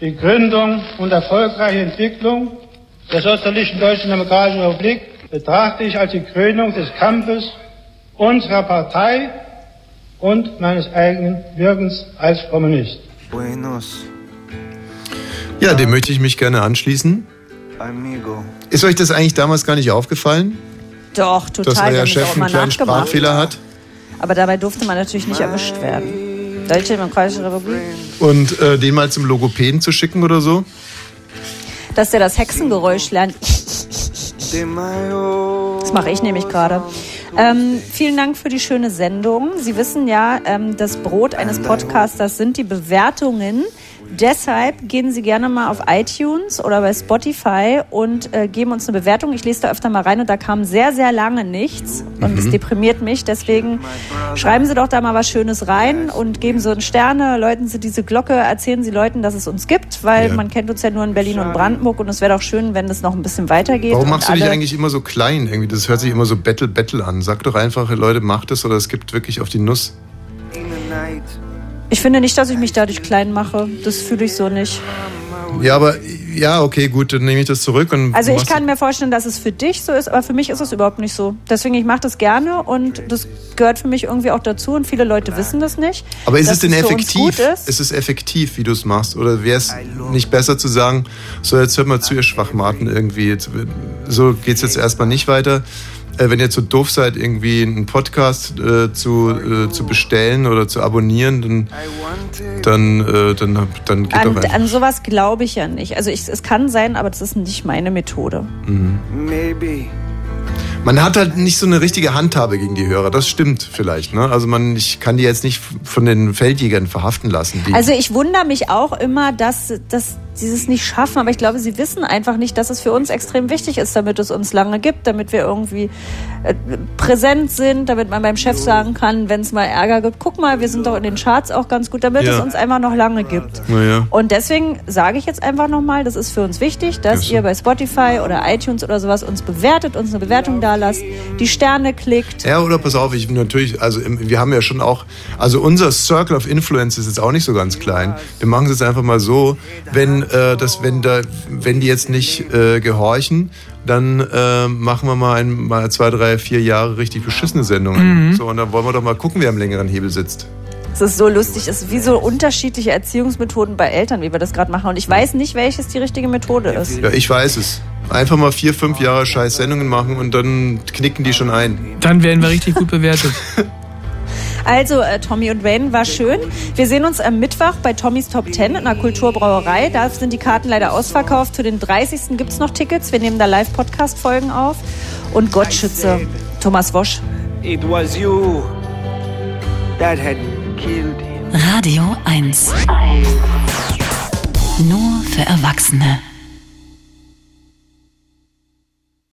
die Gründung und erfolgreiche Entwicklung der sozialistischen Deutschen Demokratischen Republik betrachte ich als die Krönung des Kampfes unserer Partei und meines eigenen Wirkens als Kommunist. Buenos, Ja, dem möchte ich mich gerne anschließen. Amigo. Ist euch das eigentlich damals gar nicht aufgefallen, Doch, total. dass euer Chef einen kleinen. Sprachfehler hat? Aber dabei durfte man natürlich nicht erwischt werden. Deutsche Demokratische Republik. Und äh, den mal zum Logopäden zu schicken oder so? Dass der das Hexengeräusch lernt. Das mache ich nämlich gerade. Ähm, vielen Dank für die schöne Sendung. Sie wissen ja, ähm, das Brot eines Podcasters sind die Bewertungen. Deshalb gehen Sie gerne mal auf iTunes oder bei Spotify und äh, geben uns eine Bewertung. Ich lese da öfter mal rein und da kam sehr, sehr lange nichts und es Mhm. deprimiert mich. Deswegen schreiben Sie doch da mal was Schönes rein und geben Sie uns Sterne, läuten Sie diese Glocke, erzählen Sie Leuten, dass es uns gibt, weil Ja. man kennt uns ja nur in Berlin und Brandenburg und es wäre doch schön, wenn es noch ein bisschen weitergeht. Warum machst du dich eigentlich immer so klein? Irgendwie, das hört sich immer so Battle Battle an. Sag doch einfach, Leute, macht es oder es gibt wirklich auf die Nuss. Ich finde nicht, dass ich mich dadurch klein mache. Das fühle ich so nicht. Ja, aber ja, okay, gut, dann nehme ich das zurück und Also ich kann mir vorstellen, dass es für dich so ist, aber für mich ist es überhaupt nicht so. Deswegen, ich mache das gerne und das gehört für mich irgendwie auch dazu und viele Leute wissen das nicht. Aber ist es denn effektiv? Ist. Ist es effektiv, wie du es machst? Oder wäre es nicht besser zu sagen, so jetzt hört mal zu, ihr Schwachmaten irgendwie, so geht's jetzt erstmal nicht weiter. Äh, wenn ihr zu doof seid, irgendwie einen Podcast äh, zu, äh, zu bestellen oder zu abonnieren, dann, dann, äh, dann, dann geht An, doch einfach. an sowas glaube ich ja nicht. Also ich, es kann sein, aber das ist nicht meine Methode. Mhm. Maybe. Man hat halt nicht so eine richtige Handhabe gegen die Hörer, das stimmt vielleicht. Ne? Also man, ich kann die jetzt nicht von den Feldjägern verhaften lassen. Die, Also ich wundere mich auch immer, dass, dass sie es nicht schaffen, aber ich glaube, sie wissen einfach nicht, dass es für uns extrem wichtig ist, damit es uns lange gibt, damit wir irgendwie äh, präsent sind, damit man beim Chef sagen kann, wenn es mal Ärger gibt, guck mal, wir sind doch in den Charts auch ganz gut, damit Ja. es uns einfach noch lange gibt. naja. Und deswegen sage ich jetzt einfach nochmal, das ist für uns wichtig, dass ihr bei Spotify oder iTunes oder sowas uns bewertet, uns eine Bewertung da lasst, die Sterne klickt. Ja, oder pass auf, ich bin natürlich, also wir haben ja schon auch, also unser Circle of Influence ist jetzt auch nicht so ganz klein. Wir machen es jetzt einfach mal so, wenn äh, das, wenn da, wenn die jetzt nicht äh, gehorchen, dann äh, machen wir mal, ein, mal zwei, drei, vier Jahre richtig beschissene Sendungen. Mhm. So, und dann wollen wir doch mal gucken, wer am längeren Hebel sitzt. Es ist so lustig, es ist wie so unterschiedliche Erziehungsmethoden bei Eltern, wie wir das gerade machen. Und ich weiß nicht, welches die richtige Methode ist. Ja, ich weiß es. Einfach mal vier, fünf Jahre scheiß Sendungen machen und dann knicken die schon ein. Dann werden wir richtig gut bewertet. Also, äh, Tommy und Wayne, war schön. Wir sehen uns am Mittwoch bei Tommys Top 10 in der Kulturbrauerei. Da sind die Karten leider ausverkauft. Für den 30. gibt es noch Tickets. Wir nehmen da Live-Podcast-Folgen auf. Und Gott schütze Thomas Wosch. It was you that had killed him. Radio 1. Nur für Erwachsene.